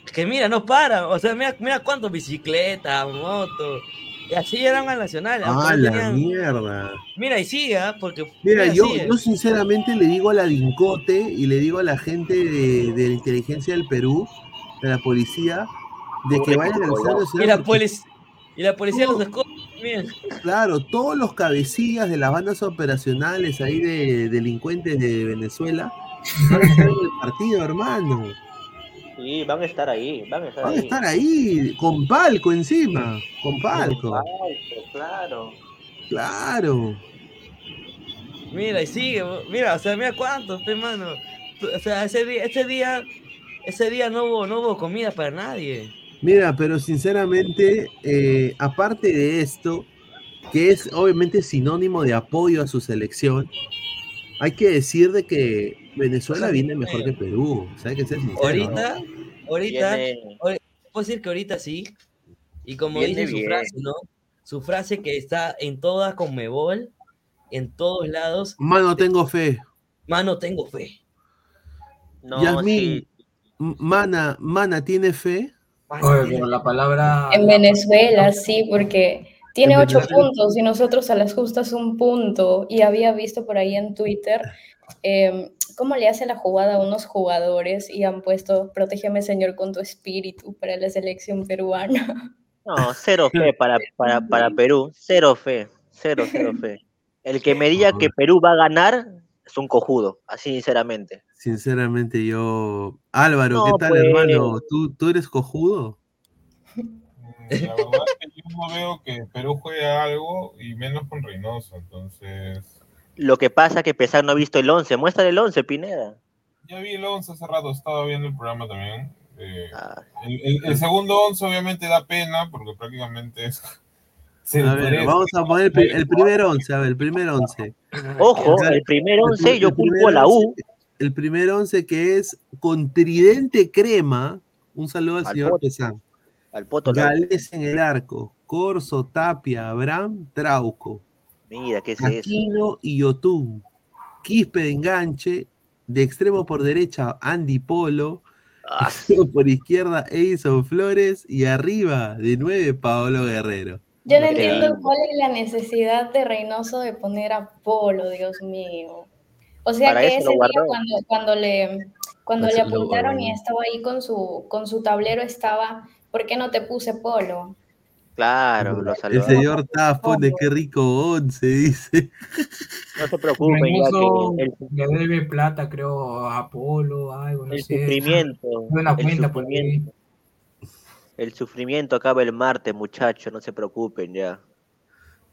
Es que mira, no para. O sea, mira, mira cuántos bicicletas, motos. Y así eran al Nacional. Ah, la tenían- mierda. Mira, y sigue, ¿ah? porque. Mira, yo, sigue. yo sinceramente le digo a la DINCOTE y le digo a la gente de, de la inteligencia del Perú, de la policía, de que vayan Estadio Y la, y la policía los esconde. Mira. Claro, todos los cabecillas de las bandas operacionales ahí de delincuentes de Venezuela van a estar en el partido, hermano. Sí, van a estar ahí, van a estar Van a ahí. estar ahí, con palco encima, con palco. Palco, claro. Claro. Mira, y sigue. Mira, o sea, mira cuántos, pe, mano. O sea, ese día, ese día, ese día no hubo, no hubo comida para nadie. Mira, pero sinceramente, eh, aparte de esto, que es obviamente sinónimo de apoyo a su selección, hay que decir de que Venezuela viene mejor que Perú. O sea, hay que ser sincero. Ahorita, ahorita, Viene- ahori- puedo decir que ahorita sí. Y como Viene dice su bien. frase, ¿no? Su frase que está en toda Conmebol, en todos lados. Mano, tengo fe. Mano, tengo fe. No, Yasmín, M- Mana, Mana, ¿tiene fe? Oye, pero la palabra. En Venezuela, sí, porque tiene En ocho puntos y nosotros a las justas un punto. Y había visto por ahí en Twitter eh, cómo le hace la jugada a unos jugadores y han puesto, protégeme Señor con tu espíritu para la selección peruana. No, cero fe para, para, para Perú. Cero fe. Cero, cero fe. El que me diga que Perú va a ganar es un cojudo, así sinceramente. Sinceramente, yo. Álvaro, No, ¿qué tal, pues. hermano? ¿Tú, ¿Tú eres cojudo? La verdad es que yo no veo que Perú juegue algo y menos con Reynoso, entonces Lo que pasa es que Pesar no ha visto el 11. Muéstrale el 11, Pineda. ya vi el 11 hace rato, estaba viendo el programa también. eh, Ah. el, el- el segundo 11 obviamente da pena porque prácticamente es... A ver, vamos a poner el, pri- el primer once, a ver, el primer once. Ojo, el primer el 11 pri- yo culpo a la U. once- El primer once que es con Tridente Crema. Un saludo al, Al señor Poto. Pesán. Al poto. Gales en el arco. Corso, Tapia, Abraham, Trauco. Mira, ¿qué es eso? Aquino y Yotun. Quispe de enganche. De extremo por derecha, Andy Polo. Ah. por izquierda, Edison Flores. Y arriba, de nueve, Paolo Guerrero. Yo no entiendo cuál es la necesidad de Reynoso de poner a Polo, Dios mío. O sea Para que ese día cuando, cuando le, cuando le apuntaron y estaba ahí con su, con su tablero estaba, ¿por qué no te puse Polo? Claro, lo El saludamos. señor Taf pone qué rico once, dice. No se preocupen, ya Reynoso que el, le debe plata, creo, a Apolo, algo, no el sé. sufrimiento, el cuenta por ahí. sufrimiento, el sufrimiento acaba el martes, muchachos, no se preocupen ya.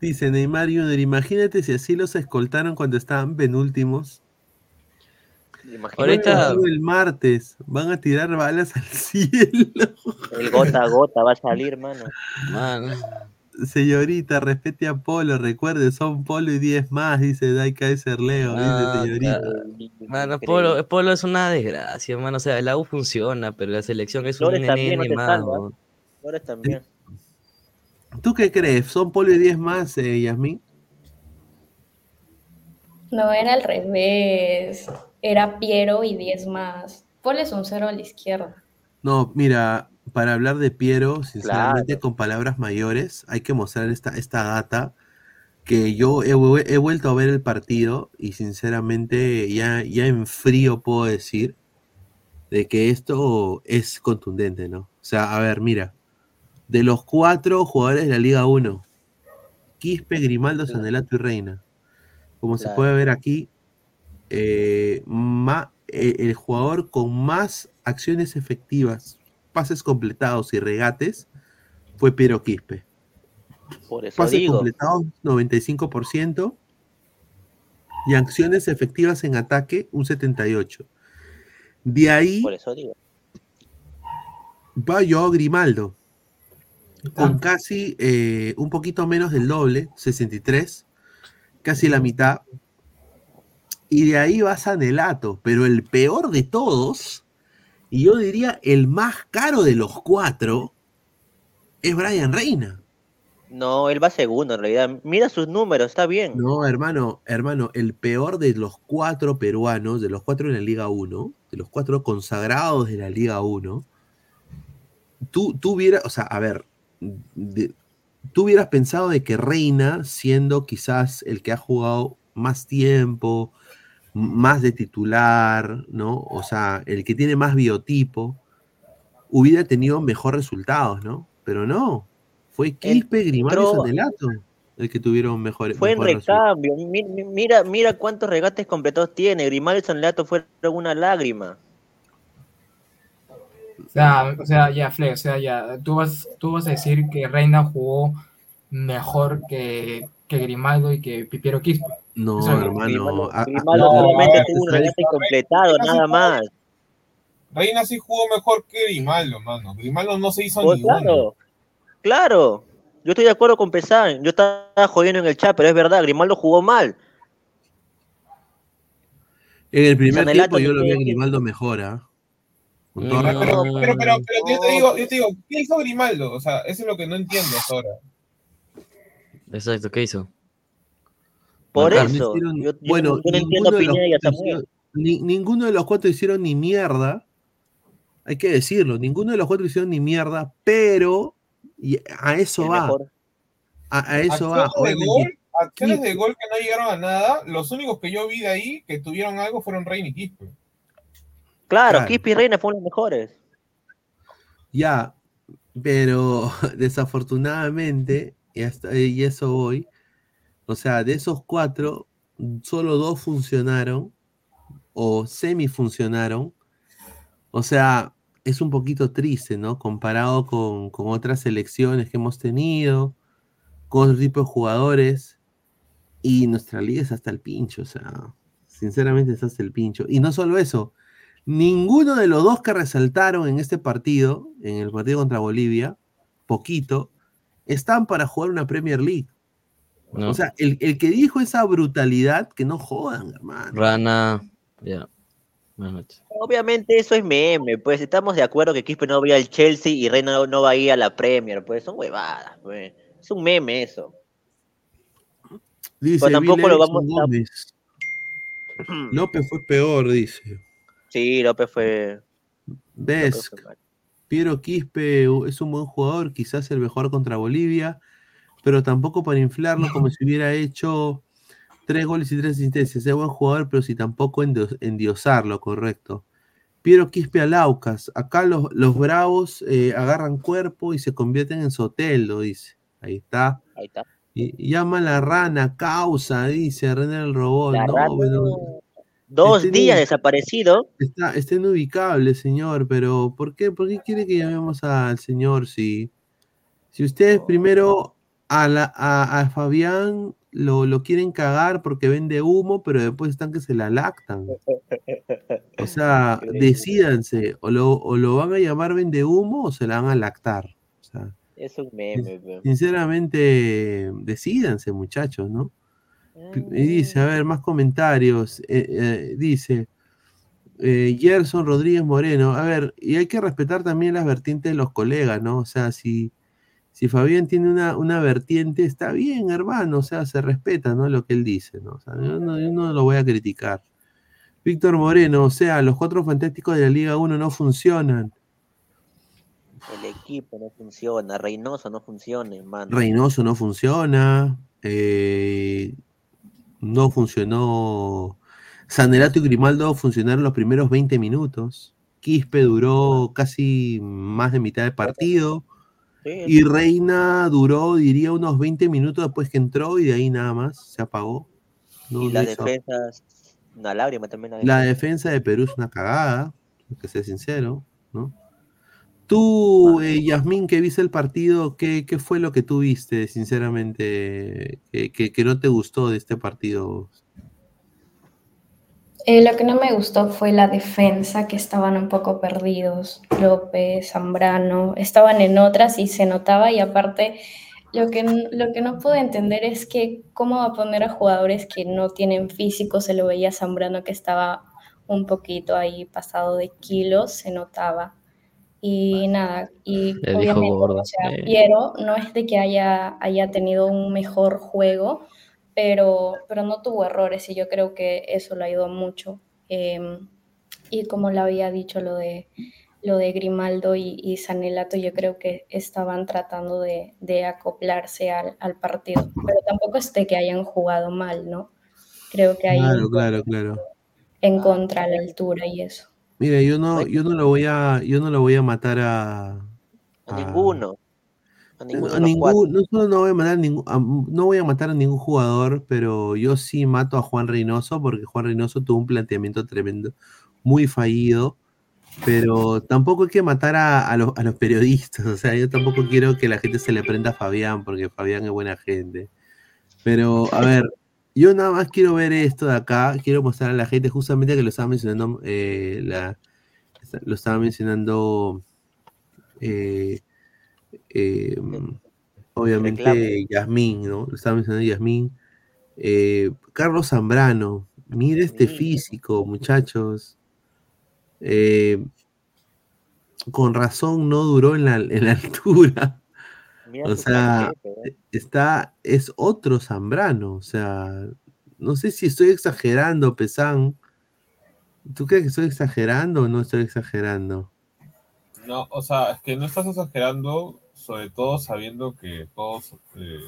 Dice Neymar Junior, imagínate si así los escoltaron cuando estaban penúltimos. Imagínate Ahorita- El martes van a tirar balas al cielo. el gota a gota va a salir, mano. Mano. Señorita, respete a Polo, recuerde, son Polo y 10 más, dice Daika Leo, Ah, dice señorita. Mano, Polo, Polo es una desgracia, hermano. O sea, la U funciona, pero la selección es un Flores nene weón. Flores también. ¿Tú qué crees? ¿Son Polo y 10 más, eh, Yasmín? No era al revés, era Piero y 10 más. Ponles un cero a la izquierda. No, mira, para hablar de Piero, sinceramente, con palabras mayores, hay que mostrar esta, esta data que yo he, vu- he vuelto a ver el partido y sinceramente ya, ya en frío puedo decir de que esto es contundente, ¿no? O sea, a ver, mira, de los cuatro jugadores de la Liga 1, Quispe, Grimaldo, Sanelato y Reina, como se Claro. puede ver aquí, eh, ma- eh, el jugador con más acciones efectivas, pases completados y regates fue Piero Quispe. Por eso Pases digo. completados 95%, Y acciones efectivas en ataque, un 78. De ahí Por eso digo. va yo Grimaldo. Con casi eh, un poquito menos del doble, 63. Casi la mitad. Y de ahí va Sanelato. Pero el peor de todos, y yo diría el más caro de los cuatro, es Brian Reina. No, él va segundo en realidad. Mira sus números, está bien. No, hermano, hermano, el peor de los cuatro peruanos, de los cuatro en la Liga 1, de los cuatro consagrados de la Liga 1, tú, tú hubieras, o sea, a ver, de- tú hubieras pensado de que Reina, siendo quizás el que ha jugado más tiempo, más de titular, ¿no? O sea, el que tiene más biotipo, hubiera tenido mejor resultados, ¿no? Pero no, fue Quispe, Grimaldo y el que tuvieron mejores Fue en recambio. Mi- mi- Mira, mira cuántos regates completados tiene. Grimaldo y Sanelato fueron una lágrima. O sea, o sea, ya, Fle, o sea, ya, tú vas, tú vas a decir que Reina jugó mejor que, que Grimaldo y que Pipiero Quispe. No, hermano. Grimaldo no, solamente a- tuvo un regate completado, nada más. Reina sí jugó mejor que Grimaldo, mano. Grimaldo no se hizo Pues ni uno. claro, claro. Yo estoy de acuerdo con Pesán. Yo estaba jodiendo en el chat, pero es verdad, Grimaldo jugó mal. En el primer tiempo yo lo vi a Grimaldo mejora. Con todo Pero, respeto. pero, pero, pero, pero yo te digo, yo te digo, ¿qué hizo Grimaldo? O sea, eso es lo que no entiendo hasta ahora. Exacto, ¿qué hizo? Por no eso. hicieron- yo, yo bueno, no, yo no entiendo ninguno a Pineda y Samuel. ni- ninguno de los cuatro hicieron ni mierda. Hay que decirlo, ninguno de los cuatro hicieron ni mierda, pero y a eso va. A, a eso va. Acciones de obviamente. gol, acciones de gol que no llegaron a nada. Los únicos que yo vi de ahí que tuvieron algo fueron Reina y Quispe. Claro, Claro. Quispe y Reina fueron los mejores. Ya, pero desafortunadamente, y, hasta, eso voy, o sea, de esos cuatro, solo dos funcionaron o semi funcionaron. O sea, es un poquito triste, ¿no? Comparado con, con otras selecciones que hemos tenido, con otro tipo de jugadores. Y nuestra liga es hasta el pincho, o sea, sinceramente es hasta el pincho. Y no solo eso, ninguno de los dos que resaltaron en este partido, en el partido contra Bolivia, poquito, están para jugar una Premier League. No. O sea, el, el que dijo esa brutalidad, que no jodan, hermano. Rana, ya. Buenas noches. Obviamente eso es meme, pues estamos de acuerdo que Quispe no va a ir al Chelsea y Reina no, va a ir a la Premier, pues son huevadas, pues. Es un meme eso. Dice Pero tampoco lo a- Gómez. López fue peor, dice. Sí, López fue. ¿Ves? López fue. Piero Quispe es un buen jugador, quizás el mejor contra Bolivia, pero tampoco para inflarlo como si hubiera hecho tres goles y tres asistencias. Es buen jugador, pero si tampoco endio- endiosarlo, correcto. Piero Quispe a Laucas. Acá los, los bravos eh, agarran cuerpo y se convierten en Soteldo, dice. Ahí está. Ahí está. Y, llama a la rana, causa, dice René el Robot. La no, rana, Dos días desaparecido. Está, está inubicable, señor, pero ¿por qué, ¿por qué quiere que llamemos al señor si, si ustedes primero a, la, a, a Fabián lo, lo quieren cagar porque vende humo, pero después están que se la lactan? O sea, decídanse, o lo, o lo van a llamar vende humo o se la van a lactar. O sea, Es un meme, sinceramente, decídanse, muchachos, ¿no? Y dice, a ver, más comentarios. eh, eh, dice, eh, Gerson Rodríguez Moreno. A ver, y hay que respetar también las vertientes de los colegas, ¿no? O sea, si, si Fabián tiene una, una vertiente, está bien, hermano. O sea, se respeta, ¿no? Lo que él dice, ¿no? O sea, yo no, yo no lo voy a criticar. Víctor Moreno, o sea, los cuatro fantásticos de la Liga 1 no funcionan. El equipo no funciona, Reynoso no funciona, hermano. Reynoso no funciona. eh, no funcionó. Sanelato y Grimaldo funcionaron los primeros 20 minutos. Quispe duró casi más de mitad de partido. Sí, Y Reina duró, diría, unos 20 minutos después que entró y de ahí nada más se apagó. No- y hizo- defensas, una lágrima también. la La defensa. defensa de Perú es una cagada, hay que ser sincero, ¿no? Tú, eh, Yasmín, que viste el partido, ¿qué, qué fue lo que tú viste, sinceramente, que, que- que no te gustó de este partido? Eh, lo que no me gustó fue la defensa, que estaban un poco perdidos. López, Zambrano, estaban en otras y se notaba. Y aparte, lo que, lo que no pude entender es que cómo va a poner a jugadores que no tienen físico. Se lo veía a Zambrano que estaba un poquito ahí pasado de kilos, se notaba. Y nada, y Le dijo obviamente, gordo. o sea, eh. Piero no es de que haya, haya tenido un mejor juego, pero, pero no tuvo errores y yo creo que eso le ayudó mucho. Eh, y como le había dicho lo de, lo de Grimaldo y, y Sanelato, yo creo que estaban tratando de, de acoplarse al, al partido, pero tampoco es de que hayan jugado mal, ¿no? Creo que hay Claro, claro, claro. en contra a la altura y eso. Mira, yo no, yo no lo voy a, yo no lo voy a matar a, A a- ninguno. A ninguno a ningún, no solo no voy a matar a ningún, a- no voy a matar a ningún jugador, pero yo sí mato a Juan Reynoso porque Juan Reynoso tuvo un planteamiento tremendo, muy fallido, pero tampoco hay que matar a, a los, a los periodistas, o sea, yo tampoco quiero que la gente se le prenda a Fabián porque Fabián es buena gente. Pero, a ver, yo nada más quiero ver esto de acá, quiero mostrar a la gente justamente que lo estaba mencionando, eh, la, lo estaba mencionando, eh, eh, obviamente. Yasmín, ¿no? Lo estaba mencionando Yasmín. Carlos Zambrano, mire este físico, muchachos. Con razón no duró en la, en la altura. Mira O sea, paquete, ¿eh? está, es otro Zambrano. O sea, no sé si estoy exagerando, Pesán. ¿Tú crees que estoy exagerando o no estoy exagerando? No, o sea, es que no estás exagerando, sobre todo sabiendo que todos. Eh,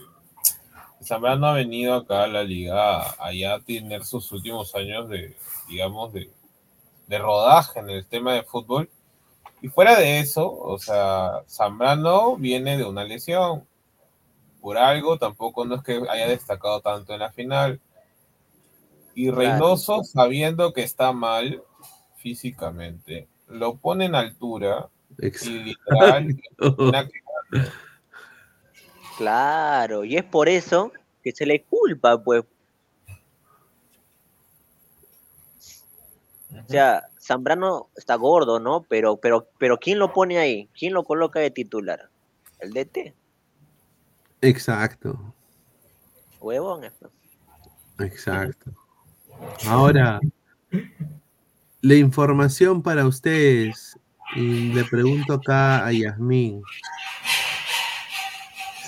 Zambrano ha venido acá a la liga a, a tener sus últimos años de, digamos, de, de rodaje en el tema de fútbol. Y fuera de eso, o sea, Zambrano viene de una lesión. Por algo, tampoco no es que haya destacado tanto en la final. Y Claro. Reynoso, sabiendo que está mal físicamente, lo pone en altura y literal. Claro, y es por eso que se le culpa, pues. O sea, Zambrano está gordo, ¿no? Pero, pero, pero ¿quién lo pone ahí? ¿Quién lo coloca de titular? El DT. Exacto, Huevón. exacto. Ahora, la información para ustedes. Y le pregunto acá a Yasmín.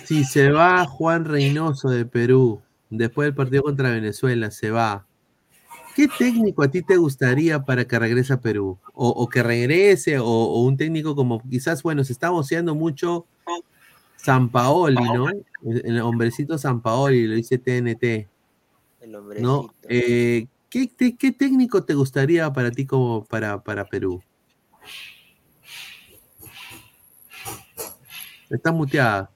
Si se va Juan Reynoso de Perú después del partido contra Venezuela, se va. ¿Qué técnico a ti te gustaría para que regrese a Perú? O, o que regrese, o, o un técnico como quizás, bueno, se está voceando mucho San Paoli, ¿no? El, el hombrecito San Paoli, lo dice TNT. El ¿no? hombrecito. Eh, ¿qué, te- qué técnico te gustaría para ti como para, para Perú? Está muteada.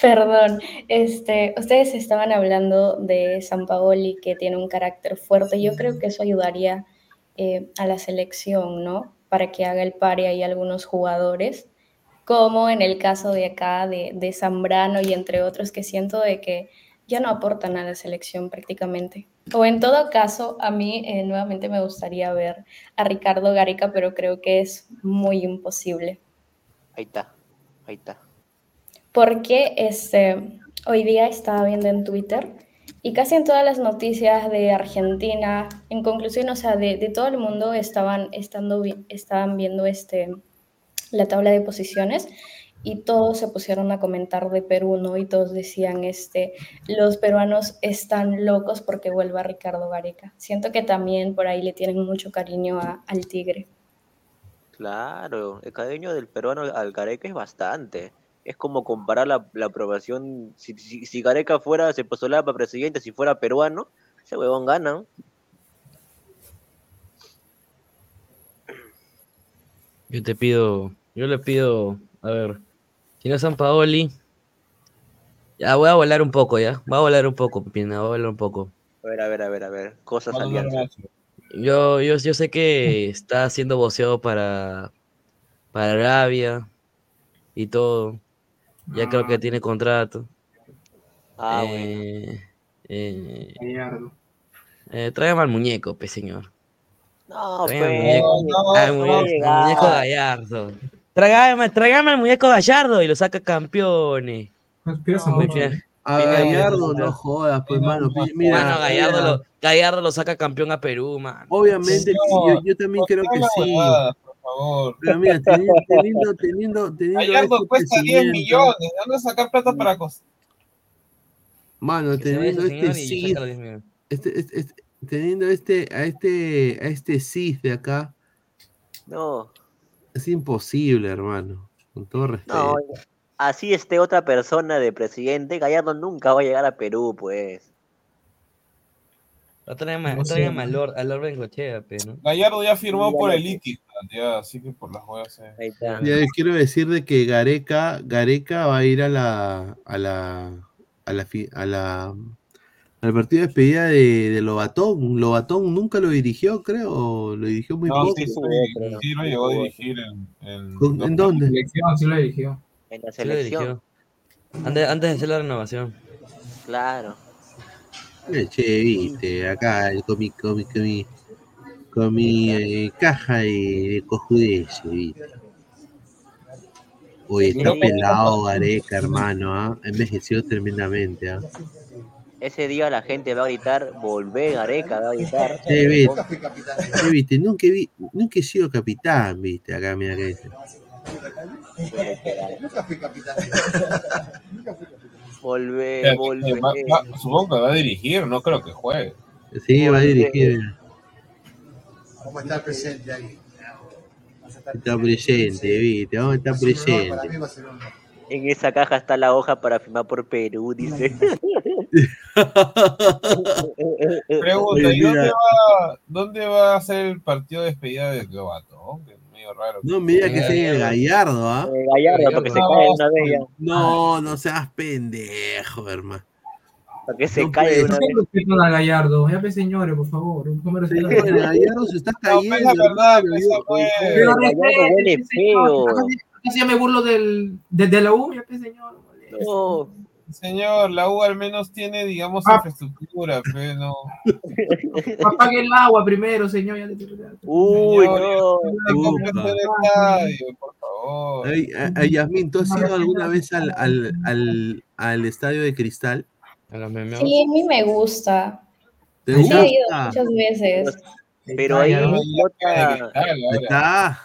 Perdón, este, ustedes estaban hablando de San Paoli que tiene un carácter fuerte. Yo creo que eso ayudaría eh, a la selección, ¿no? Para que haga el pare ahí algunos jugadores, como en el caso de acá de, de Zambrano y entre otros que siento de que ya no aportan a la selección prácticamente. O en todo caso, a mí eh, nuevamente me gustaría ver a Ricardo Gareca, pero creo que es muy imposible. Ahí está, ahí está. Porque este, hoy día estaba viendo en Twitter y casi en todas las noticias de Argentina, en conclusión, o sea, de, todo el mundo estaban, estando, estaban viendo este, la tabla de posiciones y todos se pusieron a comentar de Perú, ¿no? Y todos decían, este, los peruanos están locos porque vuelva Ricardo Gareca. Siento que también por ahí le tienen mucho cariño a- al Tigre. Claro, el cariño del peruano al Gareca es bastante. Es como comparar la, la aprobación. Si, si, si Gareca fuera, se postulaba para presidente, si fuera peruano, ese huevón gana. ¿no? Yo te pido, yo le pido, a ver, si no es San Paoli, ya voy a volar un poco, ya, voy a volar un poco, Pipina, voy a volar un poco. A ver, a ver, a ver, a ver. Cosas alianzas. Yo, yo, yo sé que está siendo voceado para, para Arabia y todo. Ya creo que tiene contrato. Ah, Eh, eh, Gallardo. Eh, tráigame al muñeco, pe señor. No, al pues, muñeco, no, al muñeco, muñeco Gallardo. Tráigame, tráigame al muñeco Gallardo y lo saca campeones. A Gallardo no jodas, pues, mano. Mira, Mano, Gallardo, lo, Gallardo lo saca campeón a Perú, man. obviamente, yo, yo también creo que sí. Pero mira, teniendo, teniendo, teniendo, teniendo Gallardo cuesta 10 crecimiento, millones. ¿De dónde sacar plata para cosas? Mano, teniendo este CIS, saca los 10 millones. este, este, este- teniendo este, a este, a este CIS de acá, No, es imposible, hermano. Con todo respeto. no. Así esté otra persona de presidente, Gallardo nunca va a llegar a Perú, pues. No tráigame, No tráigame al man. Lord, Bengochea, ¿no? Gallardo ya firmó por el sé. Ya, así que por las huevas. eh. Ahí está. Ya les quiero decir de que Gareca, Gareca va a ir a la, a la, a la, a la, al partido de despedida de, de Lobatón. Lobatón nunca lo dirigió, creo, lo dirigió muy No, poco. sí, sí, sí lo llegó a dirigir en... ¿En, ¿Con- ¿En dónde? Selección, sí lo dirigió. En la Sí lo selección. Antes, antes de hacer la renovación. Claro. Che, viste, acá con mi, con mi, con mi, eh, caja de, de viste. Oye, está pelado Gareca, hermano, ¿ah? Envejeció tremendamente, ¿ah? Ese día la gente va a gritar, volvé Gareca, va a gritar. Che, viste, che, viste, nunca, vi, nunca he sido capitán, viste, acá, mira que dice. Volvé, Ya, volvé. va- va- supongo que va a dirigir, no creo que juegue. Sí, va a dirigir. Mira. ¿Cómo está el presente ahí? Está presente, viste, vamos a estar presente. a En esa caja está la hoja para firmar por Perú, dice. Pregunta, ¿y dónde mira. va, dónde va a ser el partido de despedida de Lobato? Que es medio raro. No me digas que sea en el Gallardo, ¿ah? Eh, Gallardo, para que se de una vez ya. No, no seas pendejo, hermano. Para que se No caiga de puede una ¿Por qué vez. respetan a Gallardo? Ya, señores, por favor. Gallardo se está No, cayendo. pues, verdad, pues, Pero Gallardo huele feo. Casi- me burlo del, de, de la U, ya, señor. No, Señor, la U al menos tiene, digamos, Ah. infraestructura, pero no. Apague el agua primero, señor. ya Uy, Señor, no. estadio, por favor. Ay, a- a- Yasmín, ¿tú has ido alguna vez al, al, al, al estadio de cristal? A los memeos. Sí, a mí me gusta. ¿Te Sí, he ido muchas veces. Pero ahí está.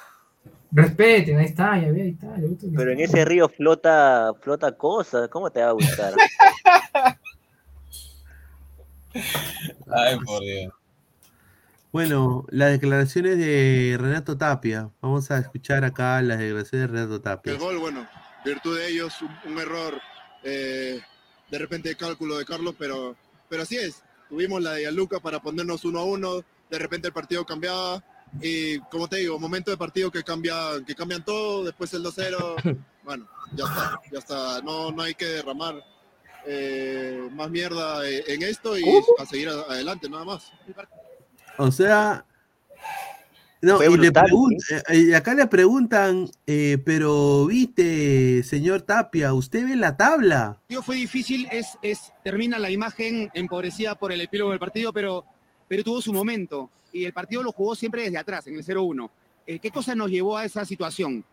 Respeten, ahí está, ya ve, ahí está. pero en ese río flota, flota cosas. ¿Cómo te va a gustar? Ay, por Dios. Bueno, las declaraciones de Renato Tapia. Vamos a escuchar acá las declaraciones de Renato Tapia. El gol, bueno, virtud de ellos, un, un error eh, de repente de cálculo de Carlos, pero, pero así es. Tuvimos la de Luca para ponernos uno a uno, de repente el partido cambiaba y como te digo, momento de partido que cambia, que cambian todo, después el 2-0, bueno, ya está, ya está, no, no hay que derramar eh, más mierda eh, en esto y a seguir adelante, nada más. O sea, no, y, brutal, eh, y acá le preguntan, eh, pero viste, señor Tapia, ¿usted ve la tabla? partido fue difícil, es, es, termina la imagen empobrecida por el epílogo del partido, pero, pero tuvo su momento. Y el partido lo jugó siempre desde atrás, en el 0-1. Eh, ¿Qué cosa nos llevó a esa situación?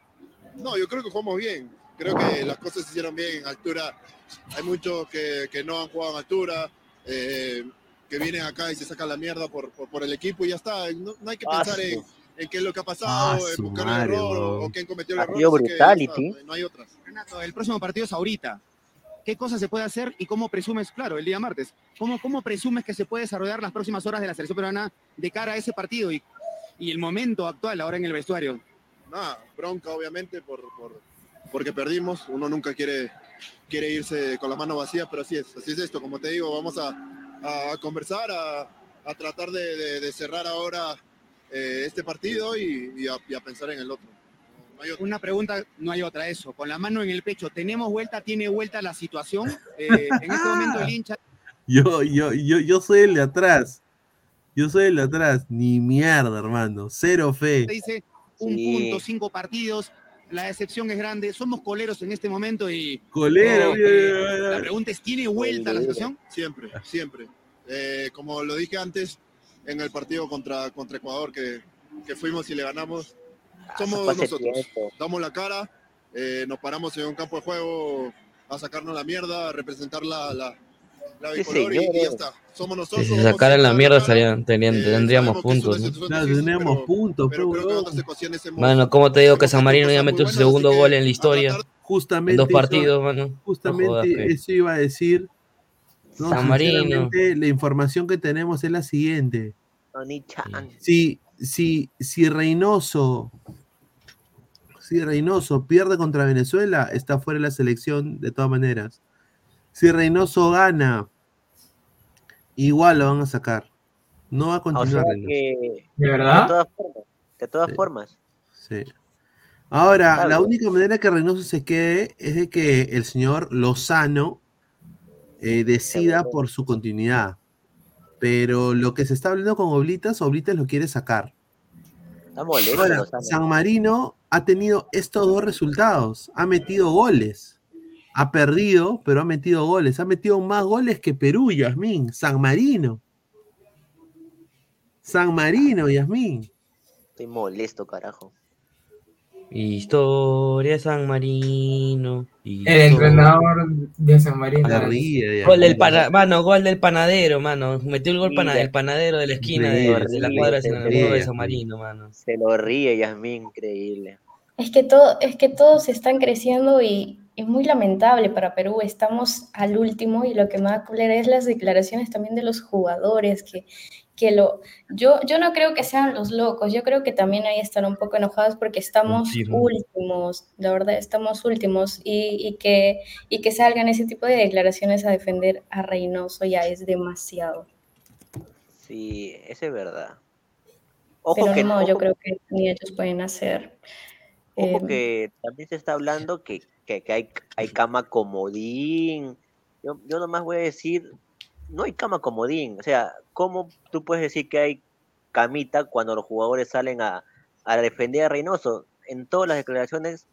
No, yo creo que jugamos bien. Creo que las cosas se hicieron bien en altura. Hay muchos que, que no han jugado en altura, eh, que vienen acá y se sacan la mierda por, por, por el equipo y ya está. No, no hay que Ah, pensar sí. en, en qué es lo que ha pasado, Ah, en su buscar el error o, weón. o quién cometió el error. Partido que está, brutality. pues, no hay otras. Renato, el próximo partido es ahorita. ¿Qué cosa se puede hacer y cómo presumes, claro, el día martes, cómo, cómo presumes que se puede desarrollar las próximas horas de la selección peruana de cara a ese partido y, y el momento actual ahora en el vestuario? Nada, bronca obviamente por, por- porque perdimos. Uno nunca quiere, quiere irse con las manos vacías, pero así es, así es esto. Como te digo, vamos a, a conversar, a, a tratar de, de- de cerrar ahora eh, este partido y, y a, y a pensar en el otro. No hay otra. Una pregunta, no hay otra, eso. Con la mano en el pecho, ¿tenemos vuelta, tiene vuelta la situación? Eh, en este momento el hincha Yo, yo, yo, yo soy el de atrás. Yo soy el de atrás. Ni mierda, hermano. Cero fe. dice un Sí. punto, cinco partidos, la decepción es grande, somos coleros en este momento y Colero, eh, la pregunta es, ¿tiene vuelta la situación? Siempre, siempre. Eh, como lo dije antes en el partido contra, contra Ecuador, que, que fuimos y le ganamos, somos fue hace nosotros. tiempo. Damos la cara, eh, nos paramos en un campo de juego a sacarnos la mierda, a representar la, la, la Sí, bicolor y, señor. y ya está. Somos nosotros. Si se sacaran la mierda, estarían, tenían- Eh, tendríamos puntos. ¿no? Claro, tenemos pero- puntos, pero pues, creo que otras hemos- Mano, ¿cómo te digo que San Marino ya metió su segundo gol en la historia? Justamente En dos eso- partidos, mano. No Justamente jodas, que- eso iba a decir. No, San Marino. sinceramente, La información que tenemos es la siguiente. Si, si, si Reynoso, si Reynoso pierde contra Venezuela, está fuera de la selección de todas maneras. Si Reynoso gana, igual lo van a sacar. No va a O sea continuar que. ¿De verdad? De todas formas. De todas Sí. formas. Sí. Ahora, Claro. la única manera que Reynoso se quede es de que el señor Lozano eh, decida por su continuidad. Pero lo que se está hablando con Oblitas, Oblitas lo quiere sacar. Está molesto. Ahora. San Marino ha tenido estos dos resultados. Ha metido goles. Ha perdido, pero ha metido goles. Ha metido más goles que Perú, Yasmín. San Marino. San Marino, Yasmín. Estoy molesto, carajo. Historia San Marino. El historia. entrenador de San Marino. Se ríe, Gol del pana- mano, gol del panadero, mano. Metió el gol pana- el panadero de la esquina de, de la cuadra de de San Marino, mano. Se lo ríe, Yasmín, increíble. Es que, todo, es que todos están creciendo y es muy lamentable para Perú. Estamos al último y lo que me da cólera es las declaraciones también de los jugadores que, que lo... Yo, yo no creo que sean los locos, yo creo que también ahí están un poco enojados porque estamos últimos, la verdad, estamos últimos y, y que, y que salgan ese tipo de declaraciones a defender a Reynoso ya es demasiado. Sí, eso es verdad. Ojo Pero que, no, yo creo que ni ellos pueden hacer. Ojo eh, que también se está hablando que, que, que hay, hay cama comodín. Yo, yo nomás voy a decir, no hay cama comodín. O sea, ¿cómo tú puedes decir que hay camita cuando los jugadores salen a, a defender a Reynoso? En todas las declaraciones,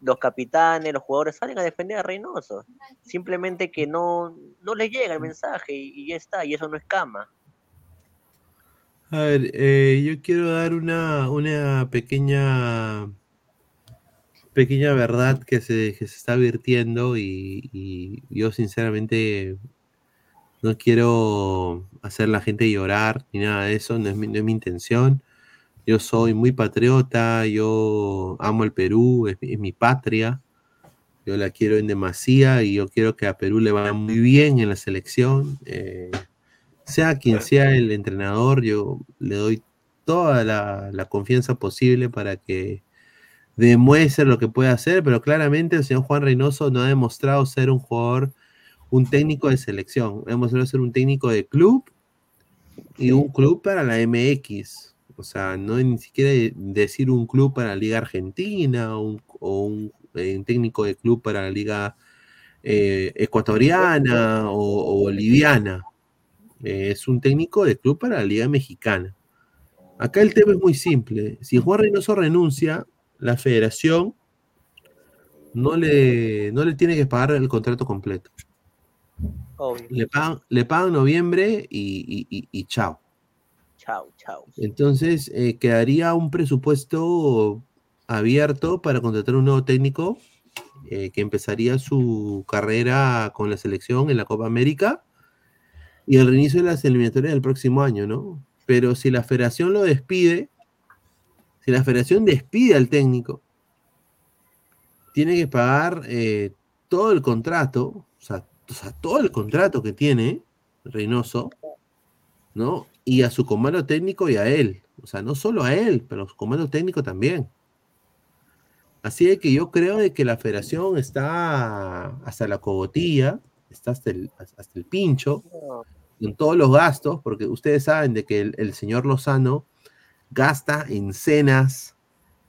los capitanes, los jugadores salen a defender a Reynoso. Simplemente que no, no les llega el mensaje y, ya está, y eso no es cama. A ver, eh, yo quiero dar una, una pequeña, pequeña verdad que se, que se está virtiendo y, y yo sinceramente no quiero hacer la gente llorar ni nada de eso, no es mi, no es mi intención. Yo soy muy patriota, yo amo el Perú, es, mi- es mi patria, yo la quiero en demasía y yo quiero que a Perú le vaya muy bien en la selección. eh, sea quien sea el entrenador, yo le doy toda la, la confianza posible para que demuestre lo que puede hacer, pero claramente el señor Juan Reynoso no ha demostrado ser un jugador, un técnico de selección, ha demostrado ser un técnico de club y un club para la MX. O sea, no ni siquiera de- decir un club para la Liga Argentina o un, o un, eh, un técnico de club para la Liga eh, ecuatoriana o, o boliviana. Eh, es un técnico de club para la Liga Mexicana. Acá el tema es muy simple. Si Juan Reynoso renuncia, la federación no le, no le tiene que pagar el contrato completo. Obvio. Le pagan, le pagan noviembre y, y- y- y chao. Chao, chao. Entonces, eh, quedaría un presupuesto abierto para contratar un nuevo técnico eh, que empezaría su carrera con la selección en la Copa América y el reinicio de las eliminatorias del próximo año, ¿no? Pero si la federación lo despide, si la federación despide al técnico, tiene que pagar eh, todo el contrato, o sea, o todo el contrato que tiene Reynoso, ¿no? Y a su comando técnico y a él. O sea, no solo a él, pero a su comando técnico también. Así de que yo creo de que la federación está hasta la cogotilla, está hasta el, hasta el pincho, con todos los gastos, porque ustedes saben de que el, señor Lozano gasta en cenas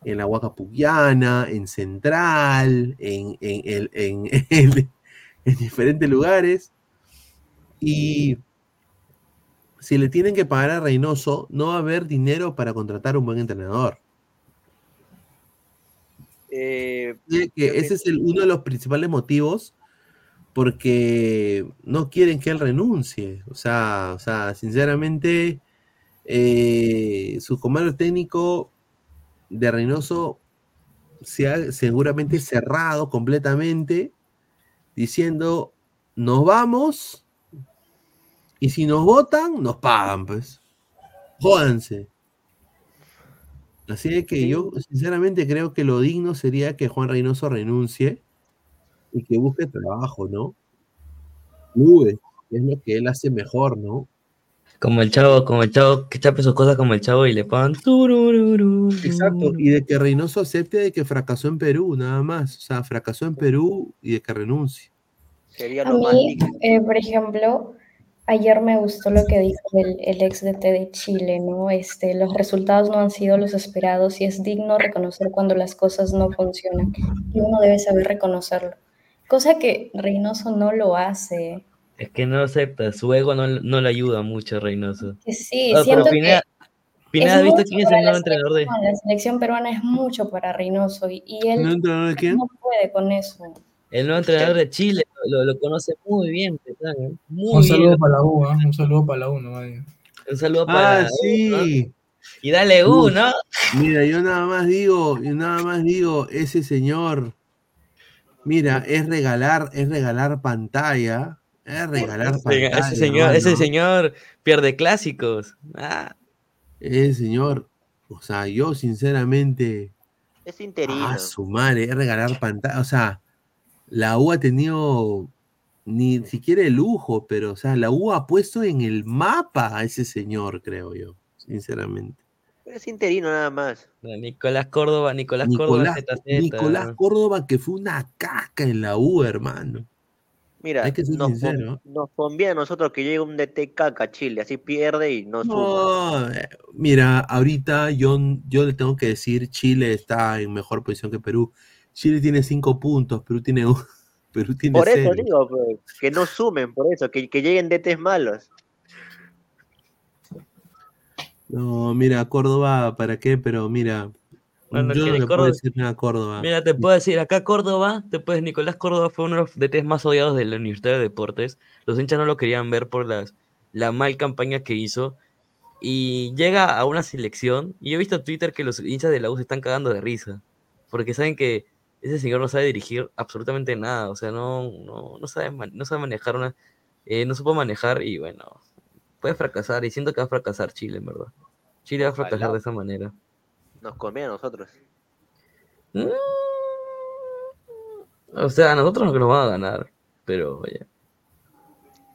en la Huacapuquiana, en Central, en, en, en- en- en- en diferentes lugares. Y si le tienen que pagar a Reynoso, no va a haber dinero para contratar un buen entrenador. Eh, que ese es el- uno de los principales motivos porque no quieren que él renuncie. O sea, o sea sinceramente, eh, su comando técnico de Reynoso se ha seguramente cerrado completamente, diciendo, nos vamos, y si nos votan, nos pagan, pues. Jódanse. Así que yo sinceramente creo que lo digno sería que Juan Reynoso renuncie y que busque trabajo, ¿no? Clubes, es lo que él hace mejor, ¿no? Como el chavo, como el chavo, que chape sus cosas como el chavo y le pagan. turururu. Exacto, y de que Reynoso acepte de que fracasó en Perú, nada más. O sea, fracasó en Perú y de que renuncie. Sería A lo más mí, eh, por ejemplo, ayer me gustó lo que dijo el, el ex DT de Chile, ¿no? Este, los resultados no han sido los esperados y es digno reconocer cuando las cosas no funcionan y uno debe saber reconocerlo. Cosa que Reynoso no lo hace. Es que no acepta, su ego no, no le ayuda mucho a Reynoso. Sí, Ah, pero siento Pineda, que Pineda, es ¿has visto quién es el la nuevo entrenador de...? La selección peruana es mucho para Reynoso y, y él ¿Nuevo entrenador de quién? no puede con eso. El nuevo entrenador de Chile, lo, lo conoce muy bien, ¿eh? Muy Un saludo bien. para la U, ¿ah? un saludo para la U, no vaya. Un saludo para... Ah, sí. Y dale U, ¿no? Mira, yo nada más digo, yo nada más digo, ese señor, mira, es regalar, es regalar pantalla, es regalar Ese, pantalla. ese señor, ese señor pierde clásicos. Ah, Ese señor, o sea, yo sinceramente, Es interino. a su madre, es regalar pantalla, o sea, la U ha tenido ni siquiera el lujo, pero, o sea, la U ha puesto en el mapa a ese señor, creo yo, sinceramente. Es interino nada más. Nicolás Córdoba, Nicolás, Córdoba ZZ. Nicolás Córdoba, que fue una caca en la U, hermano. Mira, Hay que ser nos, con- sincero. nos conviene a nosotros que llegue un DT caca a Chile, así pierde y no, suma. No, eh, mira, ahorita yo, yo le tengo que decir, Chile está en mejor posición que Perú. Chile tiene cinco puntos, Perú tiene un- Perú tiene Por eso cero. digo, pues, que no sumen, por eso, que, que lleguen DTs malos. No, mira, Córdoba, ¿para qué? Pero mira, Bueno, yo que no puedo decir nada a Córdoba. Mira, te puedo decir, acá Córdoba, te puedes, Nicolás Córdoba fue uno de los DTs más odiados de la Universidad de Deportes. Los hinchas no lo querían ver por las, la mal campaña que hizo. Y llega a una selección, y yo he visto en Twitter que los hinchas de la U se están cagando de risa. Porque saben que ese señor no sabe dirigir absolutamente nada. O sea, no, no, no, sabe, no sabe manejar una... eh, no supo manejar y bueno, puede fracasar. Y siento que va a fracasar Chile, en verdad. Chile va a fracasar de esa manera. Nos conviene a nosotros. Mm, O sea, a nosotros no que nos van a ganar, pero oye,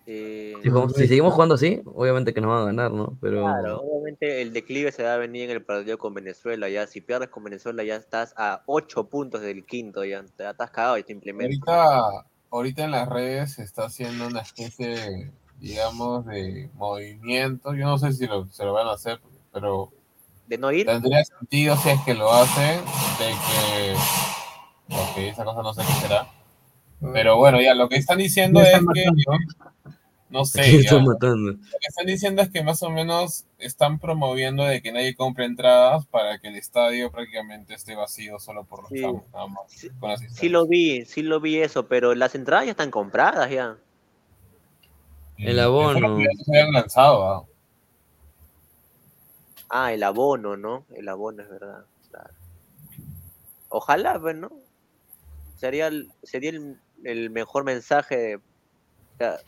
Eh, si, jugamos- si seguimos jugando así, obviamente que nos van a ganar, ¿no? Pero Claro, obviamente el declive se va a venir en el partido con Venezuela. Ya, si pierdes con Venezuela, ya estás a 8 puntos del quinto. Ya, ya estás cagado y simplemente. Ahorita, ahorita en las redes se está haciendo una especie de, digamos, de movimiento. Yo no sé si lo, se lo van a hacer, pero De no ir. tendría sentido si es que lo hacen, de que, ok, esa cosa no sé qué será. Pero bueno, ya lo que están diciendo es están que, matando. no sé, ¿Quién ya, está lo matando? que están diciendo es que más o menos están promoviendo de que nadie compre entradas para que el estadio prácticamente esté vacío solo por los Sí. chavos, nada más, con las Sí lo vi, sí lo vi eso, pero las entradas ya están compradas ya. El abono. Ya se habían lanzado, ¿ah? Ah, el abono, ¿no? El abono es verdad. claro. Ojalá, pues, ¿no? Sería el, sería el, el mejor mensaje. de- o sea,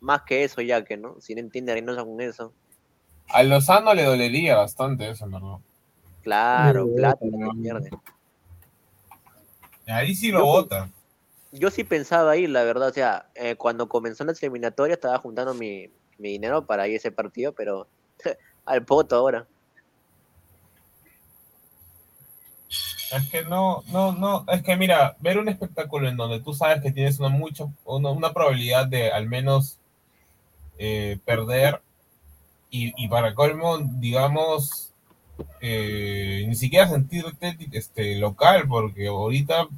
más que eso, ya que, ¿no? Si no entiende Reynoso con eso. A Lozano le dolería bastante eso, en verdad. Claro, Sí, plata que pierde. Ahí sí lo Yo- votan. Yo sí pensaba ir, la verdad. O sea, eh, cuando comenzó la eliminatoria estaba juntando mi, mi dinero para ir a ese partido, pero al poto ahora. Es que no, no, no, es que mira, ver un espectáculo en donde tú sabes que tienes una mucho, una, una probabilidad de al menos eh, perder y, y para colmo, digamos, eh, ni siquiera sentirte este, local, porque ahorita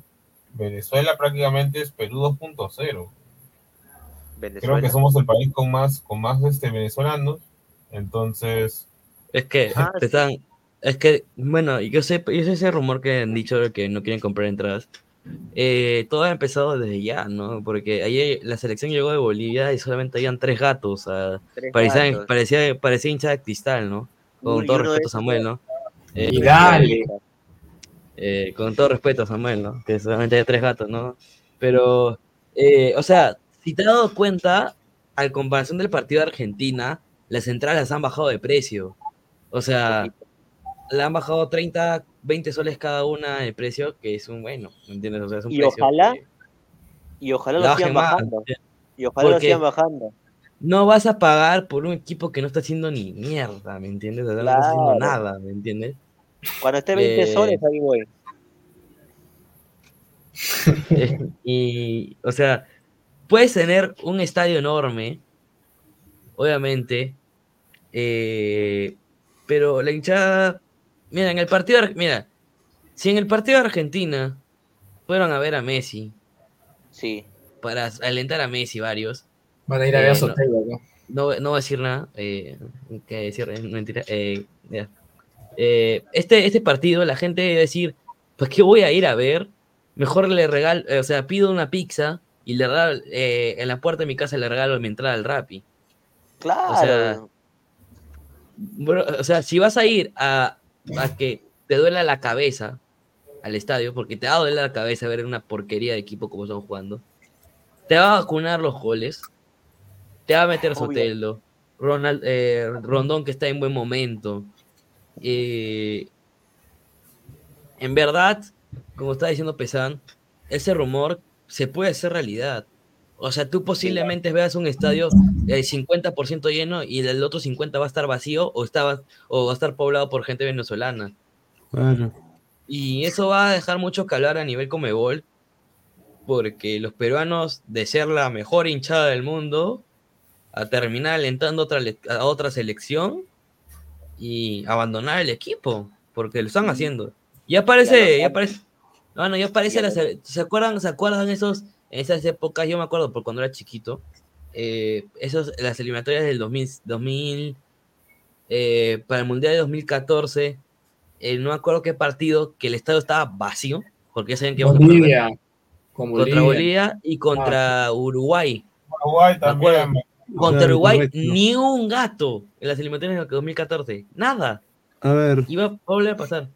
Venezuela prácticamente es Perú 2.0. Creo que somos el país con más, con más este, venezolanos, entonces... Es que Ah, te están, es que, bueno, yo sé, yo sé ese rumor que han dicho de que no quieren comprar entradas. eh, todo ha empezado desde ya, ¿no? Porque ayer la selección llegó de Bolivia y solamente habían tres gatos. o sea, Tres parecía, gatos. parecía, parecía hincha de cristal, ¿no? Con Uy, todo respeto, Samuel, ¿no? Eh, Y dale. eh, con todo respeto, Samuel, ¿no? Que solamente hay tres gatos, ¿no? Pero, eh, o sea, si te has dado cuenta, al comparación del partido de Argentina, las entradas han bajado de precio. O sea, le han bajado 30, 20 soles cada una de precio, que es un bueno, ¿me entiendes? O sea, es un Y precio ojalá, que y ojalá lo sigan bajando. Y ojalá lo sigan bajando. no vas a pagar por un equipo que no está haciendo ni mierda, ¿me entiendes? O sea, no está haciendo nada, ¿me entiendes? Cuando esté 20 Eh, soles, ahí voy. Y, o sea, puedes tener un estadio enorme, obviamente, eh, pero la hinchada, mira, en el partido, mira, si en el partido de Argentina fueron a ver a Messi, Sí. para alentar a Messi varios, Van a ir a ver a eh, no- Sotelo, ¿no? no, no voy a decir nada, eh, que decir, eh, mentira, eh. Eh, este, este partido la gente va a decir, pues qué voy a ir a ver, mejor le regalo, eh, o sea, pido una pizza y le regalo, eh, en la puerta de mi casa le regalo mi entrada al Rappi. Claro. O sea, bro, o sea, si vas a ir a, a que te duela la cabeza al estadio, porque te va a doler la cabeza ver una porquería de equipo como están jugando, te va a vacunar los goles, te va a meter. Sotelo, Ronald, eh, Rondón que está en buen momento. eh, en verdad, como está diciendo Pesan, ese rumor se puede hacer realidad. O sea, tú posiblemente veas un estadio el 50% lleno y el otro 50% va a estar vacío o, está, o va a estar poblado por gente venezolana. Claro. Y eso va a dejar mucho que hablar a nivel Comebol, porque los peruanos, de ser la mejor hinchada del mundo, a terminar alentando otra, a otra selección y abandonar el equipo, porque lo están haciendo. Ya parece, ya parece, no, no, ya parece, la se- ¿se acuerdan, se acuerdan esos, en esas épocas, yo me acuerdo por cuando era chiquito, eh, esos, las eliminatorias del 2000, 2000 eh, para el Mundial de 2014, eh, no me acuerdo qué partido, que el estadio estaba vacío, porque ya sabían que íbamos a. Bolivia. Con Contra Bolivia. Bolivia y contra Uruguay. Uruguay Me también. Contra Uruguay, correcto. ni un gato en las eliminatorias de 2014. Nada. A ver, Iba a volver a pasar.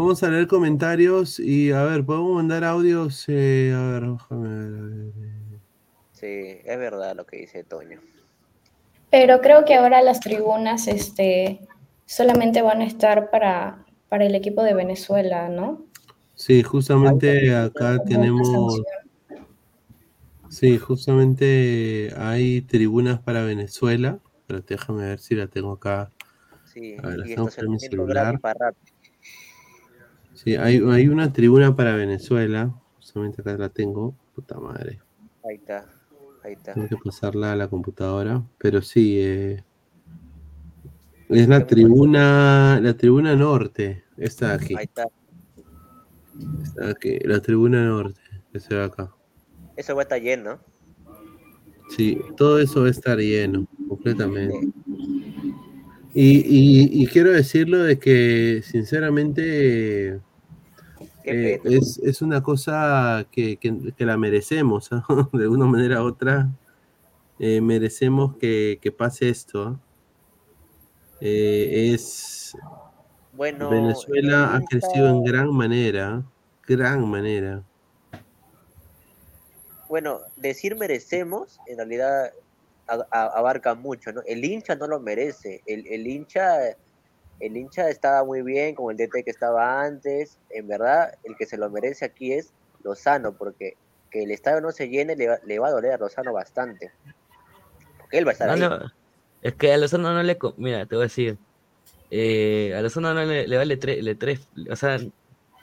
Vamos a leer comentarios y a ver, podemos mandar audios. eh, a ver, déjame ver. a ver. Sí, es verdad lo que dice Toño. Pero creo que ahora las tribunas este, solamente van a estar para, para el equipo de Venezuela, ¿no? Sí, justamente acá tenemos. Sí, justamente hay tribunas para Venezuela. Pero déjame ver si la tengo acá. Sí, A ver, y hacemos con mi estacionamiento celular. para. Sí, hay, hay una tribuna para Venezuela. Justamente acá la tengo. Puta madre. Ahí está, ahí está. Tengo que pasarla a la computadora. Pero sí, eh, es la tribuna, la tribuna norte. Esta de aquí. Ahí está. Esta de aquí, la tribuna norte. Que se ve acá. Eso va a estar lleno. Sí, todo eso va a estar lleno, completamente. Y, y- y quiero decirlo de que, sinceramente, eh, es, es una cosa que, que- que la merecemos, ¿ah? de una manera u otra. eh, merecemos que, que pase esto. ¿ah? Eh, es Bueno, Venezuela ha crecido en gran manera, gran manera. Bueno, decir merecemos en realidad a- a- abarca mucho, ¿no? El hincha no lo merece. El, el hincha, el hincha estaba muy bien con el DT que estaba antes. En verdad, el que se lo merece aquí es Lozano, porque que el estadio no se llene le va, le va a doler a Lozano bastante. Porque él va a estar No, ahí. no, es que a Lozano no le. Mira, te voy a decir. eh, a Lozano no le, le vale tres. Le o sea, a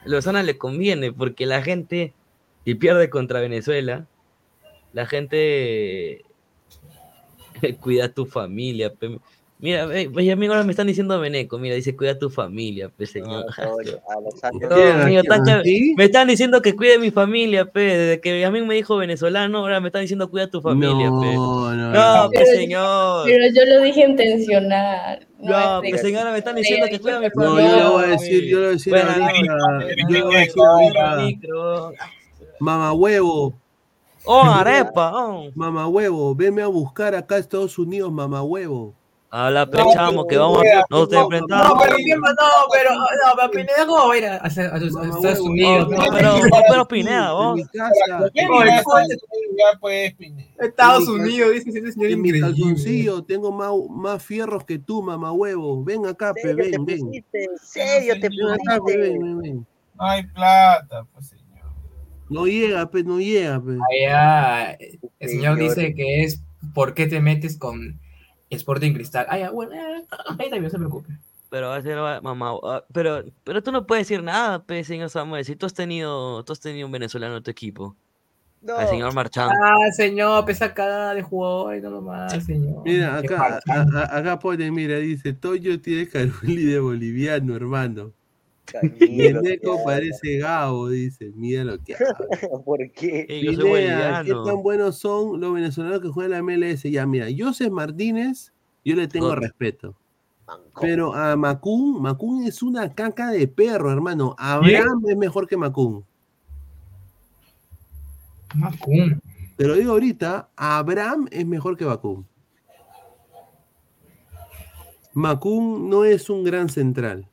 Lozano le conviene porque la gente. Si pierde contra Venezuela, la gente. Cuida a tu familia. pe. Mira, ve, ve, amigo, ahora me están diciendo Beneco. Mira, dice, cuida a tu familia, pe, señor. No, que- ¿Sí? me están diciendo que cuide mi familia, pe. Desde que a mí me dijo venezolano, ahora me están diciendo cuida a tu familia, pe. No, no, No, pe, Pero- señor. Pero yo lo dije intencional. No, es pues señora, me están diciendo que cuida a mi No, familia. yo le voy a decir, yo le voy a decir Bueno, ahorita, no, yo le voy a decir ahorita, mamá huevo. Oh, arepa, oh. Mamá huevo, venme a buscar acá a Estados Unidos, mamá huevo. Habla, pe, chamo, que vamos, nos enfrentamos. No, pero Guillermo, no, pero, no, pero Pineda, ¿cómo va a ir a, a- a- a Estados Unidos? No, pero, no, pero Pineda, vos. Pues, Estados Unidos, dice ese señor En mi increíble. tengo más, más fierros que tú, mamá huevo. Ven acá, pe, ven, ven. ¿En serio te pe, ven, ven, ven. No hay plata, pues señor. No llega, pe, no llega, pe. Allá, el señor Señor. dice que es ¿por qué te metes con Sporting Cristal? Ah, ya, bueno, eh, ahí también, no se preocupe. Pero va a ser, mamá, ah, pero, pero tú no puedes decir nada, pe, señor Samuel, si tú has tenido, tú has tenido un venezolano en tu equipo. Al señor Marchán. Ah, señor, pesa cagada de jugador y no más, señor. Mira, acá, falta. a- a- acá pone, mira, dice, Toyo tiene Caruli de boliviano, hermano. Cañero, Beneco qué parece Gabo, dice, mira lo que habla. ¿Por qué? Pineda, ¿qué tan buenos son los venezolanos que juegan en la MLS? Ya, mira, Joseph Martínez, yo le tengo respeto. Pero a Macún, Macún es una caca de perro, hermano. Abraham es mejor que Macún. Macún. Te lo digo ahorita, Abraham es mejor que Macún. Macún no es un gran central.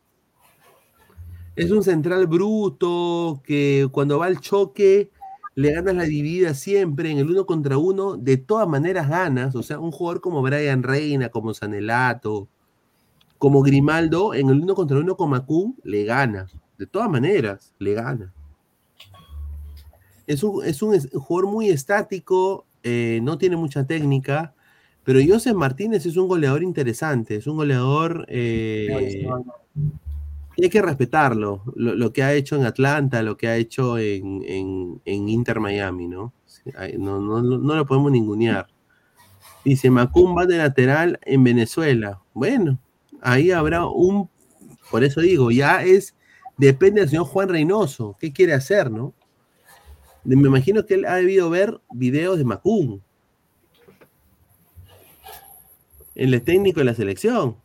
Es un central bruto que cuando va al choque le ganas la dividida siempre en el uno contra uno. De todas maneras ganas. O sea, un jugador como Brian Reina, como Sanelato, como Grimaldo, en el uno contra uno con Macún le gana. De todas maneras, le gana. Es un, es un jugador muy estático, eh, no tiene mucha técnica, pero Joseph Martínez es un goleador interesante, es un goleador eh, hay que respetarlo, lo, que ha hecho en Atlanta, lo que ha hecho en, Inter Miami, no, no lo podemos ningunear. Dice, Macum va de lateral en Venezuela. Bueno, ahí habrá un, por eso digo, ya es, depende del señor Juan Reynoso, qué quiere hacer, ¿no? Me imagino que él ha debido ver videos de Macum. El técnico de la selección.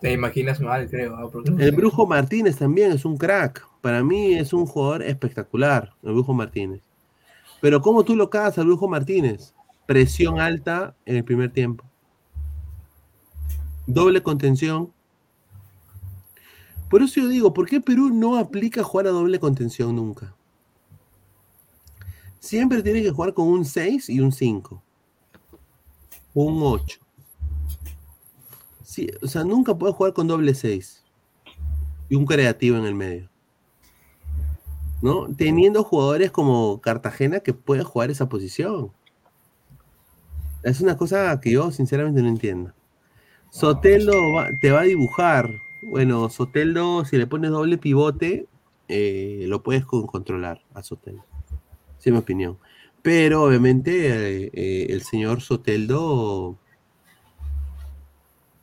Te imaginas mal, creo. ah, El Brujo Martínez también es un crack. Para mí es un jugador espectacular, el Brujo Martínez. Pero ¿cómo tú lo cagas al Brujo Martínez? Presión alta en el primer tiempo. Doble contención. Por eso yo digo, ¿por qué Perú no aplica jugar a doble contención nunca? Siempre tiene que jugar con un 6 y un 5. O un 8. Sí, o sea, nunca puede jugar con doble 6 y un creativo en el medio. ¿No? Teniendo jugadores como Cartagena que pueden jugar esa posición. Es una cosa que yo sinceramente no entiendo. Soteldo va- te va a dibujar. Bueno, Soteldo, si le pones doble pivote, eh, lo puedes con- controlar a Soteldo. Esa es mi opinión. Pero obviamente eh, eh, el señor Soteldo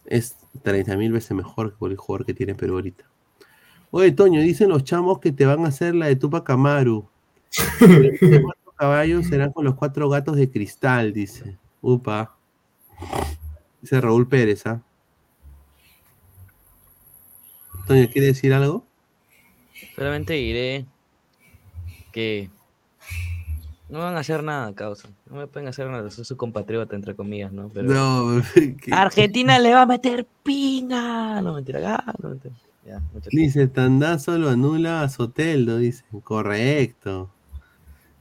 es 30 mil veces mejor que el jugador que tiene Perú ahorita. Oye, Toño, dicen los chamos que te van a hacer la de Tupac Amaru. Los cuatro caballos serán con los cuatro gatos de cristal, dice. Upa. Dice Raúl Pérez, ¿ah? Toño, ¿quiere decir algo? Solamente diré que no van a hacer nada, causa. No me pueden hacer nada, soy su compatriota, entre comillas, ¿no? Pero No, Argentina le va a meter pinga. No, mentira, ah, no, mentira. Ya, Dice, Tandazo lo anula a Soteldo, dice. Correcto.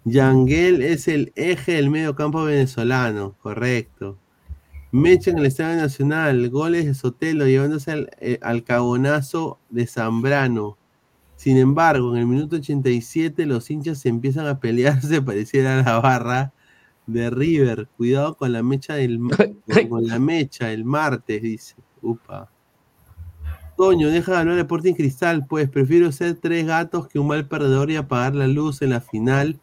Yangel es el eje del medio campo venezolano, correcto. Mecha en el Estadio Nacional, goles de Soteldo llevándose al, eh, al cagonazo de Zambrano. Sin embargo, en el minuto 87 los hinchas se empiezan a pelear, se pareciera la barra de River. Cuidado con la mecha del con, la mecha el martes, dice. Upa. Toño, deja de hablar de Sporting Cristal, pues prefiero ser tres gatos que un mal perdedor y apagar la luz en la final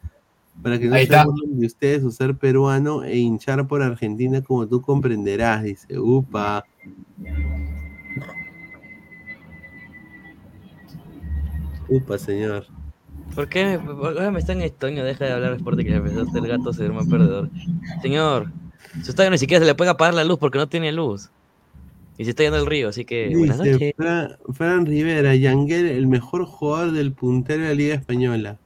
para que no se de ustedes o ser peruano e hinchar por Argentina como tú comprenderás, dice. Upa. Upa, señor. ¿Por qué? me- por- me está en estonio, deja de hablar de deporte que le empezaste el gato se duerme perdedor. Señor, su estadio ni siquiera se le puede apagar la luz porque no tiene luz. Y se está yendo el río, así que buenas Dice noches. Fran, Fran Rivera, Yanguel, el mejor jugador del puntero de la Liga Española.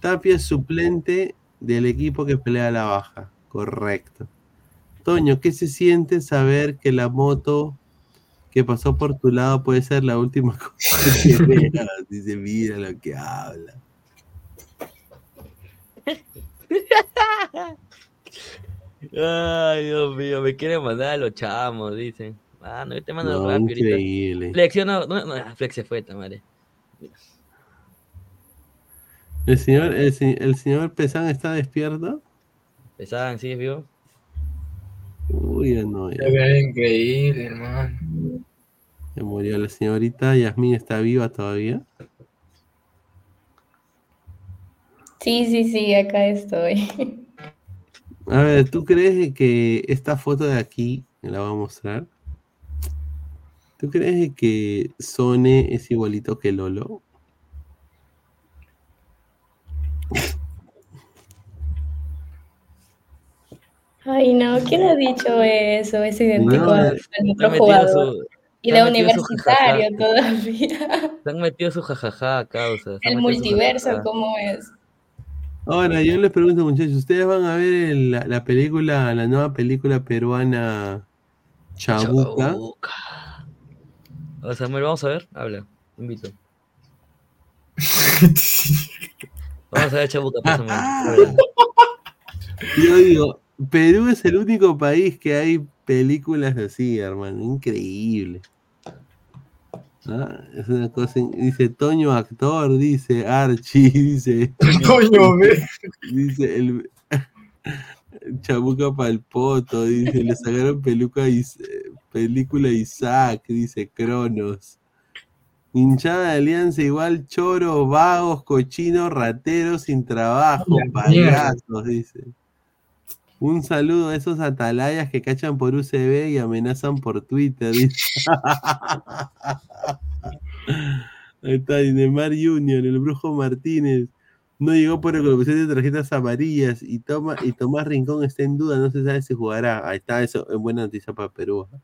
Tapia es suplente del equipo que pelea a la baja. Correcto. Toño, ¿qué se siente saber que la moto que pasó por tu lado puede ser la última cosa que veas? Dice, mira lo que habla. Ay, Dios mío, me quieren mandar a los chamos, dicen. Ah, no, yo te mando No, rápido ahorita. increíble. Flexión, no, no, no, Flex se fue, madre. ¿El señor, el, el señor Pesán está despierto? Pesaban, ¿sigues vivo? Uy, ya no, ya. Se ve increíble, hermano. Se murió la señorita. Yasmín está viva todavía. Sí, sí, sí, acá estoy. A ver, ¿tú crees que esta foto de aquí, la voy a mostrar? ¿Tú crees que Sone es igualito que Lolo? Ay, no, ¿quién ha dicho eso? Es idéntico No, a- al otro jugador. su- Y de universitario jajaja. todavía. Se han metido su jajaja, causa. El multiverso, jajaja. ¿cómo es? Ahora, yo les pregunto, muchachos, ¿ustedes van a ver el- la, la película, la nueva película peruana Chabuca? O sea, Samuel, vamos a ver, habla, invito. Vamos a ver Chabuca, Samuel. habla. Yo digo, Perú es el único país que hay películas así, hermano, increíble. Ah, Es una cosa, dice Toño actor, dice Archie, dice Toño, ve. dice el Chabuca pa'l poto, dice, le sacaron peluca y película Isaac, dice Cronos. Hinchada de alianza igual choros, vagos, cochinos, rateros sin trabajo, payasos, dice. Un saludo a esos atalayas que cachan por UCB y amenazan por Twitter. Ahí está, Dinemar Junior, el brujo Martínez. No llegó por recolocación de tarjetas amarillas y, toma, y Tomás Rincón está en duda, no se sabe si jugará. Ahí está, eso es buena noticia para Perú. ¿ah?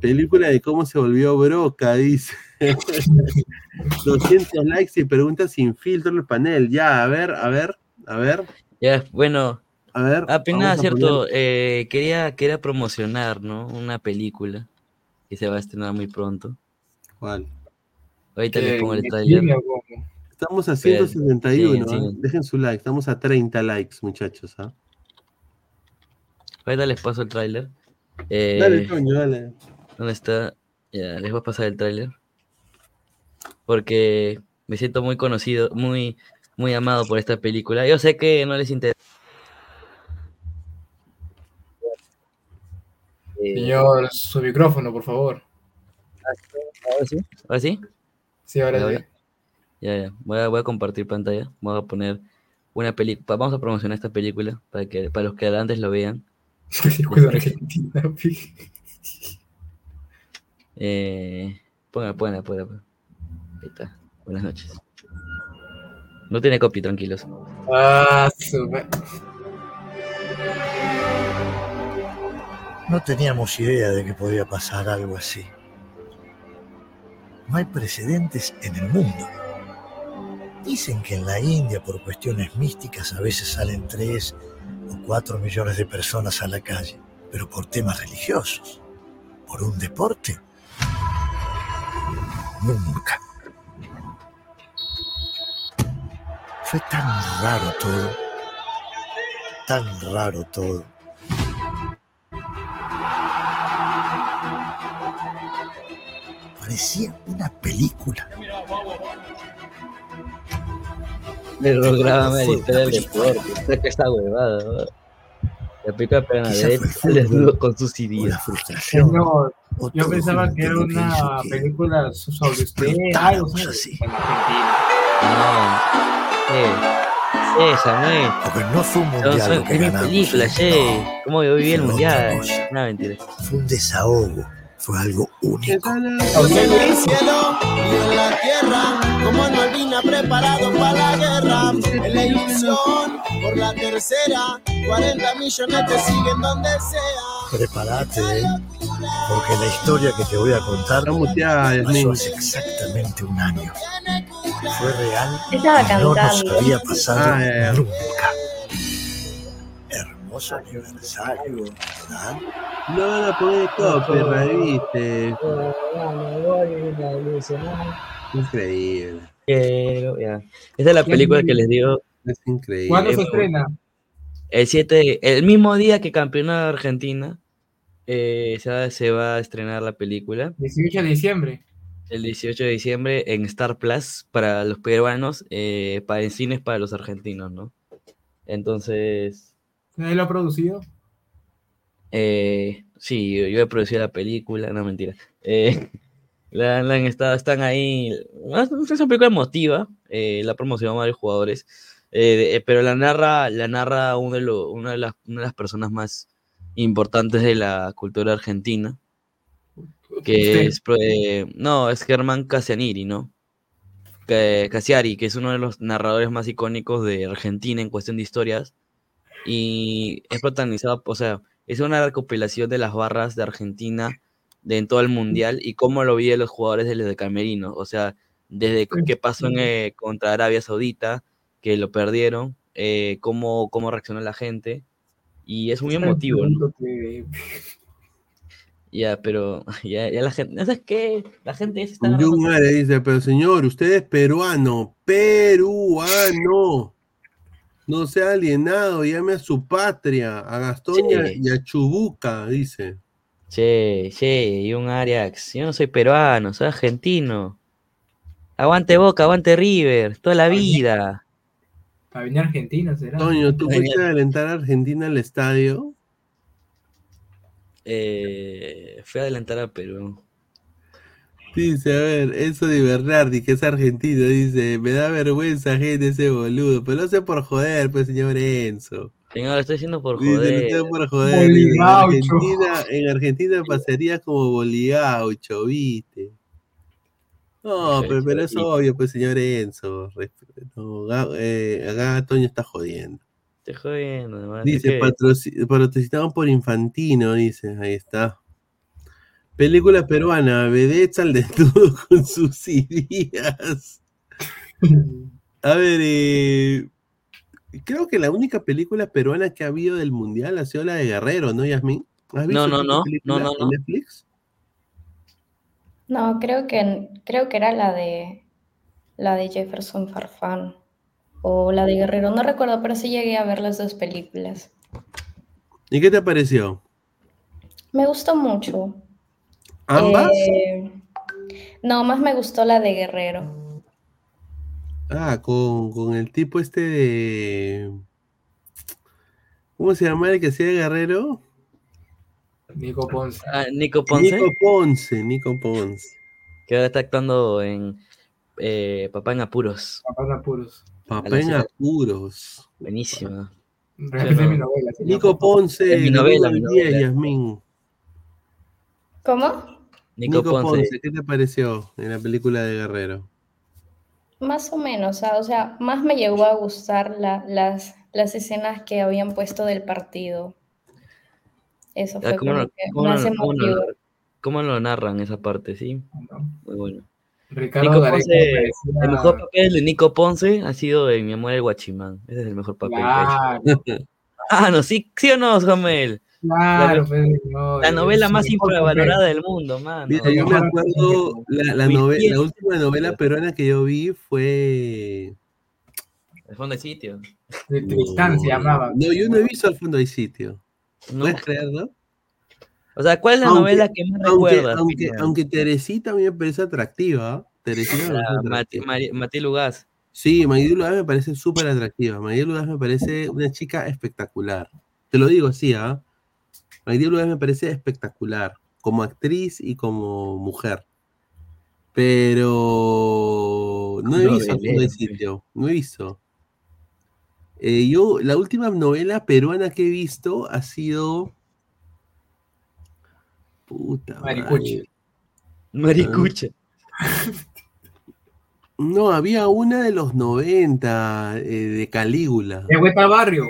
Película de cómo se volvió Broca, dice. 200 likes y preguntas sin filtro en el panel. Ya, a ver, a ver, a ver. Ya, bueno. A ver. Apenas, cierto, eh, quería, quería promocionar, ¿no? Una película que se va a estrenar muy pronto. ¿Cuál? Ahorita les ¿Qué, pongo el cómo? Estamos a Espera, 171, sí, sí. dejen su like, estamos a 30 likes, muchachos. ¿ah? Ahorita les paso el tráiler. Eh, Dale, Toño, dale. ¿Dónde está? Ya, les voy a pasar el tráiler. Porque me siento muy conocido, muy, muy amado por esta película. Yo sé que no les interesa. Señor, su micrófono, por favor. ¿Ahora sí? ¿Ahora sí? Sí, ahora Ya, sí. ya. Voy a, voy a compartir pantalla. Voy a poner una película. Vamos a promocionar esta película para que para los que antes lo vean. Película argentina. Eh, ponga, ponga, ponga. Ahí está. Buenas noches. No tiene copy, tranquilos. Ah, su ma- No teníamos idea de que podía pasar algo así. No hay precedentes en el mundo. Dicen que en la India, por cuestiones místicas, a veces salen tres o cuatro millones de personas a la calle, pero por temas religiosos, por un deporte, nunca. Fue tan raro todo, tan raro todo. Parecía una película. De fue la historia del deporte. Está que esta huevada. ¿no? La pica de desnudo con sus ideas. Señor, yo pensaba que era una película sobre usted, algo así. No. Eh, eh, Samuel. Porque no fue un No, mundial son- lo que película, che. ¿Cómo yo viví el mundial? cosa. No, mentira. Fue un desahogo. Fue algo único. En el cielo y en la tierra, como Malvina preparado para la guerra. En la ilusión, por la tercera, 40 millones te siguen donde sea. Prepárate, ¿eh? porque la historia que te voy a contar pasó hace exactamente un año. Fue real y no nos había pasado Ah, nunca. Hermoso aniversario, ¿verdad? No van a poner copyright, viste. Increíble. Pero, ya. Esta es la película que les digo. Es increíble. ¿Cuándo se estrena? El 7, el mismo día que campeonó Argentina, eh, se, va, se va a estrenar la película. 18 de diciembre. El 18 de diciembre en Star Plus para los peruanos, eh, para en cines para los argentinos, ¿no? Entonces, ¿Nadie lo ha producido? eh, sí, yo, yo he producido la película, no mentira. Eh, la, la han estado, están ahí. Es una película emotiva, eh, la ha promocionado varios jugadores, eh, pero la narra, la narra uno de lo- una, de las, una de las personas más importantes de la cultura argentina, que es, eh, no, es Germán Casianiri, ¿no? Casiari, que es uno de los narradores más icónicos de Argentina en cuestión de historias, y es protagonizado, o sea, es una recopilación de las barras de Argentina de en todo el mundial y cómo lo viven los jugadores desde el camerino, o sea, desde qué pasó en, eh, contra Arabia Saudita, que lo perdieron, eh, cómo, cómo reaccionó la gente, y es muy emotivo, ¿no? Ya, pero ya, ya la gente, ¿no sabes qué? La gente ya se está dice, pero señor, usted es peruano, peruano. No sea alienado, llame a su patria, a Gastón y a- Sí. y a Chubuca, dice. Che, che, y un Ariax. Yo no soy peruano, soy argentino. Aguante Boca, aguante River, toda la vida. Para venir a Argentina será. Toño, ¿tú fuiste a alentar a Argentina al estadio? Eh, fui a adelantar a Perú. Dice, a ver, eso de Bernardi, que es argentino, dice, me da vergüenza, gente, ese boludo. Pero no sé por joder, pues, señor Enzo. Señor, lo estoy haciendo por Dice, lo joder. estoy por joder. dice, En. Argentina, en Argentina pasaría como boligaucho, ¿viste? No, pero, pero es obvio, pues, señor Enzo. No, eh, acá Toño está jodiendo. Estoy jodiendo, además. Dice, Es que- patroci- patrocinado por Infantino, dice, ahí está. Película peruana, vedettes al desnudo con sus ideas. A ver, eh, creo que la única película peruana que ha habido del mundial ha sido la de Guerrero, ¿no, Yasmin? ¿Has visto No, no, no, no, no, en no. Netflix? No, creo que, creo que era la de la de Jefferson Farfán o la de Guerrero, no recuerdo, pero sí llegué a ver las dos películas. ¿Y qué te pareció? Me gustó mucho. ¿Ambas? Eh, no, más me gustó la de Guerrero. Ah, con, con el tipo este de... ¿Cómo se llama el que hacía de Guerrero? Nico Ponce. Ah, Nico Ponce, Nico Ponce, Nico Ponce. que ahora está actuando en eh, Papá en Apuros. Papá en apuros. Papá en apuros. Buenísima. Nico Ponce, Es mi novela, mi 10, novela. Yasmín. ¿Cómo? Nico, Nico Ponce. Ponce, ¿qué te pareció en la película de Guerrero? Más o menos, ah, o sea, más me llegó a gustar la- las, las escenas que habían puesto del partido. Eso Ah, fue ¿Cómo, como lo, que cómo más lo- cómo lo- emotivo. cómo lo narran esa parte? Sí, muy bueno. Ricardo Nico Gareca Ponce, parecía- el mejor papel de Nico Ponce ha sido en Mi amor el Guachimán. Ese es el mejor papel. que ha hecho. Claro, Ah, no, sí, sí o no, Samuel. Claro, La, pues, señor, la novela más infravalorada del mundo, mano. Mira, yo me acuerdo, la, la, la última novela peruana que yo vi fue... El fondo de sitio. De Tristán se llamaba. No, yo no he visto Al fondo hay sitio. ¿No? ¿Puedes creerlo? O sea, ¿cuál es la Aunque- novela que más Aunque, recuerdas? aunque, aunque Teresita a mí me parece atractiva. ¿ah? Teresita me Ah, parece Mati, atractiva. Mari- Mati Lugaz. Sí, Maydi Lugaz me parece súper atractiva. Maydi Lugaz me parece una chica espectacular. Te lo digo así, ¿ah? Maydi Lugaz me parece espectacular, como actriz y como mujer. Pero no he No, visto Belén. sitio, no he visto. Eh, yo, la última novela peruana que he visto ha sido. Puta Maricuchi. madre. Maricucha. No, había una de los 90, eh, de Calígula. De vuelta al barrio.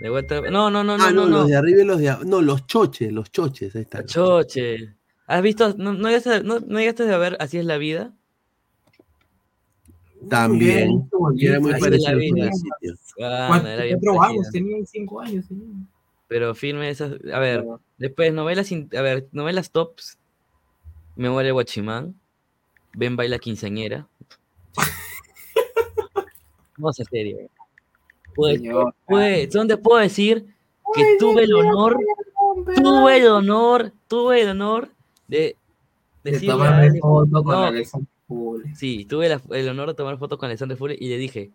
De vuelta. No, no, no, ah, no, no. los de arriba y los de abajo. No, los choches, los choches, ahí está. Choche. ¿Has visto? ¿No, no, llegaste, no, no llegaste a ver Así es la vida? También. Y era muy Así es parecido Cuatro, años, tenía cinco años. tenía. Pero firme esas. A ver, después novelas. in- A ver, novelas tops. Memoria de Guachimán. Ven baila quinceañera. Vamos a serio. Pues, pues, ¿dónde puedo decir que tuve el honor, tuve el honor, tuve el honor de De Ale- foto con No, Alexander Fuller. Sí, tuve la- el honor de tomar fotos con Alexander Fuller y le dije,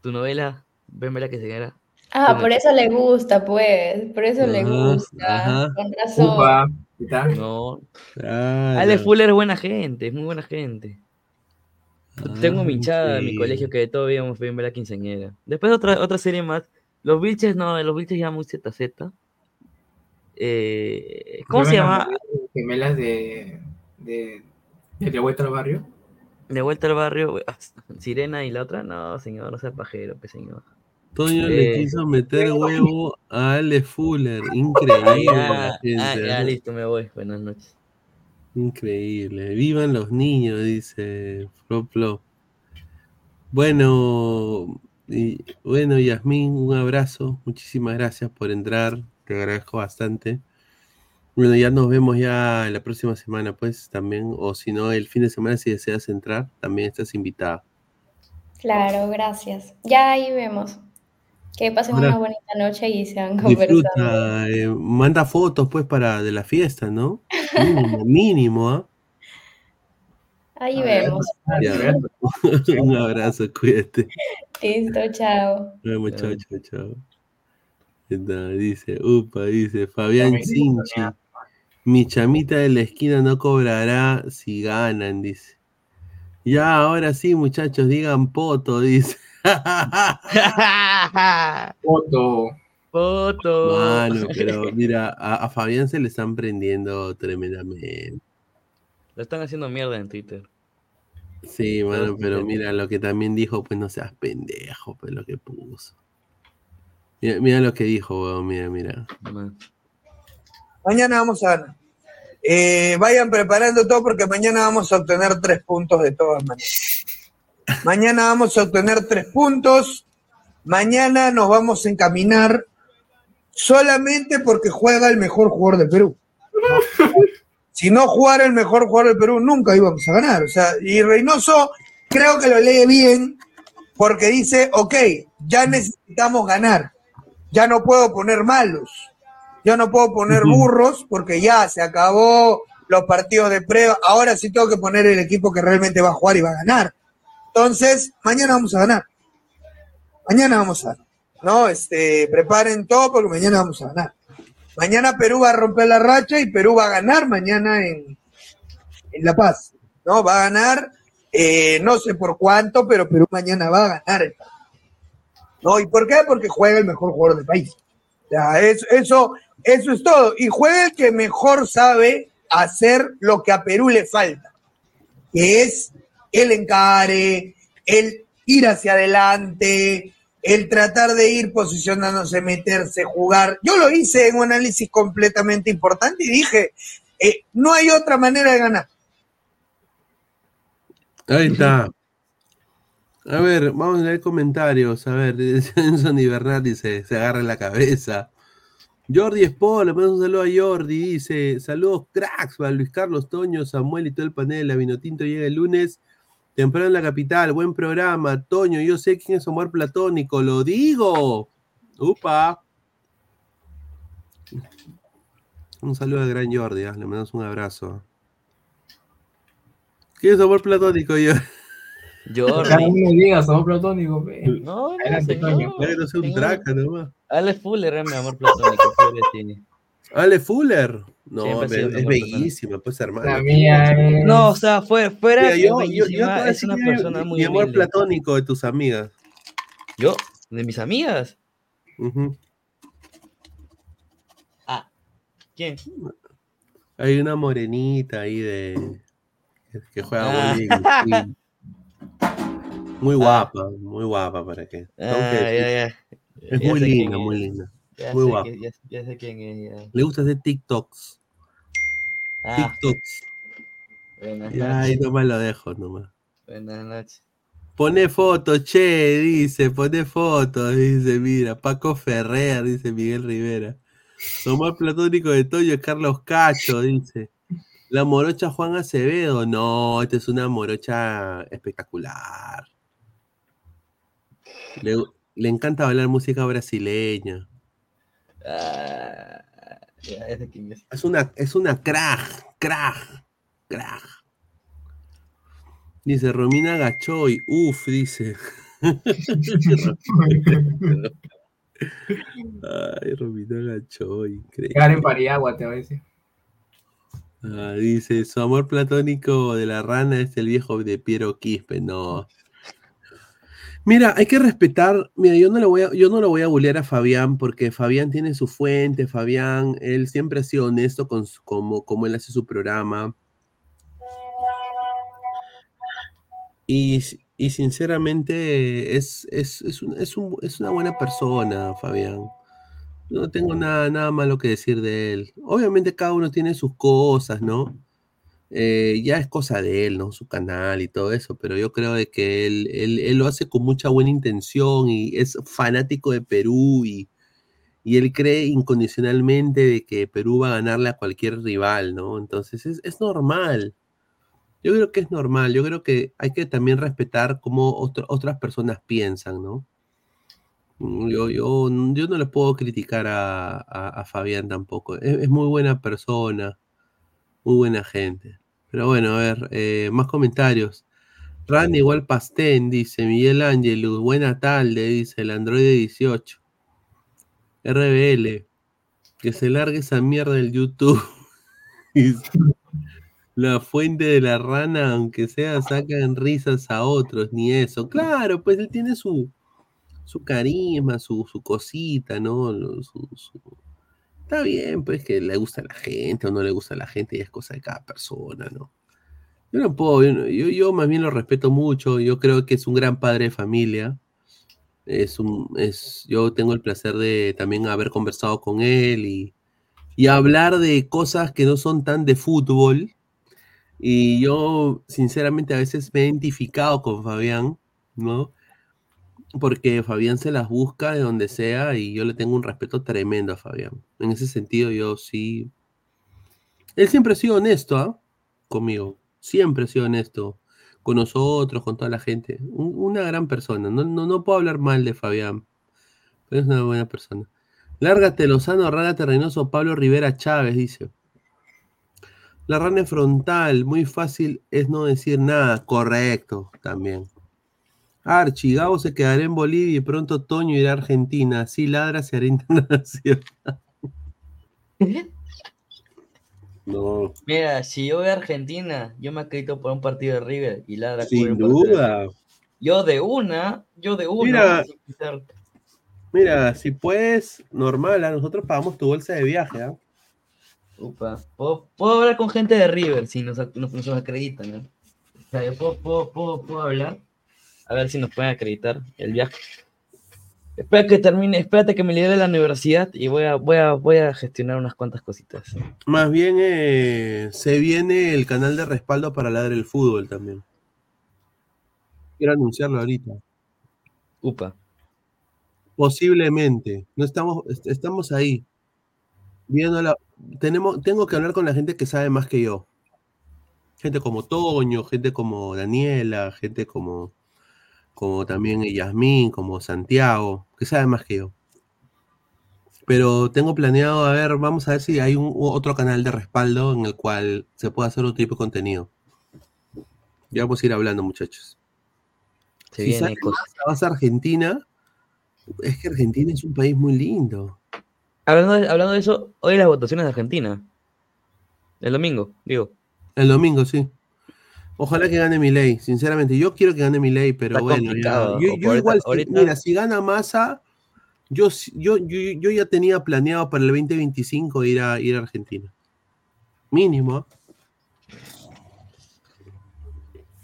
tu novela, ven baila quinceañera. Ah, Bueno. por eso le gusta, pues. Por eso le gusta. ajá. Con razón. Upa, ¿qué tal? No. Ah, Ale. Fuller es buena gente, es muy buena gente. Tengo mi hinchada en mi colegio que todo veíamos bien ver la quinceañera. Después otra, otra serie más. Los Vilches, no, los Vilches ya muy ZZ. Eh, ¿Cómo Yo se llama? Gemelas de, de, de, de vuelta al barrio. De vuelta al barrio, ah, Sirena y la otra, no, señor, no sea pajero, pues señor. Toño le Eh, quiso meter huevo a Ale Fuller. Increíble. ah, ah, gente, ya, ¿no? listo, me voy. Buenas noches. Increíble. Vivan los niños, dice Flo Flo. Bueno, bueno, Yasmín, un abrazo. Muchísimas gracias por entrar. Te agradezco bastante. Bueno, ya nos vemos ya la próxima semana, pues también. O si no, el fin de semana, si deseas entrar, también estás invitada. Claro, gracias. Ya ahí vemos. Que pasen Ahora- una bonita noche y sean conversando. Disfruta, eh, manda fotos, pues, para de la fiesta, ¿no? Mínimo, mínimo, ¿ah? Ahí vemos. Un abrazo, cuídate. Listo, chao. Nos vemos, chao, chao, chao. Dice, upa, dice Fabián Sinchi. Mi chamita de la esquina no cobrará si ganan, dice. Ya, ahora sí, muchachos, digan poto, dice. Foto. Foto. Mano, pero mira, a, a Fabián se le están prendiendo tremendamente. Lo están haciendo mierda en Twitter. Sí, mano, pero mira lo que también dijo, pues no seas pendejo, pues lo que puso. Mira, mira lo que dijo, weón, mira, mira. Mañana vamos a ganar. Eh, vayan preparando todo porque mañana vamos a obtener tres puntos de todas maneras. Mañana vamos a obtener tres puntos. Mañana nos vamos a encaminar solamente porque juega el mejor jugador del Perú. Si no jugara el mejor jugador del Perú, nunca íbamos a ganar. O sea, y Reynoso creo que lo lee bien porque dice, ok, ya necesitamos ganar. Ya no puedo poner malos. Ya no puedo poner burros porque ya se acabó los partidos de prueba. Ahora sí tengo que poner el equipo que realmente va a jugar y va a ganar. Entonces, mañana vamos a ganar. Mañana vamos a ganar. No, este, preparen todo porque mañana vamos a ganar. Mañana Perú va a romper la racha y Perú va a ganar mañana en, en La Paz. No, va a ganar, eh, no sé por cuánto, pero Perú mañana va a ganar. ¿No? ¿Y por qué? Porque juega el mejor jugador del país. O sea, eso, eso, eso es todo. Y juega el que mejor sabe hacer lo que a Perú le falta, que es el encare, el ir hacia adelante, el tratar de ir posicionándose, meterse, jugar. Yo lo hice en un análisis completamente importante y dije, eh, no hay otra manera de ganar. Ahí está. A ver, vamos a leer comentarios. A ver, Enson y Bernard dice, se agarra la cabeza. Jordi Sport, le mando un saludo a Jordi, dice, saludos cracks para Luis Carlos Toño, Samuel y todo el panel, la Vinotinto llega el lunes, temprano en la capital, buen programa, Toño, yo sé quién es Omar Platónico, lo digo. Upa. Un saludo al gran Jordi, ah, le mandamos un abrazo. ¿Quién es Omar Platónico? Yo. Cada uno diga, somos platónicos. pe. No, no, señor. Un traca nomás. Ale Fuller es mi amor platónico. Ale Fuller. No, es bellísima, pues hermano. La mía es- No, o sea, fue, fuera Mira, de yo, yo, yo es una decir mi- persona muy Mi amor humilde. platónico de tus amigas. ¿Yo? ¿De mis amigas? Ah. ¿Quién? Hay una morenita ahí de que juega Ah. sí. Muy guapa, muy guapa para qué. Ah, ya, decir. ya. Es Ya muy linda, muy linda. Ya Muy sé que- ya, ya sé quién es. ya. Le gusta hacer TikToks. Ah, TikToks. buenas Ya, ahí nomás lo dejo nomás. Buenas noches. Pone foto, che, dice, pone foto, dice, mira, Paco Ferrer, dice Miguel Rivera. Lo más platónico de Toyo es Carlos Cacho, dice. La morocha Juan Acevedo, no, esta es una morocha espectacular. Le, le encanta bailar música brasileña. Ah, ya, quién es. Es una, es una crack, crack, crack. Dice Romina Gachoy, uff, dice. Ay, Romina Gachoy, increíble. Karen Pariagua, te voy a decir. Ah, dice, su amor platónico de la rana es el viejo de Piero Quispe, no. Mira, hay que respetar, mira, yo no le voy a, yo no lo voy a bullear a Fabián porque Fabián tiene su fuente, Fabián, él siempre ha sido honesto con como, como él hace su programa. Y, y sinceramente es, es, es, un- es un- es una buena persona, Fabián. No tengo nada, nada malo que decir de él. Obviamente cada uno tiene sus cosas, ¿no? Eh, ya es cosa de él, ¿no? Su canal y todo eso, pero yo creo de que él, él- lo hace con mucha buena intención y es fanático de Perú y, y él cree incondicionalmente de que Perú va a ganarle a cualquier rival, ¿no? Entonces es, es normal. Yo creo que es normal. Yo creo que hay que también respetar cómo otras personas piensan, ¿no? Mm, Yo, yo, yo no le puedo criticar a, a- a Fabián tampoco. Es, es muy buena persona, muy buena gente. Pero bueno, a ver, eh, más comentarios. Ran igual Pastén, dice Miguel Ángelus. Buena tarde, dice el Android 18. RBL. Que se largue esa mierda del YouTube. La fuente de la rana, aunque sea, sacan risas a otros, ni eso. Claro, pues él tiene su, su carisma, su, su cosita, ¿no? Está bien, pues que le gusta a la gente o no le gusta a la gente, y es cosa de cada persona, ¿no? Yo no puedo, yo, yo, yo más bien lo respeto mucho, yo creo que es un gran padre de familia. Es un, es, yo tengo el placer de también haber conversado con él y, y hablar de cosas que no son tan de fútbol. Y yo, sinceramente, a veces me he identificado con Fabián, ¿no? Porque Fabián se las busca de donde sea y yo le tengo un respeto tremendo a Fabián. En ese sentido, yo sí. Él siempre ha sido honesto, ¿ah? Conmigo. Siempre ha sido honesto. Con nosotros, con toda la gente. Un- una gran persona. No, no, no puedo hablar mal de Fabián. Pero es una buena persona. Lárgate, Lozano, rárgate, Reynoso. Pablo Rivera Chávez dice. La rana frontal, muy fácil es no decir nada. Correcto, también. Archie, Gabo se quedará en Bolivia y pronto Toño irá a Argentina. Así ladra se hará internacional. No, Mira, si yo voy a Argentina, yo me acredito por un partido de River y Ladra sin duda. Yo de una, yo de una. Mira. Mira, si puedes, normal, a nosotros pagamos tu bolsa de viaje, ¿ah? Upa, puedo, puedo hablar con gente de River si nos, nos, nos acreditan, ¿no? O sea, yo puedo, puedo, puedo, puedo hablar, a ver si nos pueden acreditar el viaje. Espera que termine, espérate que me libere de la universidad y voy a, voy a, voy a gestionar unas cuantas cositas. Más bien eh, se viene el canal de respaldo para Ladre el Fútbol también. Quiero anunciarlo ahorita. Upa. Posiblemente. No estamos, est- estamos ahí. Viendo la, tenemos, tengo que hablar con la gente que sabe más que yo. Gente como Toño, gente como Daniela, gente como, como también Yasmín, como Santiago, que sabe más que yo. Pero tengo planeado, a ver, vamos a ver si hay un, otro canal de respaldo en el cual se pueda hacer otro tipo de contenido. Ya vamos a ir hablando, muchachos. Se si viene vas a Argentina, es que Argentina es un país muy lindo. Hablando de, hablando de eso, hoy las votaciones de Argentina. El domingo, digo. El domingo, sí. Ojalá que gane mi ley, sinceramente. Yo quiero que gane mi ley, pero Está bueno. ya. Yo, o yo ahorita- igual, si- mira, si gana Massa, yo, sí- yo, yo, yo ya tenía planeado para el 2025 ir a, ir a Argentina. Mínimo.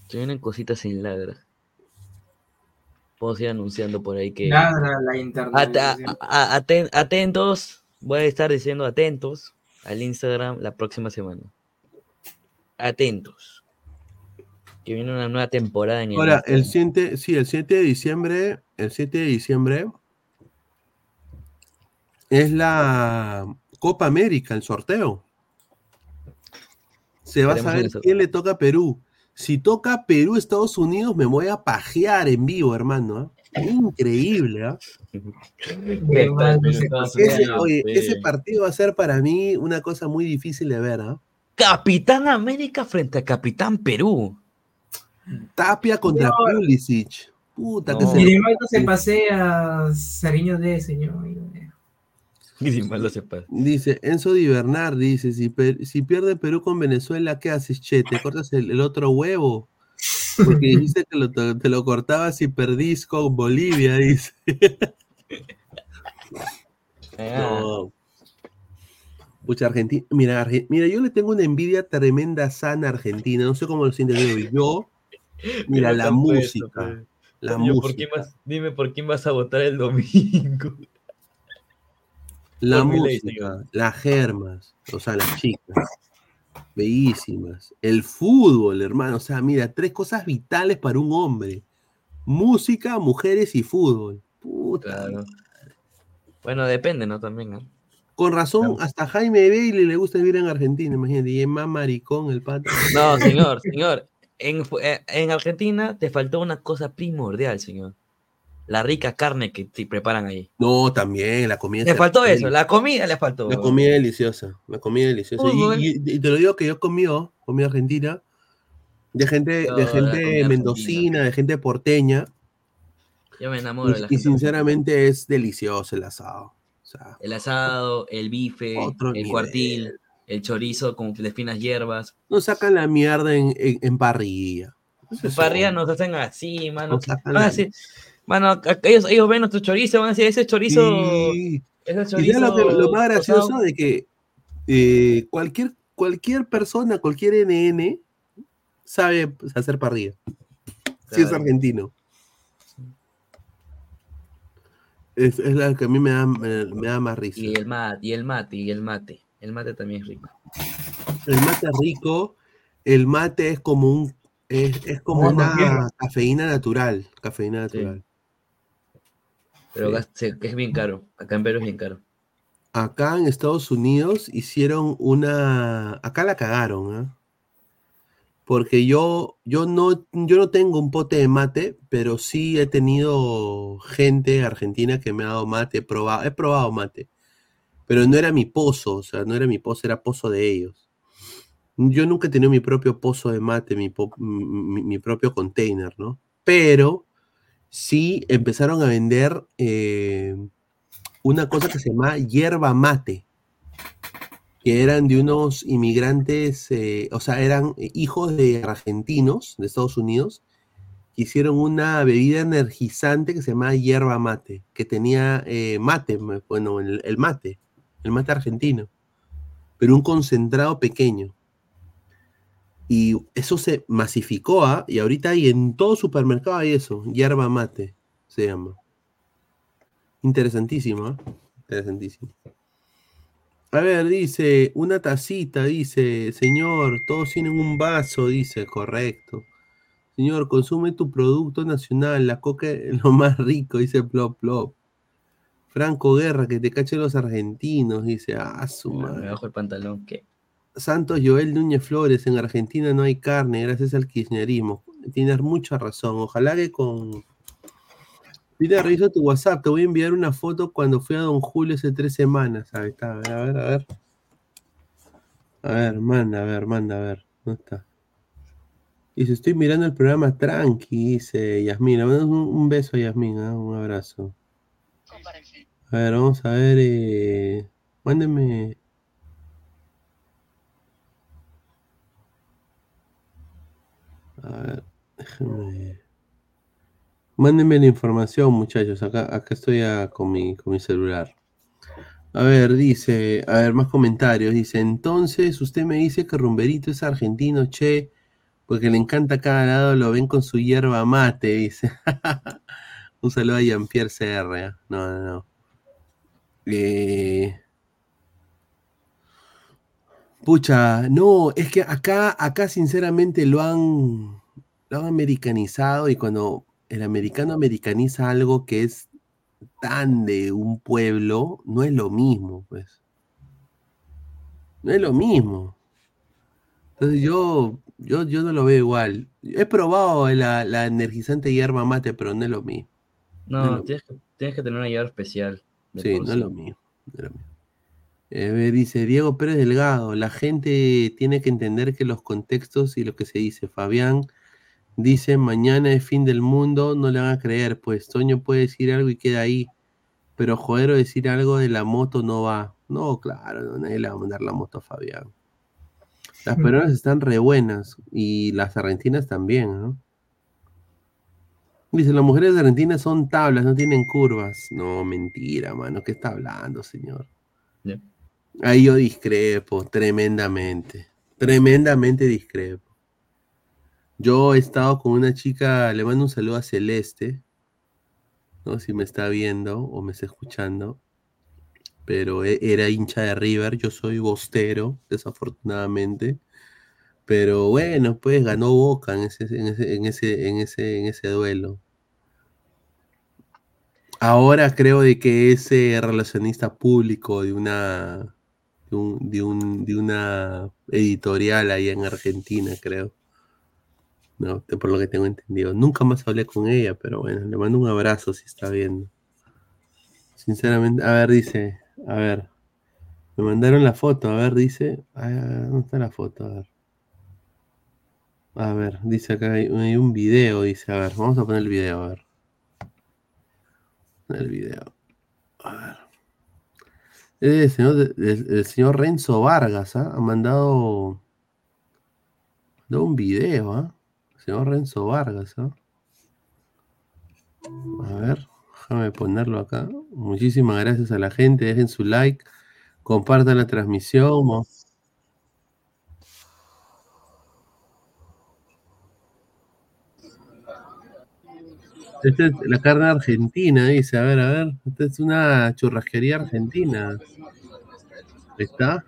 Se vienen cositas sin ladra. Puedo ir anunciando por ahí que. Ladra la internet. Aten- atentos. Voy a estar diciendo atentos al Instagram la próxima semana. Atentos. Que viene una nueva temporada en el Ahora, el Instagram. 7, sí, el 7 de diciembre, el 7 de diciembre es la Copa América, el sorteo. Se va a saber el quién le toca a Perú. Si toca Perú, Estados Unidos, me voy a pajear en vivo, hermano. ¿ah? Increíble, ¿ah? Ese, oye, ese partido va a ser para mí una cosa muy difícil de ver, ¿ah? Capitán América frente a Capitán Perú. Tapia contra Señor. Pulisic. Puta, que No. se Grimaldo se pasea Sariño de señor. Grimaldo se pasa. Dice Enzo Di Bernard, dice, si, per- si pierde Perú con Venezuela, ¿qué haces, che? ¿Te cortas el, el otro huevo? Porque dijiste que lo- te, te lo cortabas si perdís con Bolivia, dice. No. Pucha, Argentina. Mira, Arge- mira, yo le tengo una envidia tremenda sana a Argentina. No sé cómo lo siente. Yo, mira, la música. La ¿por música. vas- dime por quién vas a votar el domingo. La Por música, las germas, o sea, las chicas, bellísimas. El fútbol, hermano, o sea, mira, tres cosas vitales para un hombre. Música, mujeres y fútbol. Puta. Claro. Bueno, depende, ¿no? También, ¿no? Con razón, hasta Jaime Bailey le gusta vivir en Argentina, imagínate, y es más maricón el pato. No, señor, señor. En, eh, en Argentina te faltó una cosa primordial, señor. La rica carne que te preparan ahí. No, también, la comida. Le faltó eso, la comida le faltó. La comida deliciosa, la comida deliciosa. Y- Fútbol. Y, y te lo digo que yo he comido, comida argentina, de gente, de gente mendocina, de gente porteña, Yo me enamoro de la y, gente. sinceramente es delicioso el asado. O sea, El asado, el bife, el nivel. cuartil, el chorizo con de finas hierbas. no sacan la mierda en, en, en parrilla. En parrilla nos hacen así, mano. Nos sacan Van a la- decir, mano, a- ellos, ellos ven nuestro chorizo, van a decir, ese chorizo. Sí. Ese Y chorizo. sabes lo, que- lo más gracioso tostado". de que eh, cualquier, cualquier persona, cualquier NN sabe hacer parrilla. Si es argentino. Es, es la que a mí me da, me, me da más risa. Y el mate, y el mate, y el mate. El mate también es rico. El mate es rico. El mate es como un es, es como una cafeína natural. Cafeína natural. Pero Sí. es bien caro. Acá en Perú es bien caro. Acá en Estados Unidos hicieron una. Acá la cagaron, ¿ah? Porque yo, yo, no, yo no tengo un pote de mate, pero sí he tenido gente argentina que me ha dado mate, he probado, he probado mate. Pero no era mi pozo, o sea, no era mi pozo, era pozo de ellos. Yo nunca he tenido mi propio pozo de mate, mi, mi- mi propio container, ¿no? Pero sí empezaron a vender eh, una cosa que se llama hierba mate, que eran de unos inmigrantes, eh, o sea, eran hijos de argentinos de Estados Unidos, que hicieron una bebida energizante que se llama hierba mate, que tenía eh, mate, bueno, el mate, el mate argentino, pero un concentrado pequeño. Y eso se masificó, ¿ah? y ahorita hay en todo supermercado hay eso, hierba mate, se llama. Interesantísimo, ¿ah? Interesantísimo. A ver, dice, una tacita, dice, señor, todos tienen un vaso, dice, correcto. Señor, consume tu producto nacional, la coca es lo más rico, dice Plop Plop. Franco Guerra, que te cachen los argentinos, dice, ah, su Me madre. bajo el pantalón. ¿qué? Santos Joel Núñez Flores, en Argentina no hay carne, gracias al kirchnerismo. Tienes mucha razón. Ojalá que con. Mira, revisa tu WhatsApp, te voy a enviar una foto cuando fui a Don Julio hace tres semanas. Ahí está, a ver, a ver, a ver. A ver, manda, a ver, manda, a ver. ¿Dónde está? Dice, estoy mirando el programa tranqui, dice Yasmina. Un, un beso a Yasmina, un abrazo. A ver, vamos a ver. Eh, mándenme. A ver, déjenme. Mándenme la información, muchachos. Acá, acá estoy ah, con, mi, con mi celular. A ver, dice, a ver, más comentarios. Dice, entonces usted me dice que Rumberito es argentino, che, porque le encanta cada lado, lo ven con su hierba mate, dice. Un saludo a Jean-Pierre CR. No, no, no. Eh, Pucha, no, es que acá, acá sinceramente lo han, lo han americanizado y cuando el americano americaniza algo que es tan de un pueblo, no es lo mismo, pues. No es lo mismo. Entonces yo, yo, yo no lo veo igual. He probado la, la energizante hierba mate, pero no es lo mismo. No tienes que, tienes que tener una llave especial. Sí, no es lo no mismo. Eh, dice Diego Pérez Delgado, la gente tiene que entender que los contextos y lo que se dice. Fabián dice, mañana es fin del mundo, no le van a creer, pues Toño puede decir algo y queda ahí, pero Joero decir algo de la moto no va. No, claro, no, nadie le va a mandar la moto a Fabián. Las peruanas están re buenas y las argentinas también, ¿no? Dice, las mujeres argentinas son tablas, no tienen curvas. No, mentira, mano, ¿qué está hablando, señor? Ahí yo discrepo, tremendamente. Tremendamente discrepo. Yo he estado con una chica, le mando un saludo a Celeste, no sé si me está viendo o me está escuchando, pero e- era hincha de River, yo soy bostero, desafortunadamente. Pero bueno, pues ganó Boca en ese, en ese, en ese, en ese, en ese duelo. Ahora creo de que ese relacionista público de una de, un- de un- de una editorial ahí en Argentina, creo. No, por lo que tengo entendido. Nunca más hablé con ella, pero bueno, le mando un abrazo si está viendo. Sinceramente, a ver, dice, a ver. Me mandaron la foto, a ver, dice. ah, ¿Dónde está la foto? A ver. A ver, dice acá hay, un video, dice, a ver, vamos a poner el video, a ver. El video. A ver. Del señor, del- del señor Renzo Vargas, ¿ah? Ha mandado, mandado un video, ¿ah? Señor Renzo Vargas, ¿ah? A ver, déjame ponerlo acá. Muchísimas gracias a la gente, dejen su like, compartan la transmisión. mo- Esta es la carne argentina, dice. A ver, a ver. Esta es una churrasquería argentina. ¿Está?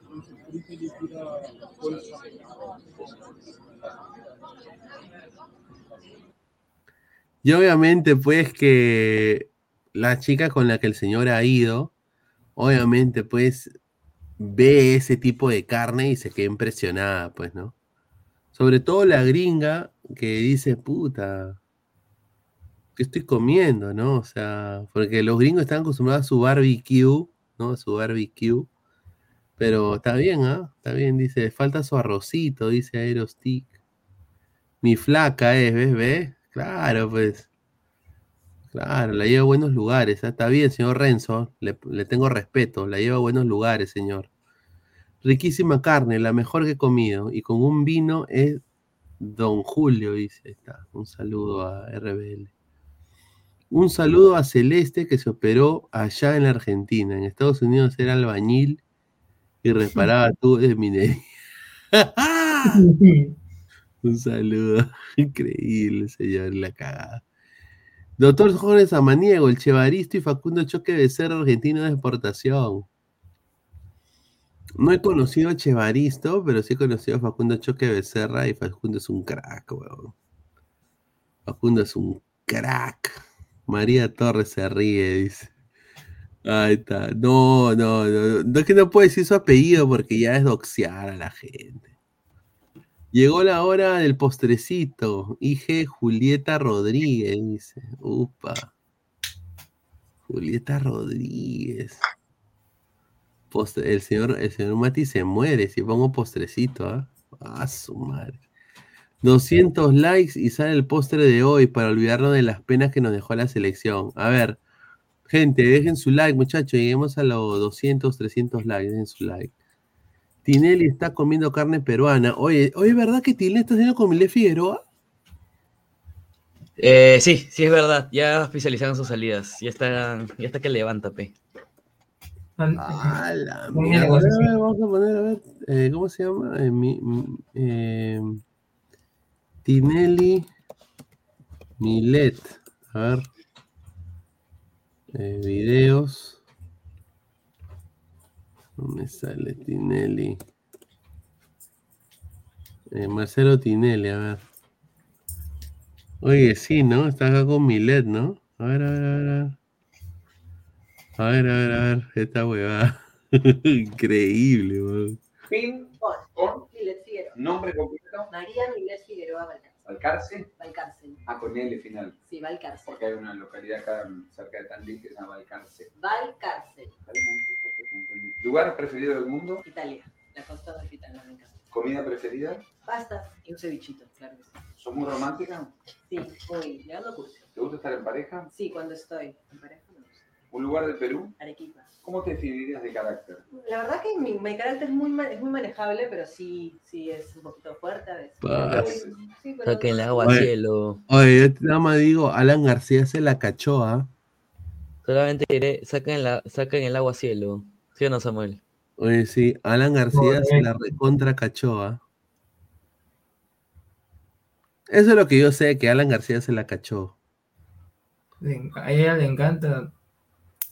Y obviamente, pues, que la chica con la que el señor ha ido, obviamente, pues, ve ese tipo de carne y se queda impresionada, pues, ¿no? Sobre todo la gringa que dice, puta, ¿qué estoy comiendo, no? O sea, porque los gringos están acostumbrados a su barbecue, ¿no? A su barbecue. Pero está bien, ¿ah? Está bien, dice, falta su arrocito, dice Aerostick. Mi flaca es, ¿ves? ¿Ves? Claro, pues. Claro, la lleva a buenos lugares. ¿ah? Está bien, señor Renzo. Le, tengo respeto. La lleva a buenos lugares, señor. Riquísima carne, la mejor que he comido. Y con un vino es Don Julio, dice. Está. Un saludo a RBL. Un saludo a Celeste que se operó allá en la Argentina. En Estados Unidos era albañil y reparaba tubos de minería. Un saludo. Increíble, señor, la cagada. Doctor Jorge Samaniego, el Chevaristo y Facundo Choque de Cerro Argentino de Exportación. No he conocido a Chevaristo, pero sí he conocido a Facundo Choque Becerra y Facundo es un crack, weón. Facundo es un crack. María Torres se ríe, dice. Ahí está. No, no, no. No es que no puede decir su apellido porque ya es doxear a la gente. Llegó la hora del postrecito. IG Julieta Rodríguez, dice. Upa. Julieta Rodríguez. Postre- el, señor, el señor Mati se muere si pongo postrecito, ¿ah? Ah, su madre. 200 likes y sale el postre de hoy para olvidarnos de las penas que nos dejó la selección. A ver, gente, dejen su like, muchachos. Lleguemos a los 200, 300 likes. Dejen su like. Tinelli está comiendo carne peruana. Oye, oye, ¿verdad que Tinelli está haciendo con Figueroa? Eh, sí, sí es verdad. Ya oficializaron sus salidas. Ya está, ya está que levanta, pe. Ah, la mierda. A ver, vamos a poner, a ver, eh, ¿cómo se llama? Eh, mi- mi- eh, Tinelli Milet. A ver. Eh, videos. ¿Dónde sale Tinelli? Eh, Marcelo Tinelli, a ver. Oye, sí, ¿no? Está acá con Milet, ¿no? A ver, a ver, a ver. A ver. A ver, a ver, a ver, esta huevada. Increíble, weón. Nombre completo. María Milet Figueroa Valcárcel. Valcarce. Valcárcel. Ah, con L final. Sí, Valcárcel. Porque hay una localidad acá cerca de Tandil que se llama Valcarce. Valcárcel. ¿Lugar preferido del mundo? Italia. La costa amalfitana me encanta. ¿Comida preferida? Pasta y un cevichito, claro que sí. ¿Sos muy romántica? Sí. Llegando a curso. ¿Te gusta estar en pareja? Sí, cuando estoy en pareja. ¿Un lugar del Perú? Arequipa. ¿Cómo te definirías de carácter? La verdad que mi, mi carácter es muy, es muy manejable, pero sí, sí es un poquito fuerte a veces. Paz. Sí, pero Saquen el agua Oye, cielo. Oye, yo nada más digo, Alan García se la cachó, ¿ah? Solamente diré, saquen, la, saquen el agua cielo. ¿Sí o no, Samuel? Oye, sí, Alan García se la recontra cachó, ¿ah? Eso es lo que yo sé, que Alan García se la cachó. A ella le encanta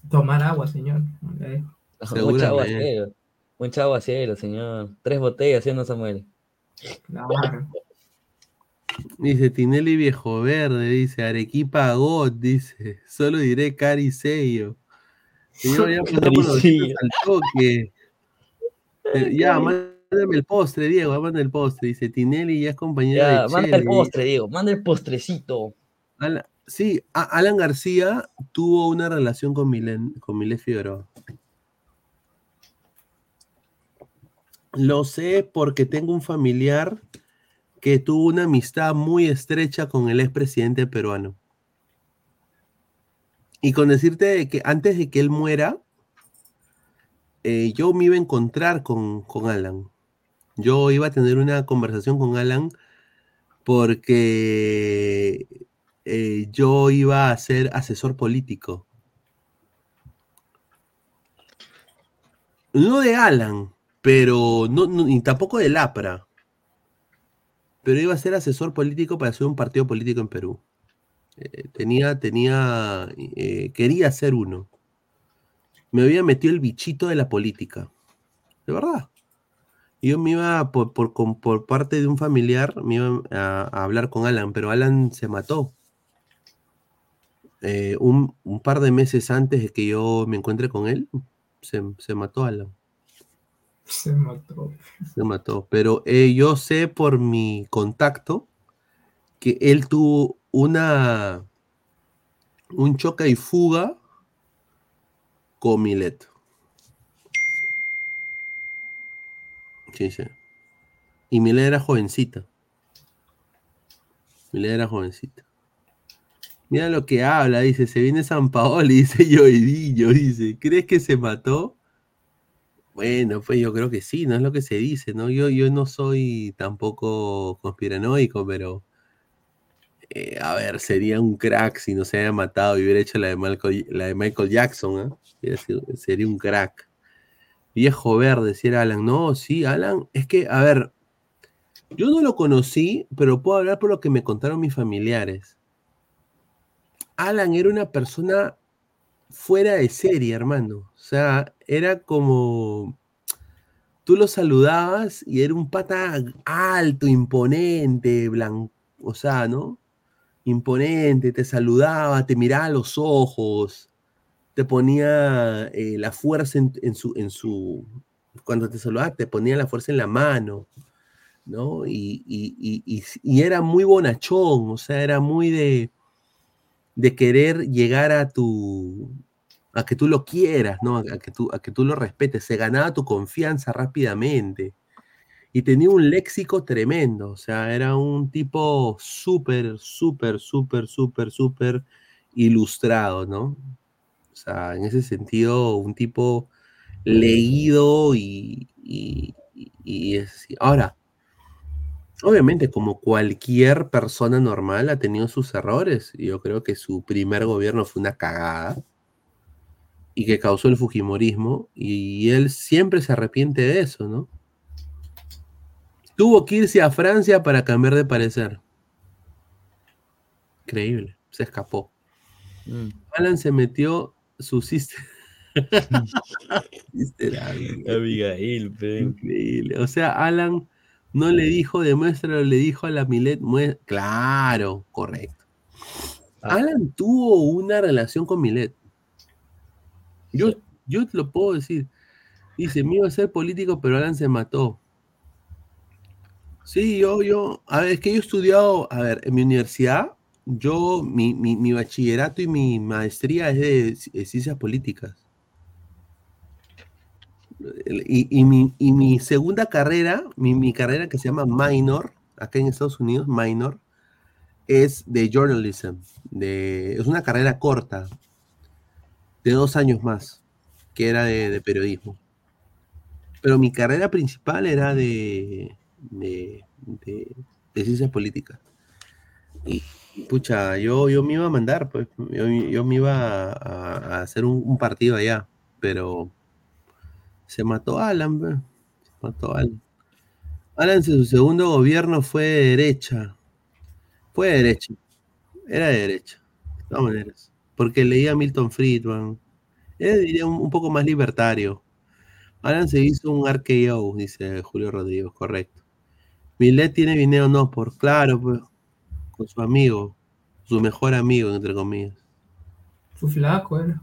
tomar agua, señor. Eh, Mucha agua cielo. Mucha agua cielo, señor. Tres botellas, ¿sí no, Samuel? Claro. Dice Tinelli Viejo Verde, dice Arequipa God, dice. Solo diré Cari Sello. Señor, ya los Caricello. al toque. Eh, Ya, mándame el postre, Diego, mándame el postre. Dice Tinelli ya es compañero Ya, de manda el postre, Diego. Manda el postrecito. Sí, Alan García tuvo una relación con Milen, con Milet Figueroa. Lo sé porque tengo un familiar que tuvo una amistad muy estrecha con el expresidente peruano. Y con decirte de que antes de que él muera, eh, yo me iba a encontrar con, con Alan. Yo iba a tener una conversación con Alan porque eh, yo iba a ser asesor político. No de Alan, pero no, ni tampoco de Lapra. Pero iba a ser asesor político para hacer un partido político en Perú. Eh, tenía, tenía, eh, quería ser uno. Me había metido el bichito de la política. De verdad. Yo me iba por, por, parte de un familiar, me iba a hablar con Alan, pero Alan se mató. Eh, un, un par de meses antes de que yo me encuentre con él, se, se mató Alan. Se mató. Se mató. Pero eh, yo sé por mi contacto que él tuvo una un choque y fuga con Milet. Sí, sí. Y Milet era jovencita. Milet era jovencita. Mira lo que habla, dice, se viene San Paolo y dice Lloidillo, dice, ¿crees que se mató? Bueno, pues yo creo que sí, no es lo que se dice, ¿no? Yo, yo no soy tampoco conspiranoico, pero eh, a ver, sería un crack si no se haya matado y hubiera hecho la de Michael, la de Michael Jackson, ¿ah? Sería un crack. Viejo verde, si era Alan. No, sí, Alan, es que, a ver, yo no lo conocí, pero puedo hablar por lo que me contaron mis familiares. Alan era una persona fuera de serie, hermano. O sea, era como. Tú lo saludabas y era un pata alto, imponente, blanco, o sea, ¿no? Imponente, te saludaba, te miraba a los ojos, te ponía eh, la fuerza en, en su, en su. Cuando te saludaba, te ponía la fuerza en la mano, ¿no? Y, y- y- y- y era muy bonachón, o sea, era muy de de querer llegar a tu a que tú lo quieras, ¿no? A, que tú a que tú lo respetes, se ganaba tu confianza rápidamente y tenía un léxico tremendo, o sea, era un tipo súper, súper, súper, súper, súper ilustrado, ¿no? O sea, en ese sentido, un tipo leído y, y, y- y es- ahora, Obviamente, como cualquier persona normal, ha tenido sus errores. Yo creo que su primer gobierno fue una cagada. y que causó el Fujimorismo, y él siempre se arrepiente de eso, ¿no? Tuvo que irse a Francia para cambiar de parecer. Increíble, se escapó. Mm. Alan se metió su sister. Sister Abigail. Increíble. O sea, Alan no le dijo, demuéstralo, le dijo a la Milet, claro, correcto. Alan tuvo una relación con Milet. Yo, yo te lo puedo decir. Dice, me iba a ser político, pero Alan se mató. Sí, yo, yo, a ver, es que yo he estudiado, a ver, en mi universidad, yo, mi, mi, mi bachillerato y mi maestría es de de ciencias políticas. Y, y mi, y mi segunda carrera, mi, mi carrera que se llama minor, acá en Estados Unidos, minor, es de journalism. De, es una carrera corta, de dos años más, que era de, de periodismo. Pero mi carrera principal era de, de, de- ciencias políticas. Y pucha, yo, yo me iba a mandar, pues, yo, yo me iba a- a hacer un, un partido allá, pero se mató Alan, pe, se mató Alan. Alan su segundo gobierno fue de derecha, fue de derecha, era de derecha, de todas maneras, porque leía a Milton Friedman, era diría un, poco más libertario. Alan se hizo un RKO, dice Julio Rodríguez, correcto. Milet tiene video no por claro, pues, con su amigo, su mejor amigo, entre comillas. Su flaco era.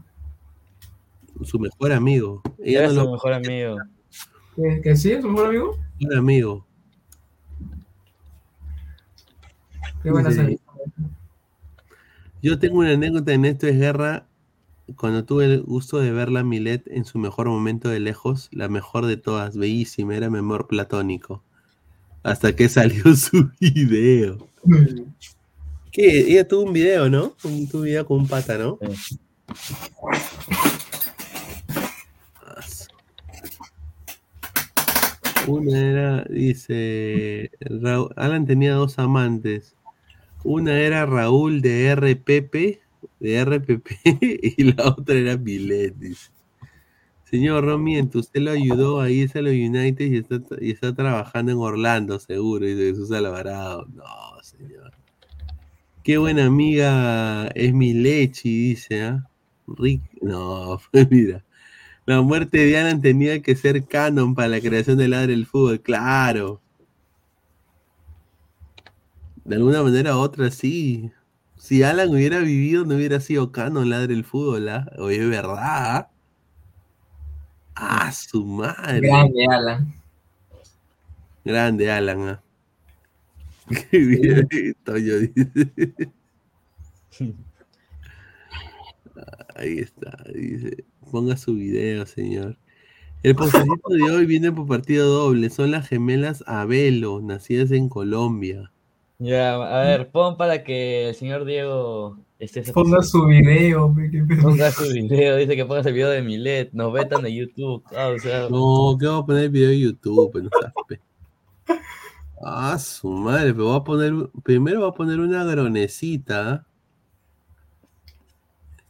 Su mejor amigo. Ella Era no su lo mejor amigo. ¿Que, que sí? ¿Es su mejor amigo? mejor amigo. Qué buena salida. Yo tengo una anécdota en esto es guerra. Cuando tuve el gusto de verla a Milet en su mejor momento de lejos, la mejor de todas, bellísima, era mi amor platónico. Hasta que salió su video. ¿Qué? Ella tuvo un video, ¿no? Un, tuvo un video con un pata, ¿no? Una era, dice, Alan tenía dos amantes. Una era Raúl de RPP, de RPP, y la otra era Milet, dice. Señor Romiento, usted lo ayudó a irse a los United y está, y está trabajando en Orlando, seguro, dice Jesús Alvarado. No, señor. Qué buena amiga es mi lechi, dice, ¿ah? Rick, no, mira. La muerte de Alan tenía que ser canon para la creación del ladre del fútbol, claro. De alguna manera u otra, sí. Si Alan hubiera vivido, no hubiera sido canon ladre del fútbol, ¿ah? O es verdad. ¿ah? Su madre. Grande, Alan. Grande Alan, ¿ah? Qué bien, Toño dice. Ahí está, dice. Ponga su video, señor. El postrecito de hoy viene por partido doble. Son las gemelas Abelo, nacidas en Colombia. Ya, a ver, pon para que el señor Diego esté Ponga su video, pe, qué. Ponga su video, dice que pongas el video de Milet, nos vetan de YouTube. Ah, o sea, No, que voy a poner video de YouTube, pero no Ah, su madre, pero voy a poner, primero voy a poner una gronecita. ¿ah?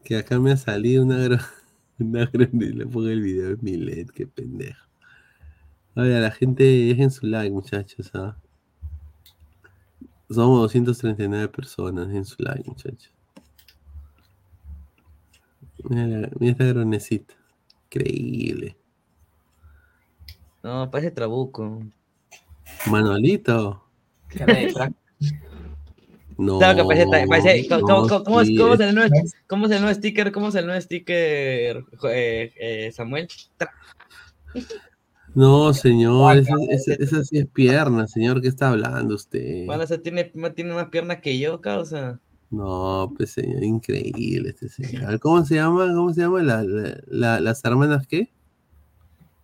Que acá me ha salido una gro, una le pongo el video de Milet, qué pendejo. Oye, la gente, dejen su like, muchachos, ¿ah? Somos 239 personas, dejen su like, muchachos. Mira, mira esta gronecita. Increíble. no, parece trabuco. Manolito. No. Claro que parece, parece- ¿cómo, no, cómo- cómo es- cómo es el nuevo, cómo es el nuevo sticker? ¿Cómo es el nuevo sticker, eh, eh, Samuel? No, señor, esa, esa- esa sí es pierna, señor, ¿qué está hablando usted? Bueno, ese tiene, tiene más piernas que yo, causa. No, pues señor, increíble este señor. ¿Cómo se llama? ¿Cómo se llama? La, la- la- ¿Las hermanas qué?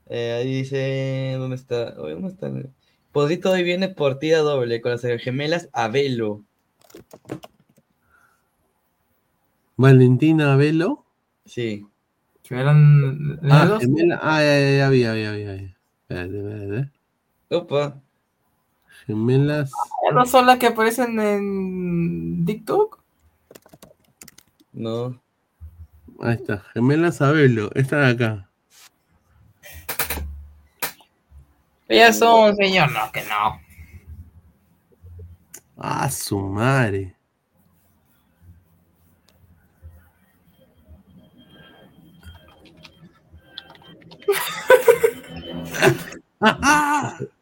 Eh, ahí dice, ¿dónde está? ¿Dónde está? Podrito hoy viene partida doble con las gemelas Abelo. Valentina Velo. Sí. Que eran Ah, gemela. Ah, ya, ya, ya, vi, ya, ya. Espérate, espérate. Opa. Gemelas. ¿No son las que aparecen en TikTok? No. Ahí está, gemela Sabelo, esta de acá. Ellas son, señor, no, que no. Ah, su madre.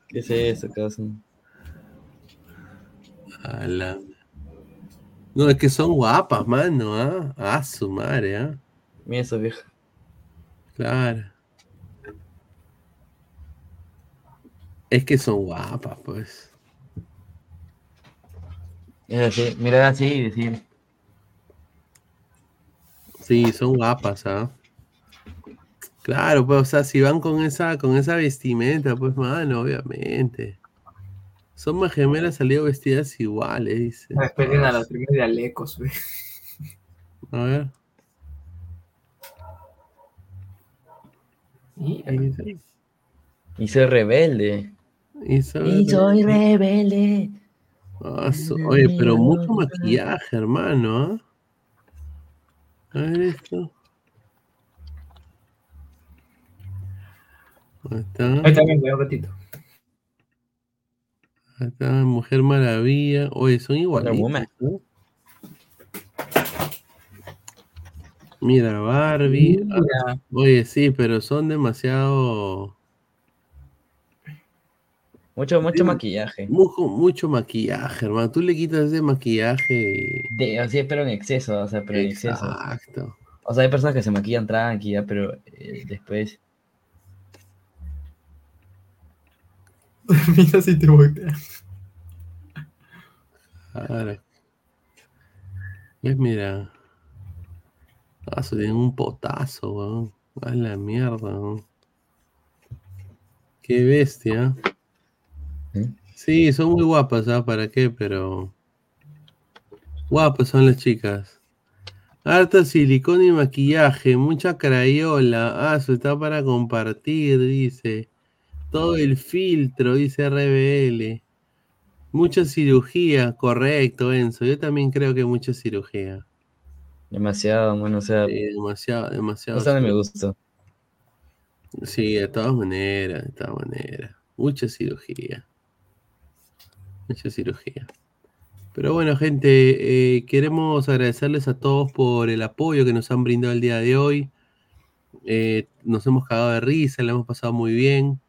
¿Qué es eso? A la- No, es que son guapas, mano, ¿ah? Ah, su madre, ¿ah? Mira esa vieja. Claro. Es que son guapas, pues. Es así, mirar así y decir. Sí, son guapas, ¿ah? Claro, pues, o sea, si van con esa, con esa vestimenta, pues, mano, obviamente. Son más gemelas salido vestidas iguales, dice. Despiden a las primeras de Alecos, güey. A ver. Y soy rebelde. Y soy Y soy rebelde. Ah, su- Oye, pero mucho maquillaje, hermano, ¿ah? A ver esto. Ahí está. Ahí también, un ratito. Ahí está, Mujer Maravilla. Oye, son igualitos. Woman. ¿no? Mira, Barbie. Mira. Ah, Oye, sí, pero son demasiado. Mucho, mucho maquillaje. Mucho, mucho maquillaje, hermano. Tú le quitas ese maquillaje. De, así, pero en exceso, o sea, pero en exceso. Exacto. O sea, hay personas que se maquillan tranqui, ya, pero eh, después. Mira si te voltea. Claro. Pues mira. Ah, se tienen un potazo, weón. A la mierda, weón. Qué bestia. Sí, son muy guapas, ¿ah? ¿Para qué? Pero. Guapas son las chicas. Harta silicona y maquillaje, mucha crayola. Ah, eso está para compartir, dice. Todo el filtro, dice RBL. Mucha cirugía, correcto, Enzo. Yo también creo que mucha cirugía. Demasiado, bueno, o sea. demasiado, demasiado. O sea, no me gusta. Sí, de todas maneras, de todas maneras. Mucha cirugía. Mucha cirugía. Pero bueno, gente, eh, queremos agradecerles a todos por el apoyo que nos han brindado el día de hoy. Eh, nos hemos cagado de risa, la hemos pasado muy bien.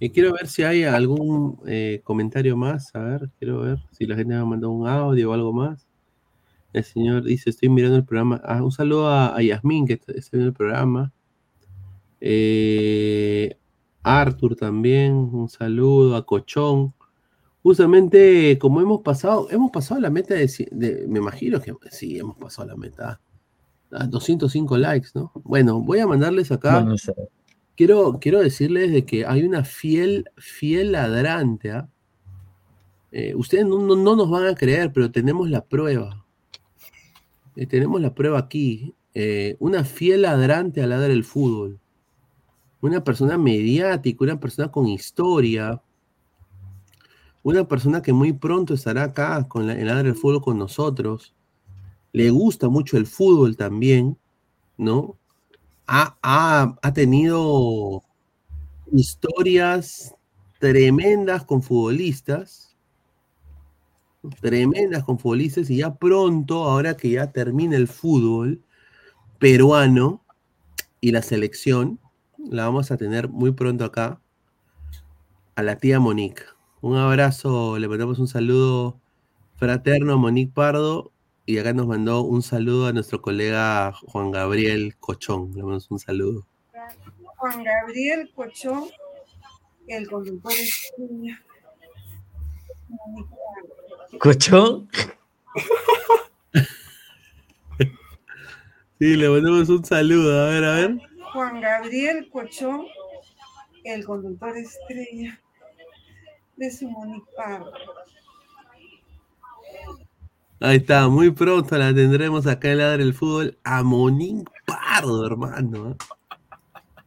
Eh, quiero ver si hay algún eh, comentario más. A ver, quiero ver si la gente me ha mandado un audio o algo más. El señor dice, estoy mirando el programa. Ah, un saludo a, a Yasmín, que está, está viendo el programa. Arthur también, un saludo a Cochón. Justamente como hemos pasado, hemos pasado la meta de, me imagino que sí, hemos pasado la meta. A 205 likes, ¿no? Bueno, voy a mandarles acá. Quiero, quiero decirles de que hay una fiel, fiel ladrante. ¿ah? Eh, ustedes no, no- no nos van a creer, pero tenemos la prueba. Eh, tenemos la prueba aquí. Eh, una fiel ladrante al ladrar el fútbol. Una persona mediática, una persona con historia. Una persona que muy pronto estará acá con la, en ladrar el fútbol con nosotros. Le gusta mucho el fútbol también, ¿no? ha, ha- ha tenido historias tremendas con futbolistas, tremendas con futbolistas, y ya pronto, ahora que ya termina el fútbol peruano y la selección, la vamos a tener muy pronto acá, a la tía Monique. Un abrazo, le mandamos un saludo fraterno a Monique Pardo y acá nos mandó un saludo a nuestro colega Juan Gabriel Cochón. Le mandamos un saludo. Juan Gabriel Cochón, el conductor estrella. ¿Cochón? Sí, le mandamos un saludo. A ver, a ver. Juan Gabriel Cochón, el conductor estrella de su Monique Pardo. Ahí está, muy pronto la tendremos acá en Ladra el Fútbol a Monique Pardo, hermano.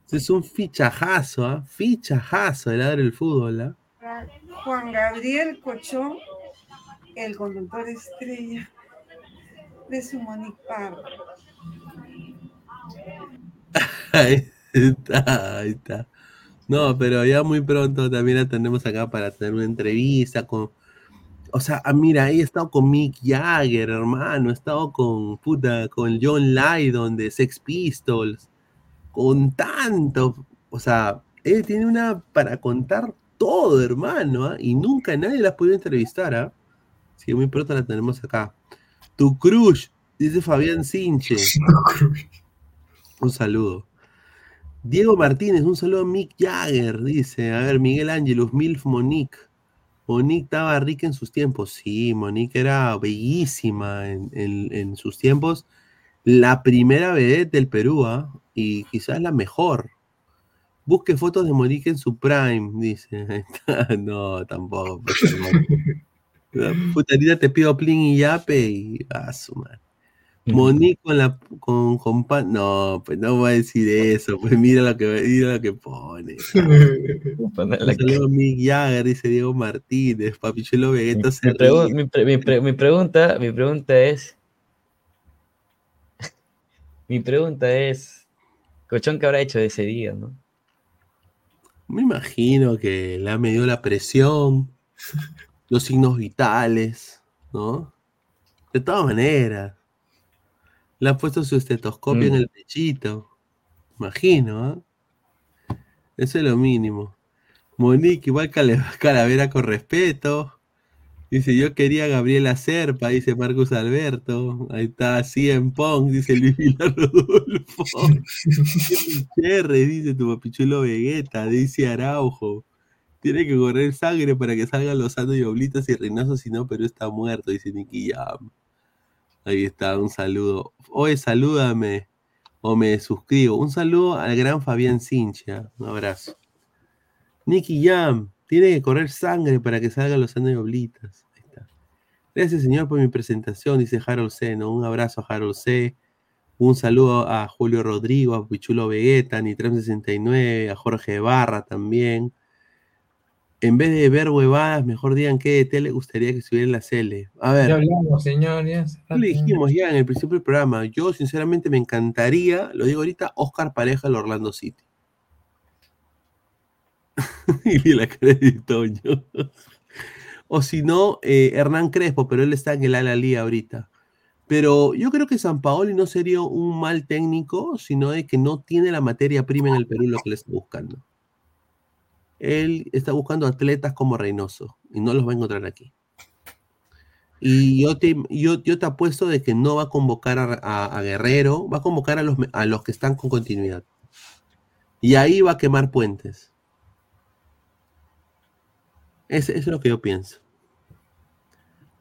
Ese Es un fichajazo, ¿ah? Fichajazo de Ladra el Fútbol, ¿ah? Juan Gabriel Cochón, el conductor estrella de su Monique Pardo. Ahí está, ahí está. No, pero ya muy pronto también la tenemos acá para tener una entrevista con. O sea, ah, mira, ahí he estado con Mick Jagger, hermano. He estado con puta, con John Lydon de Sex Pistols. Con tanto. O sea, él tiene una para contar todo, hermano. ¿ah? Y nunca nadie la ha podido entrevistar, ¿ah? Sí, muy pronto la tenemos acá. Tu crush, dice Fabián Sinche. Un saludo. Diego Martínez, un saludo a Mick Jagger, dice. A ver, Miguel Ángelus, Milf Monique. Monique estaba rica en sus tiempos. Sí, Monique era bellísima en, en- en sus tiempos. La primera vedette del Perú, ¿ah? Y quizás la mejor. Busque fotos de Monique en su prime, dice. No, tampoco. pues, hermano. Puta, ahorita te pido plin y yape y a su madre. Monique con la con, con pan- No, pues no voy a decir eso. Pues mira lo que mira lo que pone. Un saludo a Mick Jagger, dice Diego Martínez, Papichuelo Vegeta se Mi, pregu- mi pre- mi pre- mi pregunta, mi pregunta es. Mi pregunta es. Cochón, ¿qué habrá hecho de ese día, no? Me imagino que le ha medido la presión, los signos vitales, ¿no? De todas maneras. Le ha puesto su estetoscopio en Mm. el pechito. Imagino, ¿ah? Eso es lo mínimo. Monique, igual calavera con respeto. Dice, yo quería a Gabriela Serpa, dice Marcus Alberto. Ahí está, en Pong, dice Luis Vilar Rodolfo. Cherry, dice tu papichuelo Vegeta, dice Araujo. Tiene que correr sangre para que salgan los sanos y oblitas y Reynoso, si no, Perú está muerto, dice Nicky Jam. Ahí está, un saludo. Oye, salúdame o me suscribo. Un saludo al gran Fabián Cincha. Un abrazo. Nicky Jam, tiene que correr sangre para que salgan los sanos y oblitas. Ahí está. Gracias, señor, por mi presentación, dice Harold C. ¿no? Un abrazo a Harold C. Un saludo a Julio Rodrigo, a Pichulo Vegeta, a Nitram69, a Jorge Barra también. En vez de ver huevadas, mejor digan qué de tele gustaría que estuviera en la Cele. A ver. Ya hablamos, señor. Ya hace Ya le dijimos ya en el principio del programa. Yo, sinceramente, me encantaría, lo digo ahorita, Oscar Pareja al Orlando City. y la cara de Toño. o si no, eh, Hernán Crespo, pero él está en el Ala Lía ahorita. Pero yo creo que San Paoli no sería un mal técnico, sino de que no tiene la materia prima en el Perú lo que le está buscando. Él está buscando atletas como Reynoso y no los va a encontrar aquí. Y yo te, apuesto de que no va a convocar a, Guerrero, va a convocar a los, que están con continuidad. Y ahí va a quemar puentes. Es- Eso es lo que yo pienso.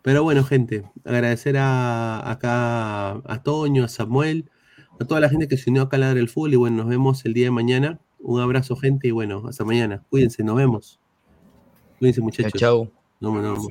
Pero bueno, gente, agradecer a, acá a Toño, a Samuel, a toda la gente que se unió acá a Ladra el Fútbol y bueno, nos vemos el día de mañana. Un abrazo, gente, y bueno, hasta mañana. Cuídense, nos vemos. Cuídense, muchachos. chao. Nos vemos.